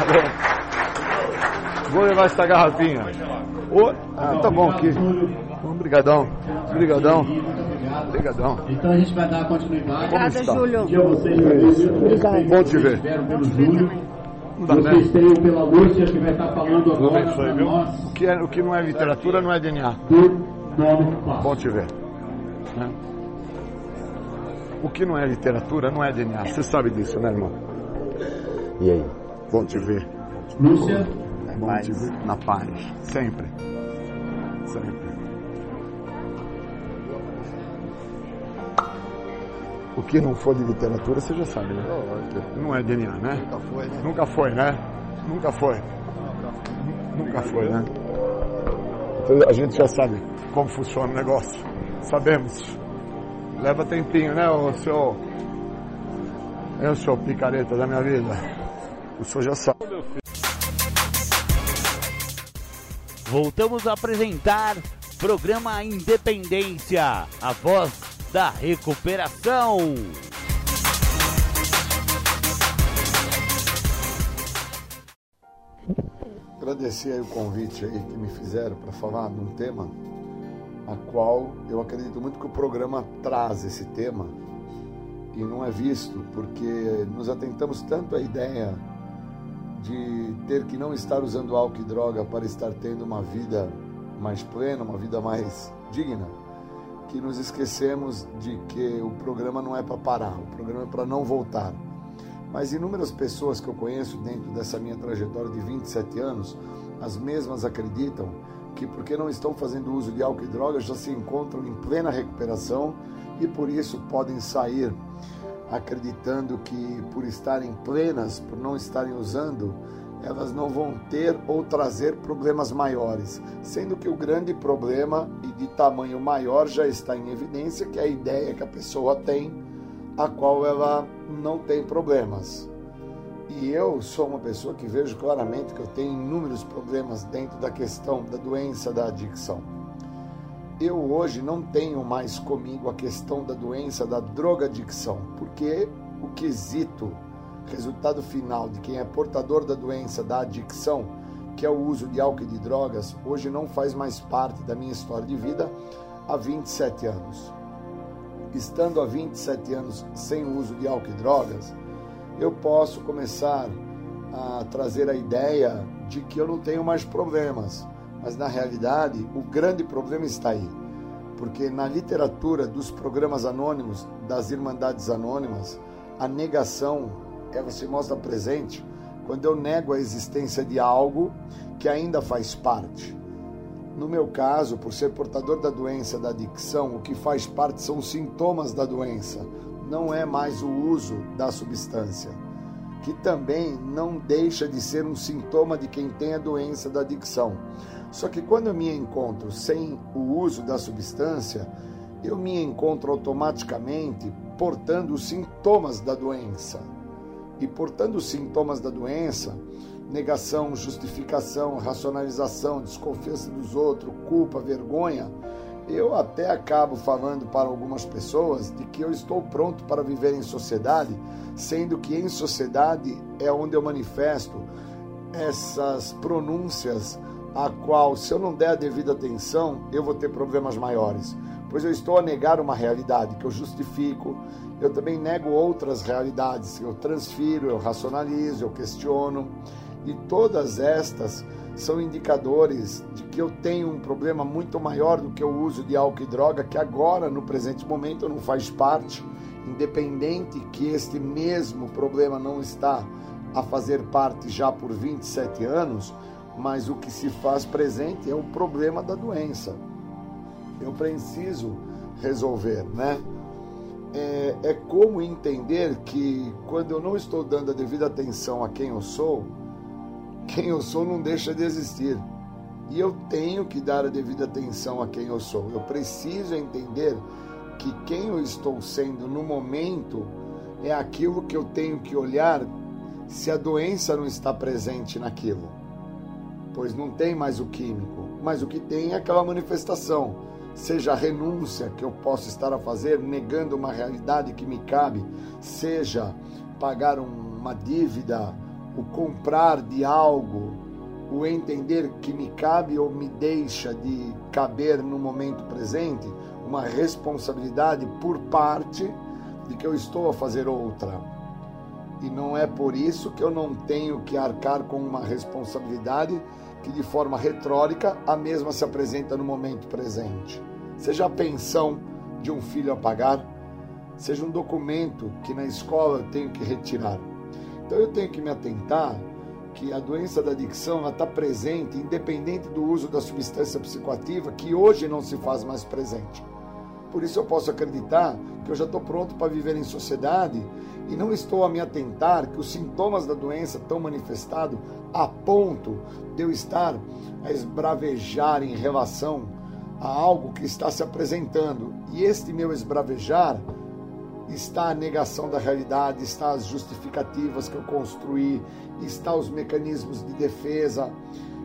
Valeu. Vou levar essa garrafinha. Oh, ah, tá bom aqui. Obrigadão. Obrigadão. Obrigadão. Então a gente vai dar continuidade. Obrigada, Júlio. Obrigado. Bom te ver. Espero pelo Júlio. Não dá Vocês têm o pela Lúcia que vai estar falando agora aí, viu? nós O que, é, o que não é literatura não é DNA. do nono passo. Bom te ver. Né? O que não é literatura não é DNA. Você sabe disso, né, irmão? E aí? Bom te ver. Lúcia, Bom te ver. Na paz. Sempre. Sempre. O que não for de literatura, você já sabe, né? Não é DNA, né? Nunca foi, né? Nunca foi, né? Nunca foi. Nunca foi, né? Então, a gente já sabe como funciona o negócio. Sabemos. Leva tempinho, né, o seu. É o seu picareta da minha vida. O senhor já sabe. Voltamos a apresentar programa Independência, a voz da recuperação. Agradecer o convite aí que me fizeram para falar de um tema a qual eu acredito muito que o programa traz esse tema e não é visto porque nos atentamos tanto à ideia de ter que não estar usando álcool e droga para estar tendo uma vida mais plena, uma vida mais digna, que nos esquecemos de que o programa não é para parar, o programa é para não voltar. Mas inúmeras pessoas que eu conheço dentro dessa minha trajetória de 27 anos, as mesmas acreditam que porque não estão fazendo uso de álcool e drogas já se encontram em plena recuperação e por isso podem sair acreditando que por estarem plenas, por não estarem usando, elas não vão ter ou trazer problemas maiores, sendo que o grande problema e de tamanho maior já está em evidência, que é a ideia que a pessoa tem, a qual ela não tem problemas. E eu sou uma pessoa que vejo claramente que eu tenho inúmeros problemas dentro da questão da doença da adicção. Eu hoje não tenho mais comigo a questão da doença da drogadicção, porque o quesito, resultado final de quem é portador da doença da adicção, que é o uso de álcool e de drogas, hoje não faz mais parte da minha história de vida há 27 anos. Estando há 27 anos sem o uso de álcool e drogas, eu posso começar a trazer a ideia de que eu não tenho mais problemas. Mas na realidade, o grande problema está aí. Porque na literatura dos programas anônimos, das Irmandades Anônimas, a negação ela se mostra presente quando eu nego a existência de algo que ainda faz parte. No meu caso, por ser portador da doença da adicção, o que faz parte são os sintomas da doença, não é mais o uso da substância, que também não deixa de ser um sintoma de quem tem a doença da adicção. Só que quando eu me encontro sem o uso da substância, eu me encontro automaticamente portando os sintomas da doença. E portando os sintomas da doença, negação, justificação, racionalização, desconfiança dos outros, culpa, vergonha, eu até acabo falando para algumas pessoas de que eu estou pronto para viver em sociedade, sendo que em sociedade é onde eu manifesto essas pronúncias a qual, se eu não der a devida atenção, eu vou ter problemas maiores. Pois eu estou a negar uma realidade que eu justifico, eu também nego outras realidades, eu transfiro, eu racionalizo, eu questiono, e todas estas são indicadores de que eu tenho um problema muito maior do que o uso de álcool e droga, que agora, no presente momento, não faz parte, independente que este mesmo problema não está a fazer parte já por 27 anos, mas o que se faz presente é o problema da doença. Eu preciso resolver, né? É, é como entender que quando eu não estou dando a devida atenção a quem eu sou, quem eu sou não deixa de existir. E eu tenho que dar a devida atenção a quem eu sou. Eu preciso entender que quem eu estou sendo no momento é aquilo que eu tenho que olhar se a doença não está presente naquilo. Pois não tem mais o químico, mas o que tem é aquela manifestação. Seja a renúncia que eu posso estar a fazer, negando uma realidade que me cabe, seja pagar uma dívida, o comprar de algo, o entender que me cabe ou me deixa de caber no momento presente, uma responsabilidade por parte de que eu estou a fazer outra. E não é por isso que eu não tenho que arcar com uma responsabilidade que, de forma retrórica, a mesma se apresenta no momento presente. Seja a pensão de um filho a pagar, seja um documento que na escola eu tenho que retirar. Então eu tenho que me atentar que a doença da adicção está presente, independente do uso da substância psicoativa, que hoje não se faz mais presente. Por isso eu posso acreditar que eu já estou pronto para viver em sociedade e não estou a me atentar que os sintomas da doença estão manifestados a ponto de eu estar a esbravejar em relação a algo que está se apresentando. E este meu esbravejar está a negação da realidade, está as justificativas que eu construí, está os mecanismos de defesa.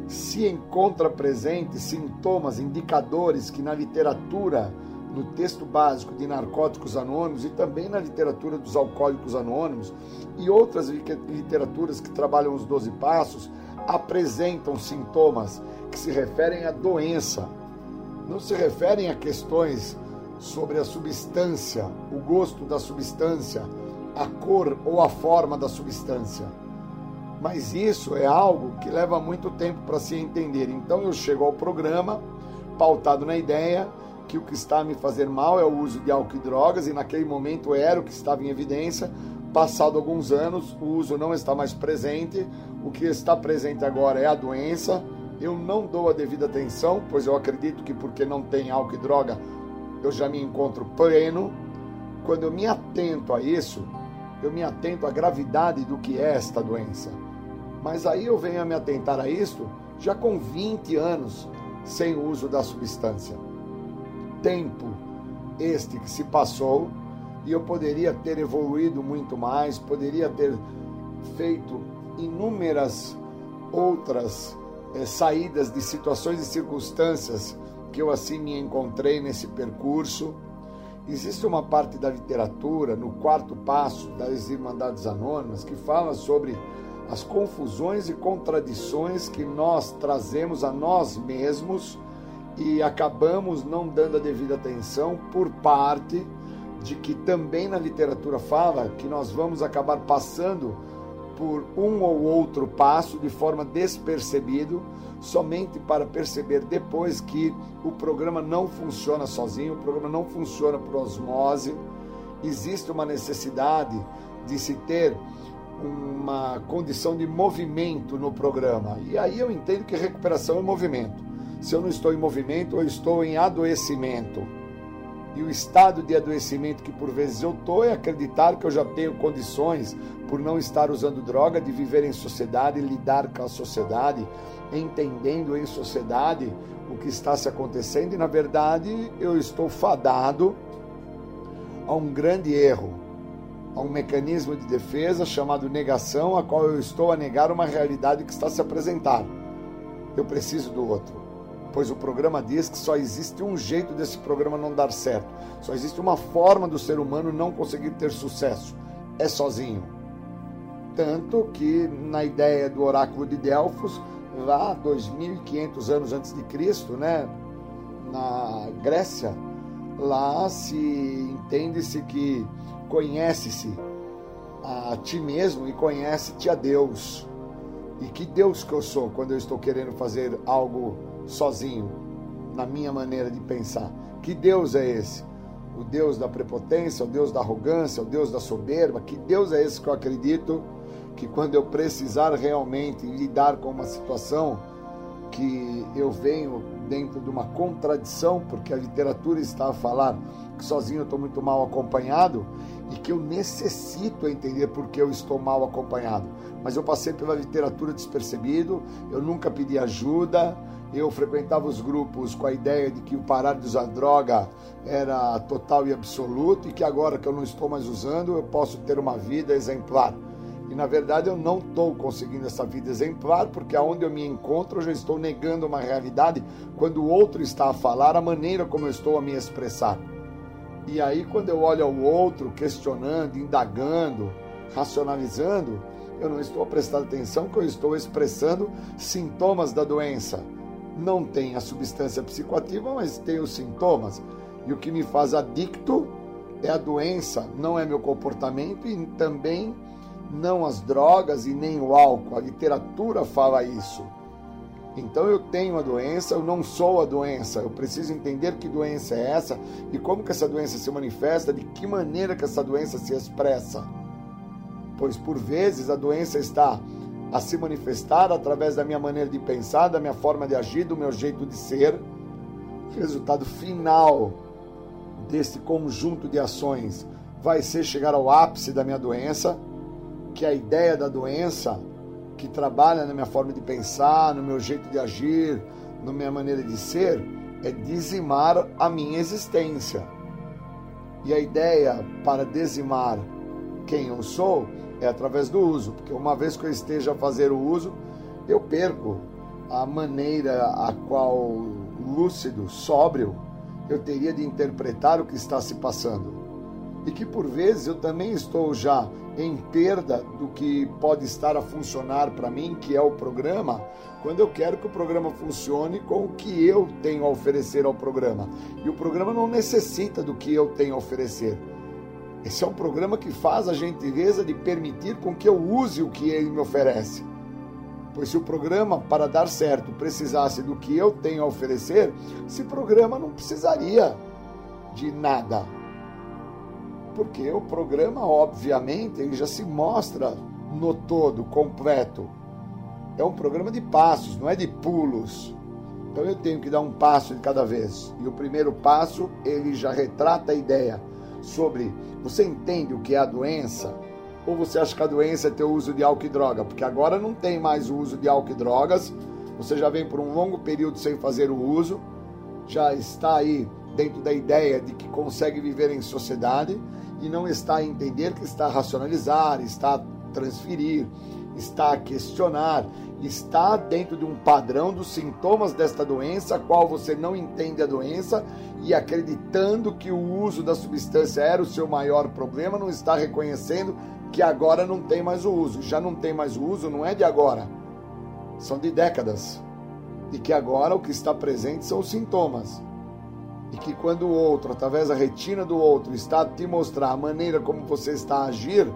Se encontra presente sintomas, indicadores que na literatura no texto básico de Narcóticos Anônimos e também na literatura dos Alcoólicos Anônimos e outras literaturas que trabalham os 12 passos, apresentam sintomas que se referem à doença, não se referem a questões sobre a substância, o gosto da substância, a cor ou a forma da substância. Mas isso é algo que leva muito tempo para se entender. Então eu chego ao programa pautado na ideia que o que está a me fazer mal é o uso de álcool e drogas, e naquele momento era o que estava em evidência. Passado alguns anos, o uso não está mais presente, o que está presente agora é a doença. Eu não dou a devida atenção, pois eu acredito que porque não tem álcool e droga, eu já me encontro pleno. Quando eu me atento a isso, eu me atento à gravidade do que é esta doença. Mas aí eu venho a me atentar a isto já com 20 anos sem o uso da substância tempo este que se passou e eu poderia ter evoluído muito mais, poderia ter feito inúmeras outras é, saídas de situações e circunstâncias que eu assim me encontrei nesse percurso. Existe uma parte da literatura, no quarto passo das Irmandades Anônimas, que fala sobre as confusões e contradições que nós trazemos a nós mesmos e acabamos não dando a devida atenção por parte de que também na literatura fala que nós vamos acabar passando por um ou outro passo de forma despercebido, somente para perceber depois que o programa não funciona sozinho, o programa não funciona por osmose, existe uma necessidade de se ter uma condição de movimento no programa. E aí eu entendo que recuperação é movimento. Se eu não estou em movimento, eu estou em adoecimento. E o estado de adoecimento que por vezes eu estou é acreditar que eu já tenho condições, por não estar usando droga, de viver em sociedade, lidar com a sociedade, entendendo em sociedade o que está se acontecendo, e na verdade eu estou fadado a um grande erro, a um mecanismo de defesa chamado negação, a qual eu estou a negar uma realidade que está se apresentando. Eu preciso do outro pois o programa diz que só existe um jeito desse programa não dar certo. Só existe uma forma do ser humano não conseguir ter sucesso: é sozinho. Tanto que na ideia do oráculo de Delfos, lá 2500 anos antes de Cristo, né, na Grécia, lá se entende-se que conhece-se a ti mesmo e conhece-te a Deus. E que Deus que eu sou quando eu estou querendo fazer algo sozinho, na minha maneira de pensar. Que Deus é esse? O Deus da prepotência, o Deus da arrogância, o Deus da soberba? Que Deus é esse que eu acredito que quando eu precisar realmente lidar com uma situação que eu venho dentro de uma contradição, porque a literatura está a falar que sozinho eu estou muito mal acompanhado e que eu necessito entender por que eu estou mal acompanhado. Mas eu passei pela literatura despercebido, eu nunca pedi ajuda, eu frequentava os grupos com a ideia de que o parar de usar droga era total e absoluto e que agora que eu não estou mais usando, eu posso ter uma vida exemplar. E na verdade eu não estou conseguindo essa vida exemplar, porque aonde eu me encontro eu já estou negando uma realidade quando o outro está a falar a maneira como eu estou a me expressar. E aí quando eu olho ao outro, questionando, indagando, racionalizando, eu não estou prestando atenção que eu estou expressando sintomas da doença. Não tem a substância psicoativa, mas tem os sintomas. E o que me faz adicto é a doença, não é meu comportamento e também não as drogas e nem o álcool. A literatura fala isso. Então eu tenho a doença, eu não sou a doença. Eu preciso entender que doença é essa e como que essa doença se manifesta, de que maneira que essa doença se expressa. Pois por vezes a doença está a se manifestar através da minha maneira de pensar, da minha forma de agir, do meu jeito de ser. Resultado final desse conjunto de ações vai ser chegar ao ápice da minha doença que a ideia da doença, que trabalha na minha forma de pensar, no meu jeito de agir, na minha maneira de ser, é dizimar a minha existência. E a ideia para dizimar quem eu sou é através do uso, porque uma vez que eu esteja a fazer o uso, eu perco a maneira a qual lúcido, sóbrio, eu teria de interpretar o que está se passando. E que por vezes eu também estou já em perda do que pode estar a funcionar para mim, que é o programa, quando eu quero que o programa funcione com o que eu tenho a oferecer ao programa. E o programa não necessita do que eu tenho a oferecer. Esse é um programa que faz a gentileza de permitir com que eu use o que ele me oferece. Pois se o programa, para dar certo, precisasse do que eu tenho a oferecer, esse programa não precisaria de nada porque o programa, obviamente, ele já se mostra no todo, completo. É um programa de passos, não é de pulos. Então eu tenho que dar um passo de cada vez. E o primeiro passo, ele já retrata a ideia sobre você entende o que é a doença? Ou você acha que a doença é ter o uso de álcool e droga? Porque agora não tem mais o uso de álcool e drogas. Você já vem por um longo período sem fazer o uso. Já está aí dentro da ideia de que consegue viver em sociedade e não está a entender que está a racionalizar, está a transferir, está a questionar, está dentro de um padrão dos sintomas desta doença, qual você não entende a doença e acreditando que o uso da substância era o seu maior problema, não está reconhecendo que agora não tem mais o uso. Já não tem mais o uso, não é de agora, são de décadas. E que agora o que está presente são os sintomas e que quando o outro, através da retina do outro, está a te mostrar a maneira como você está a agir,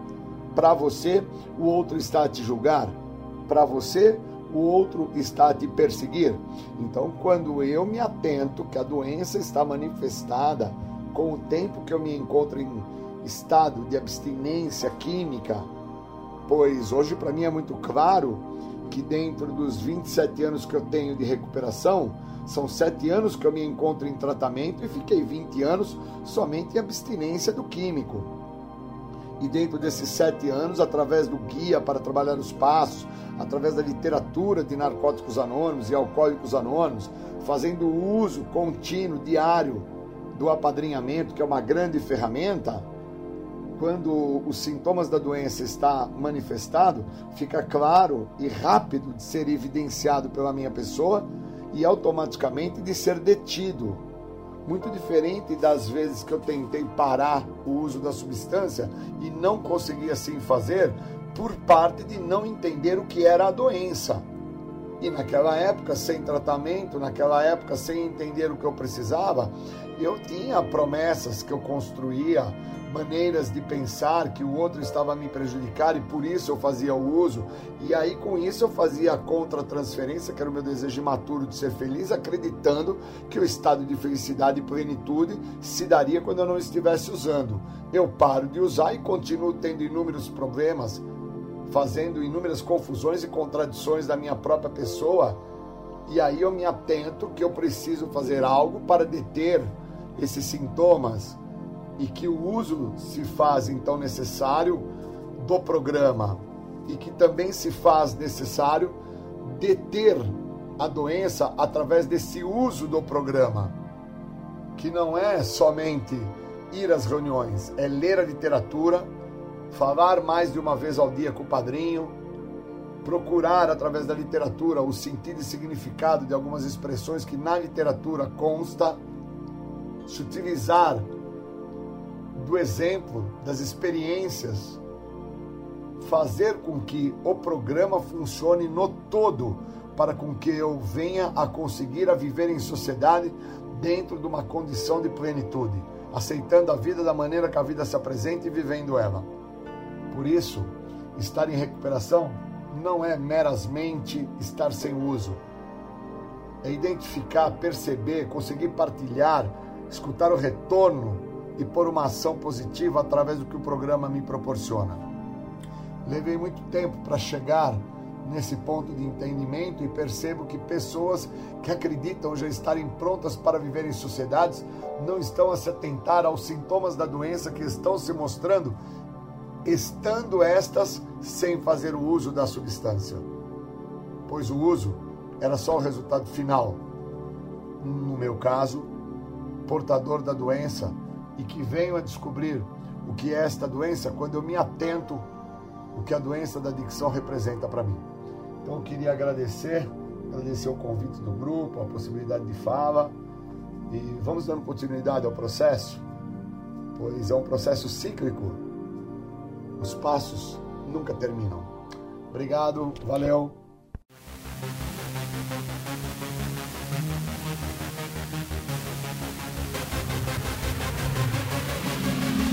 para você, o outro está a te julgar, para você, o outro está a te perseguir. Então, quando eu me atento que a doença está manifestada com o tempo que eu me encontro em estado de abstinência química, pois hoje para mim é muito claro que dentro dos 27 anos que eu tenho de recuperação, são sete anos que eu me encontro em tratamento e fiquei 20 anos somente em abstinência do químico. E dentro desses sete anos, através do guia para trabalhar os passos, através da literatura de narcóticos anônimos e alcoólicos anônimos, fazendo uso contínuo, diário, do apadrinhamento, que é uma grande ferramenta, quando os sintomas da doença está manifestado, fica claro e rápido de ser evidenciado pela minha pessoa e automaticamente de ser detido. Muito diferente das vezes que eu tentei parar o uso da substância e não consegui assim fazer por parte de não entender o que era a doença. E naquela época, sem tratamento, naquela época, sem entender o que eu precisava, eu tinha promessas que eu construía, maneiras de pensar que o outro estava a me prejudicar e por isso eu fazia o uso. E aí com isso eu fazia a contra-transferência, que era o meu desejo imaturo de ser feliz, acreditando que o estado de felicidade e plenitude se daria quando eu não estivesse usando. Eu paro de usar e continuo tendo inúmeros problemas fazendo inúmeras confusões e contradições da minha própria pessoa, e aí eu me atento que eu preciso fazer algo para deter esses sintomas e que o uso se faz então necessário do programa e que também se faz necessário deter a doença através desse uso do programa, que não é somente ir às reuniões, é ler a literatura, falar mais de uma vez ao dia com o padrinho, procurar através da literatura o sentido e significado de algumas expressões que na literatura consta, se utilizar do exemplo, das experiências, fazer com que o programa funcione no todo, para com que eu venha a conseguir a viver em sociedade dentro de uma condição de plenitude, aceitando a vida da maneira que a vida se apresenta e vivendo ela. Por isso, estar em recuperação não é meramente estar sem uso. É identificar, perceber, conseguir partilhar, escutar o retorno e pôr uma ação positiva através do que o programa me proporciona. Levei muito tempo para chegar nesse ponto de entendimento e percebo que pessoas que acreditam já estarem prontas para viver em sociedades não estão a se atentar aos sintomas da doença que estão se mostrando, estando estas sem fazer o uso da substância. Pois o uso era só o resultado final. No meu caso, portador da doença e que venho a descobrir o que é esta doença quando eu me atento o que a doença da adicção representa para mim. Então eu queria agradecer, agradecer o convite do grupo, a possibilidade de fala e vamos dando continuidade ao processo, pois é um processo cíclico. Os passos nunca terminam. Obrigado, valeu.